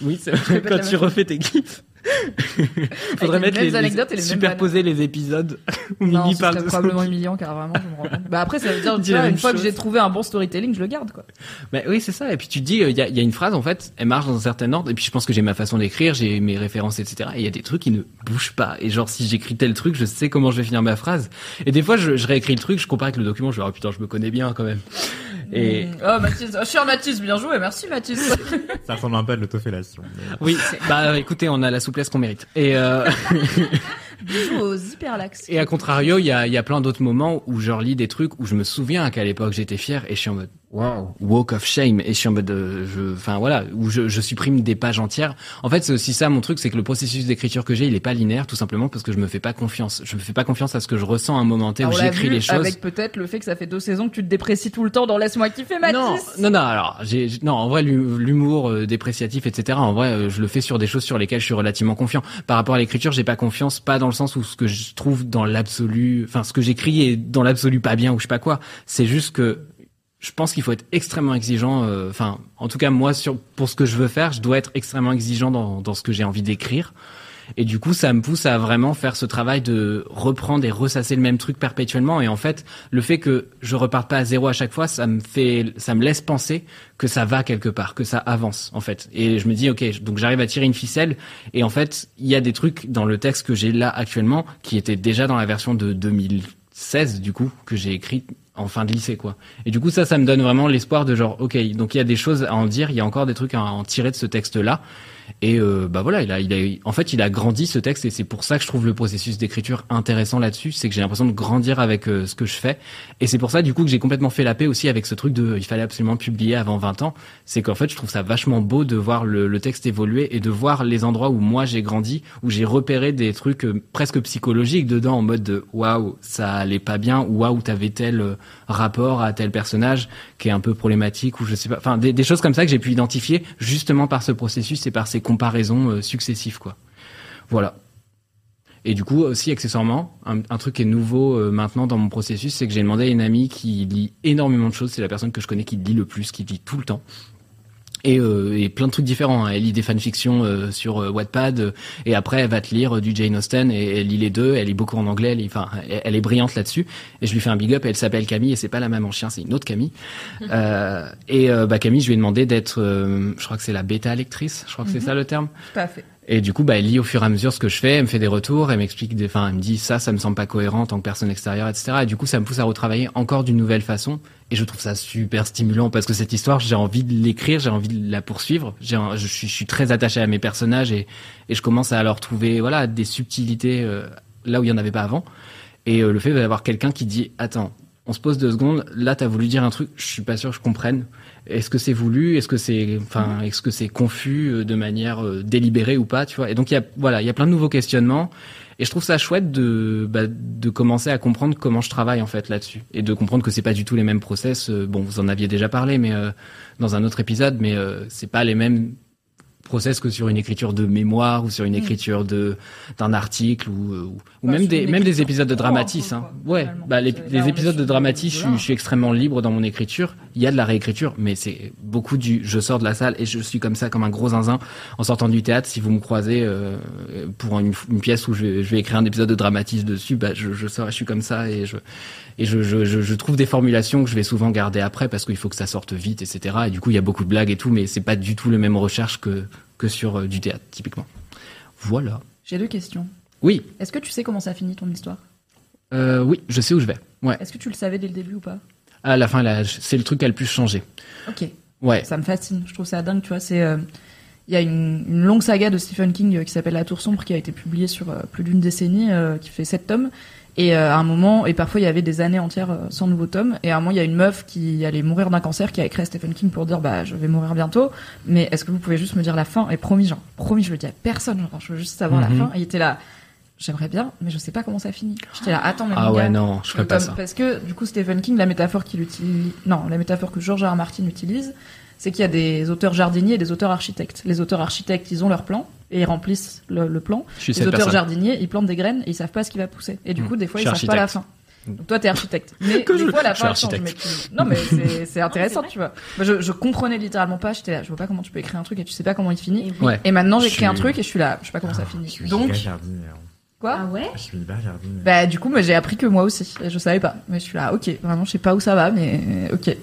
Oui, c'est [laughs] quand tu refais tes gifs. [laughs] Faudrait mettre les, anecdotes et les superposer les épisodes [laughs] Non, ce serait probablement humiliant car vraiment je me rends compte. Bah après ça veut dire tu [laughs] vois, une fois que j'ai trouvé un bon storytelling, je le garde quoi. Mais oui, c'est ça. Et puis tu dis, euh, il y, a, il y a une phrase en fait, elle marche dans un certain ordre. Et puis je pense que j'ai ma façon d'écrire, j'ai mes références, etc. Et il y a des trucs qui ne bougent pas. Et genre si j'écris tel truc, je sais comment je vais finir ma phrase. Et des fois, je, je réécris le truc, je compare avec le document, je me dis, oh putain, je me connais bien quand même. Et Oh Mathis, oh, cher Mathis, bien joué, merci Mathis. [laughs] Ça ressemble un peu à de l'autofellation. mais- oui, bah écoutez, on a la souplesse qu'on mérite. Et euh, [laughs] Bisous aux hyperlax. Et à contrario, il y a, il y a plein d'autres moments où je relis des trucs où je me souviens qu'à l'époque j'étais fier et je suis en mode wow, walk of shame et je suis en mode, euh, je, enfin voilà, où je, je supprime des pages entières. En fait, c'est aussi ça mon truc, c'est que le processus d'écriture que j'ai, il est pas linéaire, tout simplement parce que je me fais pas confiance. Je me fais pas confiance à ce que je ressens à un moment T où l'a j'écris les choses. Avec peut-être le fait que ça fait deux saisons que tu te déprécies tout le temps dans Laisse-moi kiffer Mathis. Non, non, non. Alors, j'ai, non, en vrai, l'hu- l'humour euh, dépréciatif, etc. En vrai, euh, je le fais sur des choses sur lesquelles je suis relativement confiant. Par rapport à l'écriture, j'ai pas confiance, pas dans le sens où ce que je trouve dans l'absolu, enfin, ce que j'écris est dans l'absolu pas bien ou je sais pas quoi. C'est juste que je pense qu'il faut être extrêmement exigeant. euh, Enfin, en tout cas, moi, sur pour ce que je veux faire, je dois être extrêmement exigeant dans, dans ce que j'ai envie d'écrire. Et du coup, ça me pousse à vraiment faire ce travail de reprendre et ressasser le même truc perpétuellement. Et en fait, le fait que je reparte pas à zéro à chaque fois, ça me fait, ça me laisse penser que ça va quelque part, que ça avance, en fait. Et je me dis, ok, donc j'arrive à tirer une ficelle. Et en fait, il y a des trucs dans le texte que j'ai là actuellement qui étaient déjà dans la version de 2016, du coup, que j'ai écrit en fin de lycée, quoi. Et du coup, ça, ça me donne vraiment l'espoir de genre, ok, donc il y a des choses à en dire, il y a encore des trucs à en tirer de ce texte-là. Et euh, bah voilà, il a, en fait, il a grandi ce texte et c'est pour ça que je trouve le processus d'écriture intéressant là-dessus, c'est que j'ai l'impression de grandir avec euh, ce que je fais. Et c'est pour ça du coup que j'ai complètement fait la paix aussi avec ce truc de, il fallait absolument publier avant 20 ans. C'est qu'en fait, je trouve ça vachement beau de voir le, texte évoluer et de voir les endroits où moi j'ai grandi, où j'ai repéré des trucs euh, presque psychologiques dedans, en mode de waouh, ça allait pas bien, ou waouh, t'avais tel rapport à tel personnage qui est un peu problématique, ou je sais pas, enfin des, des choses comme ça que j'ai pu identifier justement par ce processus et par ces comparaisons euh, successives, quoi. Voilà. Et du coup, aussi accessoirement, un, un truc qui est nouveau euh, maintenant dans mon processus, c'est que j'ai demandé à une amie qui lit énormément de choses. C'est la personne que je connais qui lit le plus, qui lit tout le temps. Et, euh, et plein de trucs différents. hein. Elle lit des fanfictions euh, sur euh, Wattpad, euh, et après elle va te lire euh, du Jane Austen, et elle lit les deux. Elle lit beaucoup en anglais. Elle, lit- enfin, elle, elle est brillante là-dessus. Et je lui fais un big up. Et elle s'appelle Camille, et c'est pas la même en chien, c'est une autre Camille. [laughs] Euh, et euh, bah Camille, je lui ai demandé d'être, euh, je crois que c'est la bêta lectrice. Je crois que c'est ça le terme. Tout à fait. Et du coup, bah, elle lit au fur et à mesure ce que je fais, elle me fait des retours, elle m'explique des, enfin, elle me dit ça, ça me semble pas cohérent en tant que personne extérieure, etc. Et du coup, ça me pousse à retravailler encore d'une nouvelle façon. Et je trouve ça super stimulant parce que cette histoire, j'ai envie de l'écrire, j'ai envie de la poursuivre. J'ai, je, suis, je suis très attaché à mes personnages et, et je commence à leur trouver, voilà, des subtilités euh, là où il y en avait pas avant. Et euh, le fait d'avoir quelqu'un qui dit, attends, on se pose deux secondes, là, t'as voulu dire un truc, je suis pas sûr que je comprenne. Est-ce que c'est voulu Est-ce que c'est, enfin, est-ce que c'est confus euh, de manière euh, délibérée ou pas, tu vois Et donc il y a, voilà, il y a plein de nouveaux questionnements. Et je trouve ça chouette de, bah, de commencer à comprendre comment je travaille en fait là-dessus et de comprendre que c'est pas du tout les mêmes process. Euh, Bon, vous en aviez déjà parlé, mais euh, dans un autre épisode, mais euh, c'est pas les mêmes processe que sur une écriture de mémoire ou sur une Mm. écriture de d'un article ou ou, ou Bah, même des même des épisodes de dramatis. Hein. Ouais, bah les, les épisodes de dramatis, je, je suis extrêmement libre dans mon écriture. Il y a de la réécriture, mais c'est beaucoup du je sors de la salle et je suis comme ça comme un gros zinzin en sortant du théâtre. Si vous me croisez euh, pour une, une pièce où je, vais- je vais écrire un épisode de dramatis dessus, bah je, je sors, je suis comme ça et je et je, je, je, je trouve des formulations que je vais souvent garder après parce qu'il faut que ça sorte vite, etc. Et du coup, il y a beaucoup de blagues et tout, mais c'est pas du tout le même recherche que que sur euh, du théâtre typiquement. Voilà. J'ai deux questions. Oui, Est-ce que tu sais comment ça finit ton histoire? Euh, oui, je sais où je vais. Ouais. Est-ce que tu le savais dès le début ou pas? À la fin, c'est le truc qui a le plus changé. Ok. Ouais. Ça me fascine. Je trouve ça dingue, tu vois. C'est, euh, il y a une, une longue saga de Stephen King qui s'appelle La Tour sombre qui a été publiée sur euh, plus d'une décennie, euh, qui fait sept tomes. Et euh, à un moment, et parfois il y avait des années entières euh, sans nouveau tome. Et à un moment, il y a une meuf qui allait mourir d'un cancer qui a écrit à Stephen King pour dire bah je vais mourir bientôt. Mais est-ce que vous pouvez juste me dire la fin? Et promis, genre promis, je le dis à personne. Genre, je veux juste savoir Mhm. la fin. Et il était là. J'aimerais bien, mais je sais pas comment ça finit. J'étais là. Attends, mais Ah mon ouais, gars, non, je ferais pas ça. Parce que du coup, Stephen King, la métaphore qu'il utilise, non, la métaphore que George R. R. Martin utilise, c'est qu'il y a des auteurs jardiniers et des auteurs architectes. Les auteurs architectes, ils ont leur plan et ils remplissent le, le plan. Je suis Les auteurs personne. jardiniers, ils plantent des graines et ils savent pas ce qui va pousser. Et du Mm. coup, des fois, ils suis savent pas la fin. Donc toi, t'es architecte. [laughs] Mais des je- fois, la je suis fin, change. architecte. mais tu- Non, mais c'est- [laughs] intéressant, tu vois. Moi, je, je comprenais littéralement pas. J'étais là, je vois pas comment tu peux écrire un truc et tu sais pas comment il finit. Et oui. Ouais. Et maintenant, j'écris un suis- truc et je suis là, je sais pas comment ça Je finit. suis Donc, jardinière. quoi Ah ouais Je suis hyper jardinière. bah du coup, j'ai appris que moi aussi, je savais pas. Mais je suis là, ok, vraiment, je sais pas où ça va, mais ok.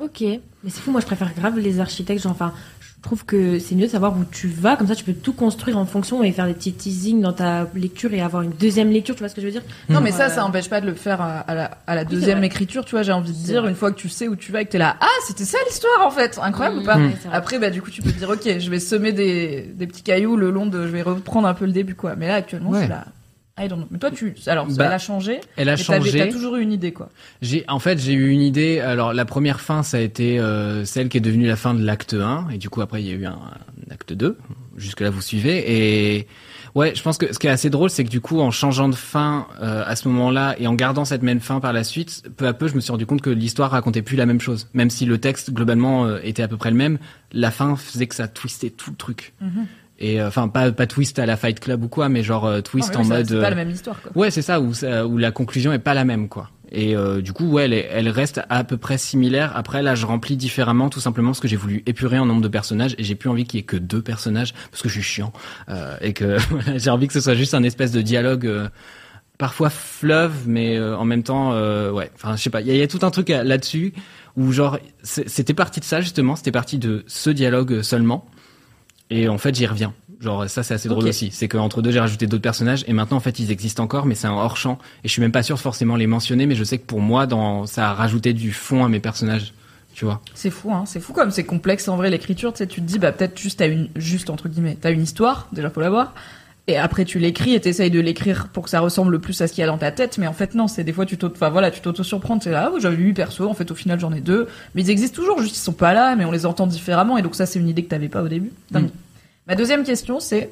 Ok. Mais c'est fou, moi je préfère grave les architectes. Genre, enfin, je trouve que c'est mieux de savoir où tu vas, comme ça tu peux tout construire en fonction et faire des petits teasings dans ta lecture et avoir une deuxième lecture, tu vois ce que je veux dire Non, mais ça, Euh, ça empêche pas de le faire à, à la, à la Oui, c'est deuxième écriture, tu vois. J'ai envie de dire, vrai. une fois que tu sais où tu vas et que t'es là, ah, c'était ça l'histoire en fait, incroyable ou pas. Après, bah du coup, tu peux te dire, ok, je vais semer des, des petits cailloux le long de, je vais reprendre un peu le début, quoi. Mais là, actuellement, je Ouais. suis là. I don't know. Mais toi, tu, alors, Bah, elle a changé. Elle a changé. T'as toujours eu une idée, quoi. J'ai, en fait, j'ai eu une idée. Alors, la première fin, ça a été euh, celle qui est devenue la fin de l'acte 1. Et du coup, après, il y a eu un, un acte 2. Jusque-là, vous suivez. Et ouais, je pense que ce qui est assez drôle, c'est que du coup, en changeant de fin euh, à ce moment-là et en gardant cette même fin par la suite, peu à peu, je me suis rendu compte que l'histoire racontait plus la même chose. Même si le texte, globalement, euh, était à peu près le même, la fin faisait que ça twistait tout le truc. Mhm. Et euh, enfin, pas, pas twist à la Fight Club ou quoi, mais genre euh, twist oui, en mode... C'est pas euh, la même histoire, quoi. Ouais, c'est ça où, ça, où la conclusion est pas la même, quoi. Et euh, du coup, ouais, elle, elle reste à peu près similaire. Après, là, je remplis différemment, tout simplement parce que j'ai voulu épurer en nombre de personnages et j'ai plus envie qu'il y ait que deux personnages parce que je suis chiant et que [laughs] j'ai envie que ce soit juste un espèce de dialogue. Parfois fleuve, mais en même temps, ouais. Enfin, je sais pas. Il y, y a tout un truc là-dessus où genre, c'était parti de ça justement. C'était parti de ce dialogue seulement. Et en fait, j'y reviens. Genre, ça, c'est assez drôle aussi. C'est qu'entre deux, j'ai rajouté d'autres personnages. Et maintenant, en fait, ils existent encore, mais c'est un hors-champ. Et je suis même pas sûr de forcément les mentionner, mais je sais que pour moi, dans, ça a rajouté du fond à mes personnages. Tu vois. C'est fou, hein. C'est fou comme c'est complexe en vrai l'écriture. Tu sais, tu te dis, bah peut-être juste t'as une, juste entre guillemets, t'as une histoire. Déjà faut l'avoir. Et après tu l'écris et t'essayes de l'écrire pour que ça ressemble le plus à ce qu'il y a dans ta tête. Mais en fait non, c'est des fois tu t'auto, enfin voilà, tu t'auto surprends. C'est là, ah, j'avais huit persos. En fait au final j'en ai deux. Mais ils existent toujours, juste ils sont pas là, mais on les entend différemment. Et donc ça c'est une idée que t'avais pas au début. Dingue. Ma deuxième question c'est,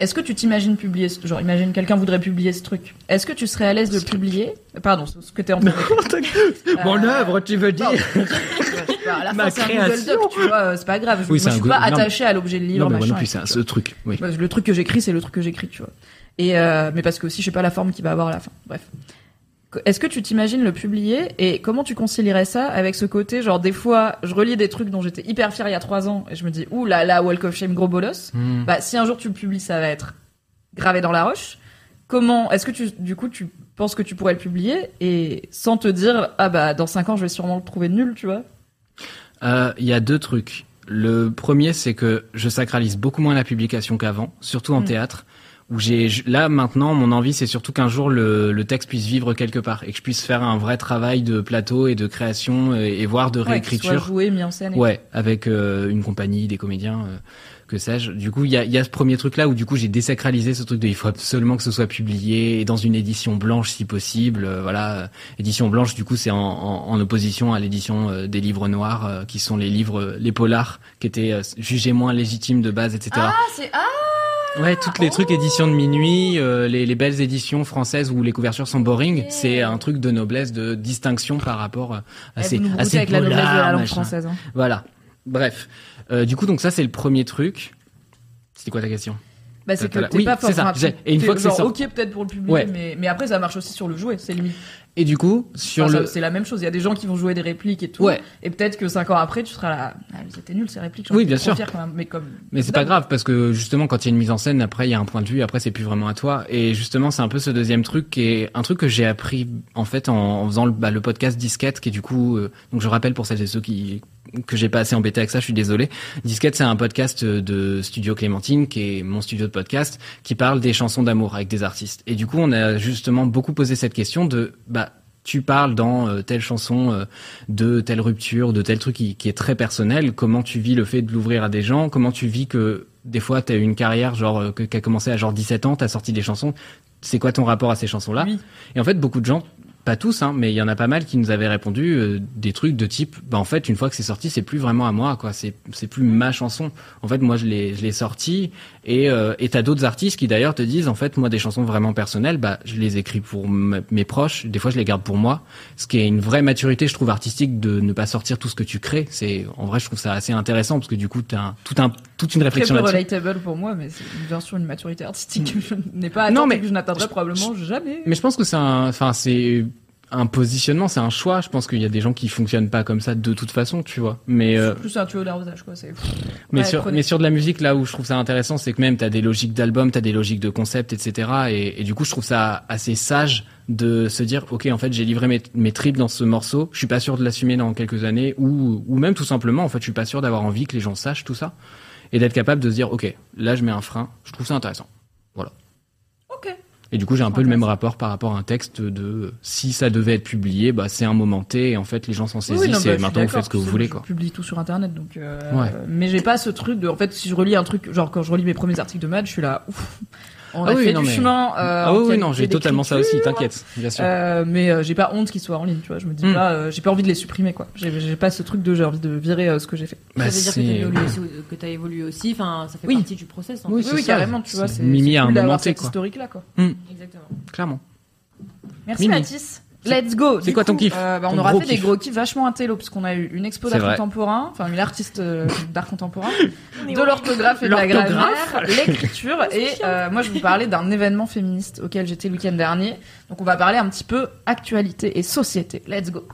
est-ce que tu t'imagines publier, ce- genre imagine quelqu'un voudrait publier ce truc. Est-ce que tu serais à l'aise de le publier Pardon, ce ce que t'es en train de Mon Euh, œuvre, tu veux dire Bah, à la Ma fin, c'est un Google création. Doc, tu vois, euh, c'est pas grave. Je, Oui, moi, je suis Go- pas non, attaché à l'objet de livre, Non, mais moi machin. non plus, c'est ce truc. Oui. vois. Le truc que j'écris, c'est le truc que j'écris, tu vois. Et euh, mais parce que aussi, je sais pas la forme qu'il va avoir à la fin. Bref. Est-ce que tu t'imagines le publier et comment tu concilierais ça avec ce côté, genre des fois, je relis des trucs dont j'étais hyper fière il y a trois ans et je me dis, ouh là là, Walk of Shame, gros bolos. Hmm. Bah, si un jour tu le publies, ça va être gravé dans la roche. Comment, est-ce que tu, du coup, tu penses que tu pourrais le publier et sans te dire, ah bah, dans cinq ans, je vais sûrement le trouver nul, tu vois? Euh, Il y a deux trucs. Le premier, c'est que je sacralise beaucoup moins la publication qu'avant, surtout en Mm. théâtre. Où j'ai là maintenant, mon envie, c'est surtout qu'un jour le, le texte puisse vivre quelque part et que je puisse faire un vrai travail de plateau et de création et, et voire de Ouais, qu'il soit réécriture. joué, mis en scène. et Ouais, avec euh, une compagnie, des comédiens, euh, que sais-je. Du coup, il y a, y a ce premier truc-là où du coup j'ai désacralisé ce truc de il faut absolument que ce soit publié et dans une édition blanche si possible. euh, voilà, édition blanche. Du coup, c'est en, en, en opposition à l'édition euh, des livres noirs, euh, qui sont les livres, les polars, qui étaient euh, jugés moins légitimes de base, etc. Ah, c'est ah Ouais, toutes les trucs éditions de minuit, euh, les, les belles éditions françaises où les couvertures sont boring, c'est un truc de noblesse, de distinction par rapport euh, à ces, vous à ces avec la noblesse de la langue machin. française. hein. Voilà. Bref. Euh, du coup, donc ça, c'est le premier truc. C'était quoi ta question? Bah, c'est que t'es oui, pas t'es- et une fois que c'est sorti- ok peut-être pour le public, Ouais. mais, mais après ça marche aussi sur le jouet, c'est limite. Et du coup, sur Enfin, le. C'est la même chose, il y a des gens qui vont jouer des répliques et tout. Ouais. Et peut-être que 5 ans après, tu seras là. Ah, c'était nul ces répliques. Oui, bien sûr. quand même, mais comme. Mais c'est pas grave parce que justement quand il y a une mise en scène après il y a un point de vue après c'est plus vraiment à toi et justement c'est un peu ce deuxième truc qui est un truc que j'ai appris en fait en, en faisant le, bah, le podcast Disquette qui est du coup euh, donc je rappelle pour celles et ceux qui que j'ai pas assez embêté avec ça je suis désolé Disquette c'est un podcast de Studio Clémentine qui est mon studio de podcast qui parle des chansons d'amour avec des artistes et du coup on a justement beaucoup posé cette question de bah tu parles dans euh, telle chanson euh, de telle rupture, de tel truc qui, qui est très personnel. Comment tu vis le fait de l'ouvrir à des gens? Comment tu vis que des fois tu as eu une carrière genre euh, qui a commencé à genre 17 ans, tu as sorti des chansons. C'est quoi ton rapport à ces chansons-là? Oui. Et en fait, beaucoup de gens, pas tous, hein, mais il y en a pas mal qui nous avaient répondu euh, des trucs de type, bah en fait, une fois que c'est sorti, c'est plus vraiment à moi, quoi. C'est c'est plus ma chanson. En fait, moi, je l'ai je l'ai sorti et euh, et t'as d'autres artistes qui d'ailleurs te disent, en fait, moi, des chansons vraiment personnelles, bah je les écris pour mes proches. Des fois, je les garde pour moi. Ce qui est une vraie maturité, je trouve, artistique de ne pas sortir tout ce que tu crées. C'est en vrai, je trouve ça assez intéressant parce que du coup, t'as un, tout un toute une Très réflexion peu là-dessus. relatable pour moi, mais c'est une version une maturité artistique que [laughs] je n'ai pas Non, mais que je n'atteindrai je- probablement jamais. Mais je pense que c'est un, enfin c'est un positionnement, c'est un choix. Je pense qu'il y a des gens qui fonctionnent pas comme ça de toute façon, tu vois. Mais euh, C'est plus un tuyau d'arrosage, quoi. C'est. mais Ouais, sur mais sur de la musique là où je trouve ça intéressant, c'est que même t'as des logiques d'album, t'as des logiques de concept, etc. Et, et du coup, je trouve ça assez sage de se dire, ok, en fait, j'ai livré mes, mes tripes dans ce morceau. Je suis pas sûr de l'assumer dans quelques années, ou ou même tout simplement, en fait, je suis pas sûr d'avoir envie que les gens sachent tout ça et d'être capable de se dire, ok, là, je mets un frein. Je trouve ça intéressant. Et du coup, j'ai un peu le même rapport par rapport à un texte de si ça devait être publié, bah c'est un moment T et en fait les gens s'en saisissent Oui, non, bah, et maintenant vous faites ce que vous voulez je quoi. publie tout sur internet, donc. euh, Ouais. Mais j'ai pas ce truc de. En fait, si je relis un truc, genre quand je relis mes premiers articles de maths, je suis là. Ouf. On Ah a oui, fait non, du mais- chemin. euh, ah oui, oui, non, j'ai totalement ça aussi, t'inquiète, bien sûr. Euh, mais euh, j'ai pas honte qu'ils soient en ligne, tu vois. Je me dis Hmm. pas, euh, j'ai pas envie de les supprimer, quoi. J'ai pas ce truc de j'ai envie de virer euh, ce que j'ai fait. Bah, ça veut dire que t'as évolué aussi, que t'as évolué aussi. Enfin, ça fait Oui. partie du process. En Oui, Oui, c'est oui, ça. carrément, tu vois. C'est Mimi à un moment historique là, quoi. fait. Exactement. Clairement. Merci. Mathis. Let's go. C'est quoi ton kiff euh, bah, On Ton aura fait des gros kiffs vachement intello parce qu'on a eu une expo d'art contemporain, enfin une artiste euh, d'art contemporain, de l'orthographe et de la grammaire, [laughs] l'écriture et euh, moi je vais vous parler d'un événement féministe auquel j'étais le week-end dernier. Donc on va parler un petit peu actualité et société. Let's go.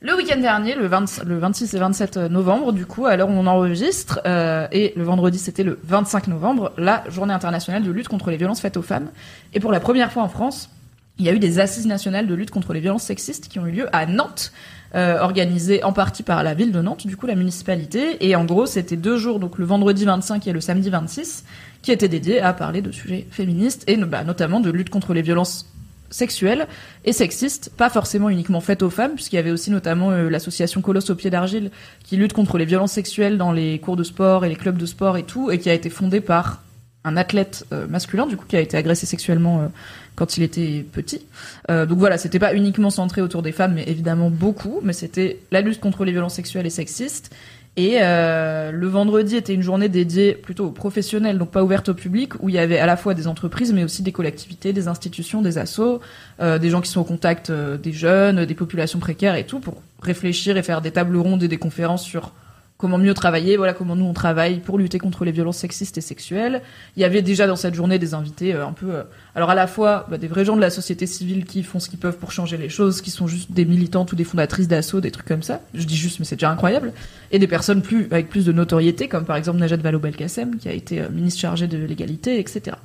Le week-end dernier, le, 20 le 26 et 27 novembre, du coup, à l'heure où on enregistre, euh, et le vendredi c'était le 25 novembre, la journée internationale de lutte contre les violences faites aux femmes. Et pour la première fois en France, il y a eu des assises nationales de lutte contre les violences sexistes qui ont eu lieu à Nantes, euh, organisées en partie par la ville de Nantes, du coup la municipalité. Et en gros, c'était deux jours, donc le vendredi 25 et le samedi 26, qui étaient dédiés à parler de sujets féministes et bah, notamment de lutte contre les violences sexuelles et sexistes, pas forcément uniquement faites aux femmes, puisqu'il y avait aussi notamment euh, l'association Colosse au pied d'argile qui lutte contre les violences sexuelles dans les cours de sport et les clubs de sport et tout, et qui a été fondée par un athlète euh, masculin, du coup, qui a été agressé sexuellement euh, quand il était petit. Euh, donc voilà, c'était pas uniquement centré autour des femmes, mais évidemment beaucoup, mais c'était la lutte contre les violences sexuelles et sexistes. Et le vendredi était une journée dédiée plutôt aux professionnels, donc pas ouverte au public, où il y avait à la fois des entreprises, mais aussi des collectivités, des institutions, des assos, des gens qui sont au contact des jeunes, des populations précaires et tout, pour réfléchir et faire des tables rondes et des conférences sur comment mieux travailler, voilà comment nous on travaille pour lutter contre les violences sexistes et sexuelles. Il y avait déjà dans cette journée des invités euh, un peu, euh, alors à la fois bah, des vrais gens de la société civile qui font ce qu'ils peuvent pour changer les choses, qui sont juste des militantes ou des fondatrices d'assaut, des trucs comme ça. Je dis juste, mais c'est déjà incroyable. Et des personnes plus avec plus de notoriété, comme par exemple Najat Vallaud-Belkacem, qui a été euh, ministre chargée de l'égalité, etc.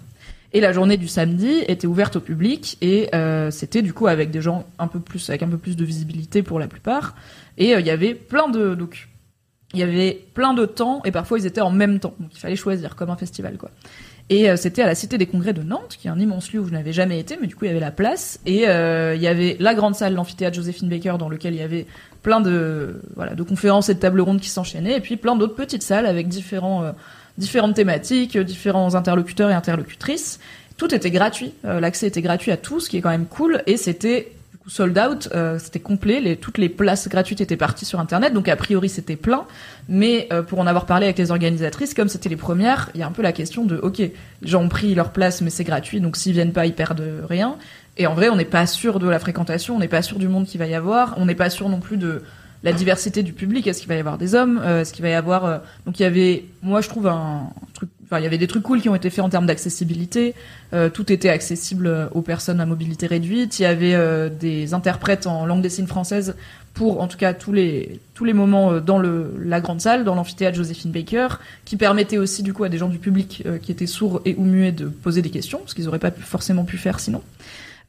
Et la journée du samedi était ouverte au public et euh, c'était du coup avec des gens un peu plus avec un peu plus de visibilité pour la plupart. Et euh, il y avait plein de donc il y avait plein de temps et parfois ils étaient en même temps. Donc il fallait choisir comme un festival quoi. Et euh, c'était à la Cité des Congrès de Nantes, qui est un immense lieu où je n'avais jamais été, mais du coup il y avait la place. Et euh, il y avait la grande salle, l'amphithéâtre Joséphine Baker, dans lequel il y avait plein de voilà de conférences et de tables rondes qui s'enchaînaient, et puis plein d'autres petites salles avec différents euh, différentes thématiques, euh, différents interlocuteurs et interlocutrices. Tout était gratuit, euh, l'accès était gratuit à tout, ce qui est quand même cool, et c'était sold out, euh, c'était complet, toutes les places gratuites étaient parties sur internet, donc a priori c'était plein. Mais euh, pour en avoir parlé avec les organisatrices, comme c'était les premières, il y a un peu la question de ok, les gens ont pris leur place, mais c'est gratuit, donc s'ils viennent pas, ils perdent rien. Et en vrai, on n'est pas sûr de la fréquentation, on n'est pas sûr du monde qu'il va y avoir, on n'est pas sûr non plus de la diversité du public. Est-ce qu'il va y avoir des hommes? Euh, Est-ce qu'il va y avoir donc il y avait, moi je trouve un truc il y avait des trucs cool qui ont été faits en termes d'accessibilité. Euh, tout était accessible euh, aux personnes à mobilité réduite. Il y avait euh, des interprètes en langue des signes française pour, en tout cas, tous les moments dans la grande salle, dans l'amphithéâtre Joséphine Baker, qui permettait aussi du coup à des gens du public qui étaient sourds et ou muets de poser des questions, ce qu'ils auraient pas forcément pu faire sinon.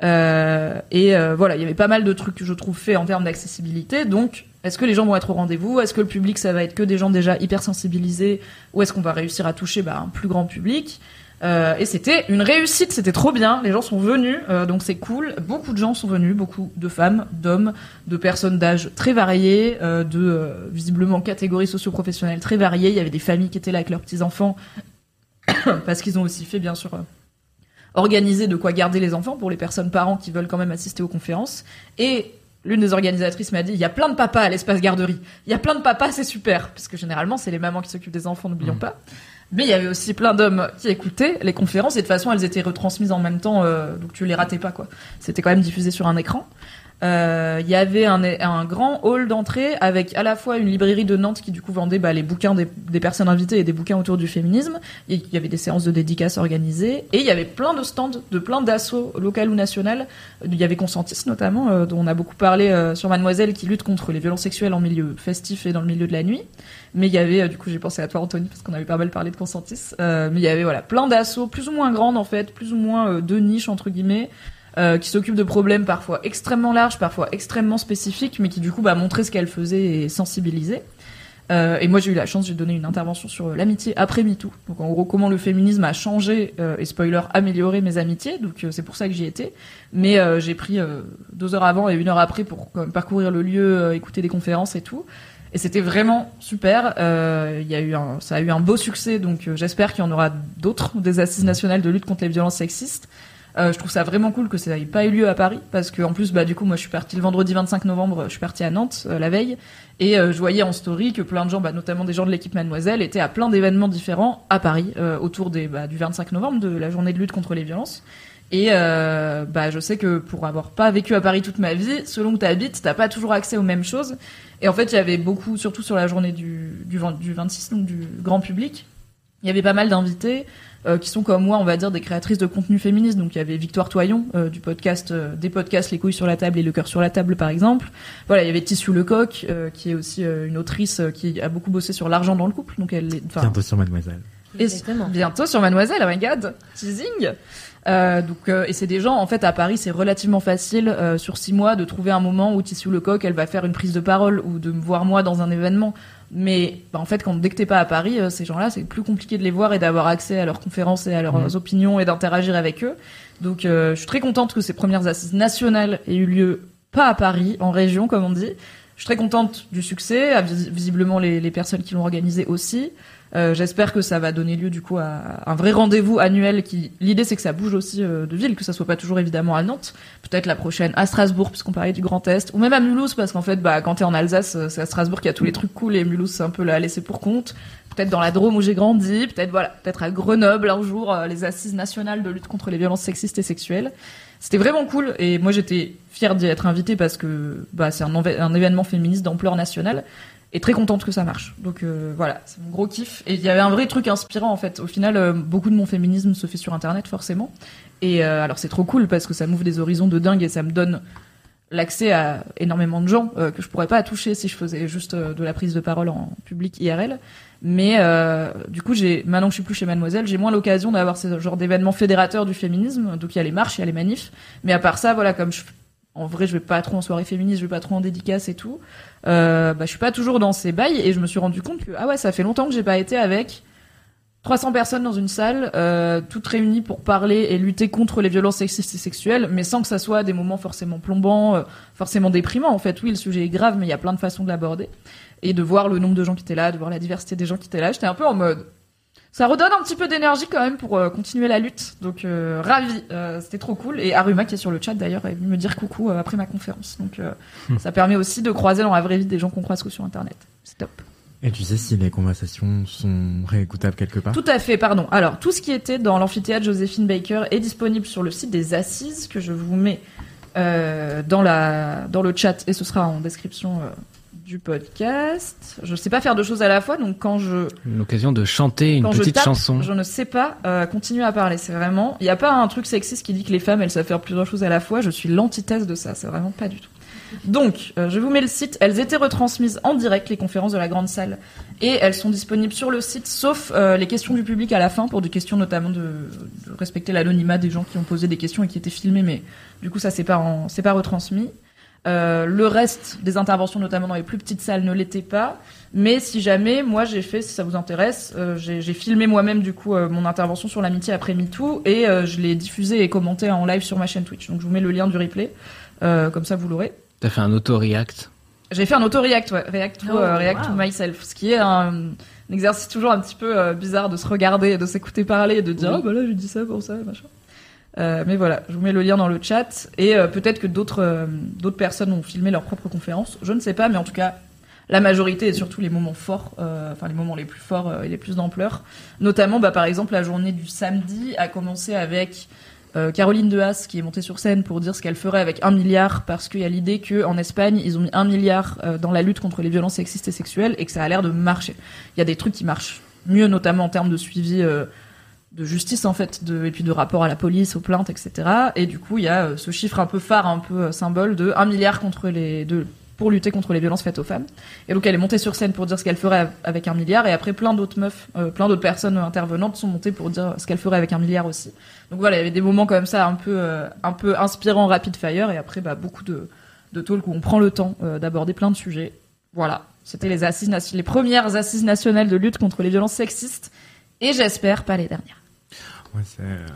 Et voilà, il y avait pas mal de trucs que je trouve faits en termes d'accessibilité. Donc, est-ce que les gens vont être au rendez-vous? Est-ce que le public, ça va être que des gens déjà hyper sensibilisés Ou est-ce qu'on va réussir à toucher bah, un plus grand public? Euh, Et c'était une réussite, c'était trop bien. Les gens sont venus, euh, donc c'est cool. Beaucoup de gens sont venus, beaucoup de femmes, d'hommes, de personnes d'âge très variés, euh, de euh, visiblement catégories socio-professionnelles très variées. Il y avait des familles qui étaient là avec leurs petits-enfants, [coughs] parce qu'ils ont aussi fait, bien sûr... euh, organiser de quoi garder les enfants pour les personnes parents qui veulent quand même assister aux conférences. Et l'une des organisatrices m'a dit, il y a plein de papas à l'espace garderie. Il y a plein de papas, c'est super. Parce que généralement, c'est les mamans qui s'occupent des enfants, n'oublions pas. Mais il y avait aussi plein d'hommes qui écoutaient les conférences et de toute façon, elles étaient retransmises en même temps, euh, donc tu les ratais pas, quoi. C'était quand même diffusé sur un écran. Euh, Il y avait un, un grand hall d'entrée avec à la fois une librairie de Nantes qui du coup vendait bah, les bouquins des, des personnes invitées et des bouquins autour du féminisme. Il y avait des séances de dédicaces organisées et il y avait plein de stands de plein d'assauts locales ou nationales. Il y avait Consentis notamment, euh, dont on a beaucoup parlé euh, sur Mademoiselle, qui lutte contre les violences sexuelles en milieu festif et dans le milieu de la nuit. Mais il y avait, euh, du coup, j'ai pensé à toi, Anthony, parce qu'on avait pas mal parlé de Consentis. Euh, mais il y avait voilà plein d'assauts, plus ou moins grandes en fait, plus ou moins de niches entre guillemets, euh, qui s'occupent de problèmes parfois extrêmement larges, parfois extrêmement spécifiques, mais qui du coup bah, montraient ce qu'elles faisaient et sensibilisaient. Euh, et moi j'ai eu la chance, j'ai donné une intervention sur euh, l'amitié après MeToo. Donc en gros comment le féminisme a changé euh, et spoiler amélioré mes amitiés. Donc euh, c'est pour ça que j'y étais. Mais euh, j'ai pris euh, deux heures avant et une heure après pour parcourir le lieu, écouter des conférences et tout. Et c'était vraiment super. Il y a eu un, ça a eu un beau succès. Donc j'espère qu'il y en aura d'autres des assises nationales de lutte contre les violences sexistes. Euh, je trouve ça vraiment cool que ça n'ait pas eu lieu à Paris parce que en plus bah du coup moi je suis partie le vendredi 25 novembre je suis partie à Nantes euh, la veille et euh, je voyais en story que plein de gens bah, notamment des gens de l'équipe Mademoiselle étaient à plein d'événements différents à Paris euh, autour des bah, du 25 novembre de la journée de lutte contre les violences. Et euh, bah je sais que pour avoir pas vécu à Paris toute ma vie selon que t'habites t'as pas toujours accès aux mêmes choses. Et en fait il y avait beaucoup surtout sur la journée du du, 20 du 26 donc du grand public il y avait pas mal d'invités euh, qui sont comme moi, on va dire, des créatrices de contenu féministe. Donc il y avait Victoire Toyon euh, du podcast, euh, des podcasts Les couilles sur la table et Le cœur sur la table, par exemple. Voilà, il y avait Tissu Lecoq, euh, qui est aussi euh, une autrice euh, qui a beaucoup bossé sur l'argent dans le couple. Donc elle, est- enfin, Bientôt sur Mademoiselle. et Exactement. bientôt sur Mademoiselle, oh my god, teasing. Euh, donc euh, et c'est des gens en fait à Paris c'est relativement facile euh, sur six mois de trouver un moment où Tissu Lecoq elle va faire une prise de parole ou de me voir moi dans un événement mais bah, en fait quand dès que t'es pas à Paris euh, ces gens-là c'est plus compliqué de les voir et d'avoir accès à leurs conférences et à leurs Mhm. opinions et d'interagir avec eux. Donc euh, je suis très contente que ces premières assises nationales aient eu lieu pas à Paris en région comme on dit. Je suis très contente du succès visiblement les, les personnes qui l'ont organisé aussi euh, J'espère que ça va donner lieu du coup à un vrai rendez-vous annuel. Qui l'idée c'est que ça bouge aussi euh, de ville, que ça soit pas toujours évidemment à Nantes. Peut-être la prochaine à Strasbourg puisqu'on parlait du Grand Est, ou même à Mulhouse parce qu'en fait bah quand t'es en Alsace euh, c'est à Strasbourg qu'il y a tous les trucs cool et Mulhouse c'est un peu la laissé pour compte. Peut-être dans la Drôme où j'ai grandi, peut-être voilà, peut-être à Grenoble un jour euh, les assises nationales de lutte contre les violences sexistes et sexuelles. C'était vraiment cool et moi j'étais fière d'y être invitée parce que bah c'est un événement féministe d'ampleur nationale et très contente que ça marche. Donc euh, voilà, c'est mon gros kiff. Et il y avait un vrai truc inspirant en fait. Au final, euh, beaucoup de mon féminisme se fait sur Internet forcément. Et euh, alors c'est trop cool parce que ça m'ouvre des horizons de dingue et ça me donne l'accès à énormément de gens euh, que je pourrais pas toucher si je faisais juste euh, de la prise de parole en public IRL. Mais euh, du coup, j'ai maintenant que je suis plus chez Mademoiselle, j'ai moins l'occasion d'avoir ce genre d'événements fédérateurs du féminisme. Donc il y a les marches, il y a les manifs. Mais à part ça, voilà, comme je, en vrai, je vais pas trop en soirée féministe, je vais pas trop en dédicace et tout. Euh, bah, je suis pas toujours dans ces bails et je me suis rendu compte que ah ouais, ça fait longtemps que j'ai pas été avec 300 personnes dans une salle, euh, toutes réunies pour parler et lutter contre les violences sexistes et sexuelles, mais sans que ça soit des moments forcément plombants, euh, forcément déprimants. En fait, oui, le sujet est grave, mais il y a plein de façons de l'aborder. Et de voir le nombre de gens qui étaient là, de voir la diversité des gens qui étaient là, j'étais un peu en mode. Ça redonne un petit peu d'énergie quand même pour euh, continuer la lutte. Donc euh, ravi, Euh, c'était trop cool. Et Aruma qui est sur le chat d'ailleurs est venu me dire coucou après ma conférence. Donc euh, ça permet aussi de croiser dans la vraie vie des gens qu'on croise que sur internet. C'est top. Et tu sais si les conversations sont réécoutables quelque part? Tout à fait, pardon. Alors, tout ce qui était dans l'amphithéâtre Joséphine Baker est disponible sur le site des Assises que je vous mets dans la dans le chat et ce sera en description du podcast. Je sais pas faire deux choses à la fois, donc quand je L'occasion de chanter une je petite tape, chanson. je ne sais pas euh, continuer à parler. C'est vraiment, il y a pas un truc sexiste qui dit que les femmes elles savent faire plusieurs choses à la fois. Je suis l'antithèse de ça. C'est vraiment pas du tout. Donc, euh, je vous mets le site. Elles étaient retransmises en direct, les conférences de la grande salle, et elles sont disponibles sur le site, sauf euh, les questions du public à la fin, pour des questions notamment de, de respecter l'anonymat des gens qui ont posé des questions et qui étaient filmés, mais du coup ça c'est pas en- pas retransmis. Euh, le reste des interventions, notamment dans les plus petites salles, ne l'était pas. Mais si jamais, moi j'ai fait, si ça vous intéresse, euh, j'ai filmé moi-même du coup euh, mon intervention sur l'amitié après MeToo et euh, je l'ai diffusé et commenté en live sur ma chaîne Twitch. Donc je vous mets le lien du replay, euh, comme ça vous l'aurez. T'as fait un auto-react? J'ai fait un auto-react, ouais, react to, Oh, euh, react to wow. myself, ce qui est un, un exercice toujours un petit peu euh, bizarre de se regarder, et de s'écouter parler et de dire Oui. ah bah là j'ai dit ça pour ça machin. Euh, mais voilà, je vous mets le lien dans le chat et euh, peut-être que d'autres euh, d'autres personnes ont filmé leur propre conférence, je ne sais pas, mais en tout cas la majorité et surtout les moments forts, enfin les moments les plus forts et les plus d'ampleur. Notamment, bah, par exemple, la journée du samedi a commencé avec Caroline Dehaas qui est montée sur scène pour dire ce qu'elle ferait avec un milliard parce qu'il y a l'idée que en Espagne ils ont mis un milliard dans la lutte contre les violences sexistes et sexuelles et que ça a l'air de marcher. Il y a des trucs qui marchent mieux, notamment en termes de suivi. De justice en fait de, et puis de rapport à la police aux plaintes etc et du coup il y a euh, ce chiffre un peu phare un peu euh, symbole de 1 milliard contre les de pour lutter contre les violences faites aux femmes. Et donc elle est montée sur scène pour dire ce qu'elle ferait av- avec un milliard. Et après plein d'autres meufs euh, plein d'autres personnes intervenantes sont montées pour dire ce qu'elle ferait avec un milliard aussi. Donc voilà il y avait des moments comme ça un peu un peu inspirants rapid fire. Et après bah, beaucoup de de talk où on prend le temps d'aborder plein de sujets. Voilà. C'était les assises les premières assises nationales de lutte contre les violences sexistes. Et j'espère pas les dernières Ouais, c'est euh,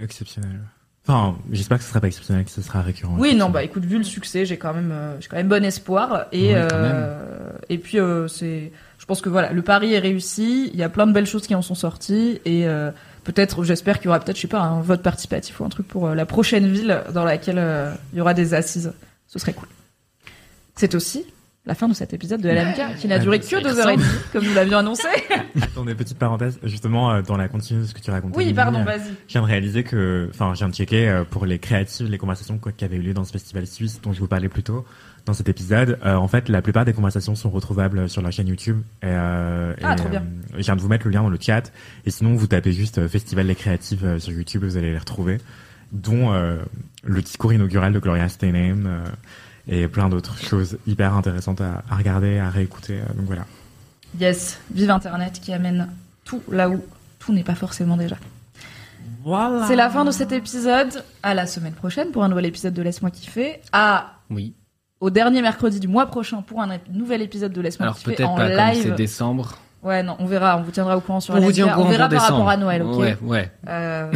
exceptionnel. Enfin, j'espère que ce sera pas exceptionnel, que ce sera récurrent. Oui, non, bah écoute, vu le succès, j'ai quand même, euh, j'ai quand même bon espoir. Et euh, et puis euh, c'est, je pense que voilà, le pari est réussi. Il y a plein de belles choses qui en sont sorties et euh, peut-être, j'espère qu'il y aura peut-être, je sais pas, un vote participatif ou un truc pour la prochaine ville dans laquelle il y aura des assises. Ce serait cool. C'est aussi la fin de cet épisode de LMK qui n'a duré que deux heures et demie, comme nous l'avions annoncé. [laughs] Attendez, petite parenthèse, justement, euh, dans la continuité de ce que tu racontais. Oui, pardon, vas-y. Je viens de réaliser que, enfin, je viens de checker euh, pour les créatives, les conversations qui avaient eu lieu dans ce festival suisse dont je vous parlais plus tôt dans cet épisode. Euh, en fait, la plupart des conversations sont retrouvables sur la chaîne YouTube. Et, euh, Ah, et, trop bien. euh, je viens de vous mettre le lien dans le chat. Et sinon, vous tapez juste Festival des créatives sur YouTube, vous allez les retrouver, dont le discours inaugural de Gloria Steinem et plein d'autres choses hyper intéressantes à, à regarder, à réécouter. euh, donc voilà. Yes, vive Internet qui amène tout là où tout n'est pas forcément déjà. Voilà. C'est la fin de cet épisode. À la semaine prochaine pour un nouvel épisode de Laisse-moi kiffer. À Oui. au dernier mercredi du mois prochain pour un nouvel épisode de Laisse-moi Alors kiffer peut-être en pas comme c'est décembre. Ouais, non, on verra, on vous tiendra au courant sur On vous LMK. tient au courant on verra par rapport à Noël, ok Ouais, ouais. Euh,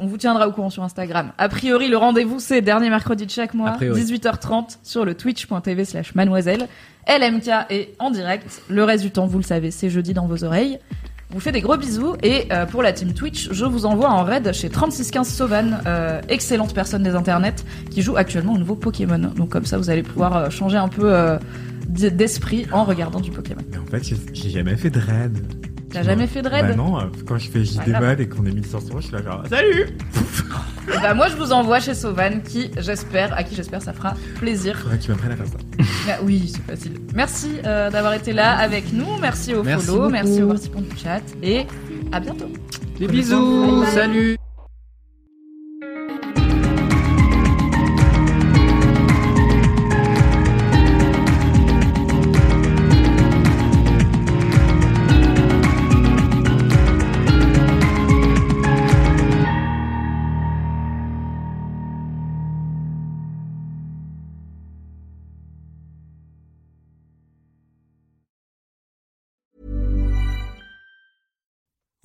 on vous tiendra au courant sur Instagram. A priori, le rendez-vous, c'est dernier mercredi de chaque mois, A priori. 18h30 sur le twitch.tv slash mademoiselle. LMK est en direct. Le reste du temps, vous le savez, c'est jeudi dans vos oreilles. On vous fait des gros bisous et euh, pour la team Twitch, je vous envoie en raid chez 3615 Sauvan, euh, excellente personne des internets qui joue actuellement au nouveau Pokémon. Donc comme ça, vous allez pouvoir euh, changer un peu euh, d'esprit en regardant du Pokémon. Mais en fait, j'ai jamais fait de raid. T'as jamais fait de raid Bah non, euh, quand je fais JD mode et qu'on est 1500, je suis là genre salut Et bah moi, je vous envoie chez Sauvan qui, j'espère, à qui j'espère ça fera plaisir. Faudrait que tu m'apprennes à faire ça. [laughs] Ah oui, c'est facile. Merci euh, d'avoir été là avec nous. Merci aux Merci follow, beaucoup. merci aux participants du chat et à bientôt. Des bisous. Bye bye. Salut.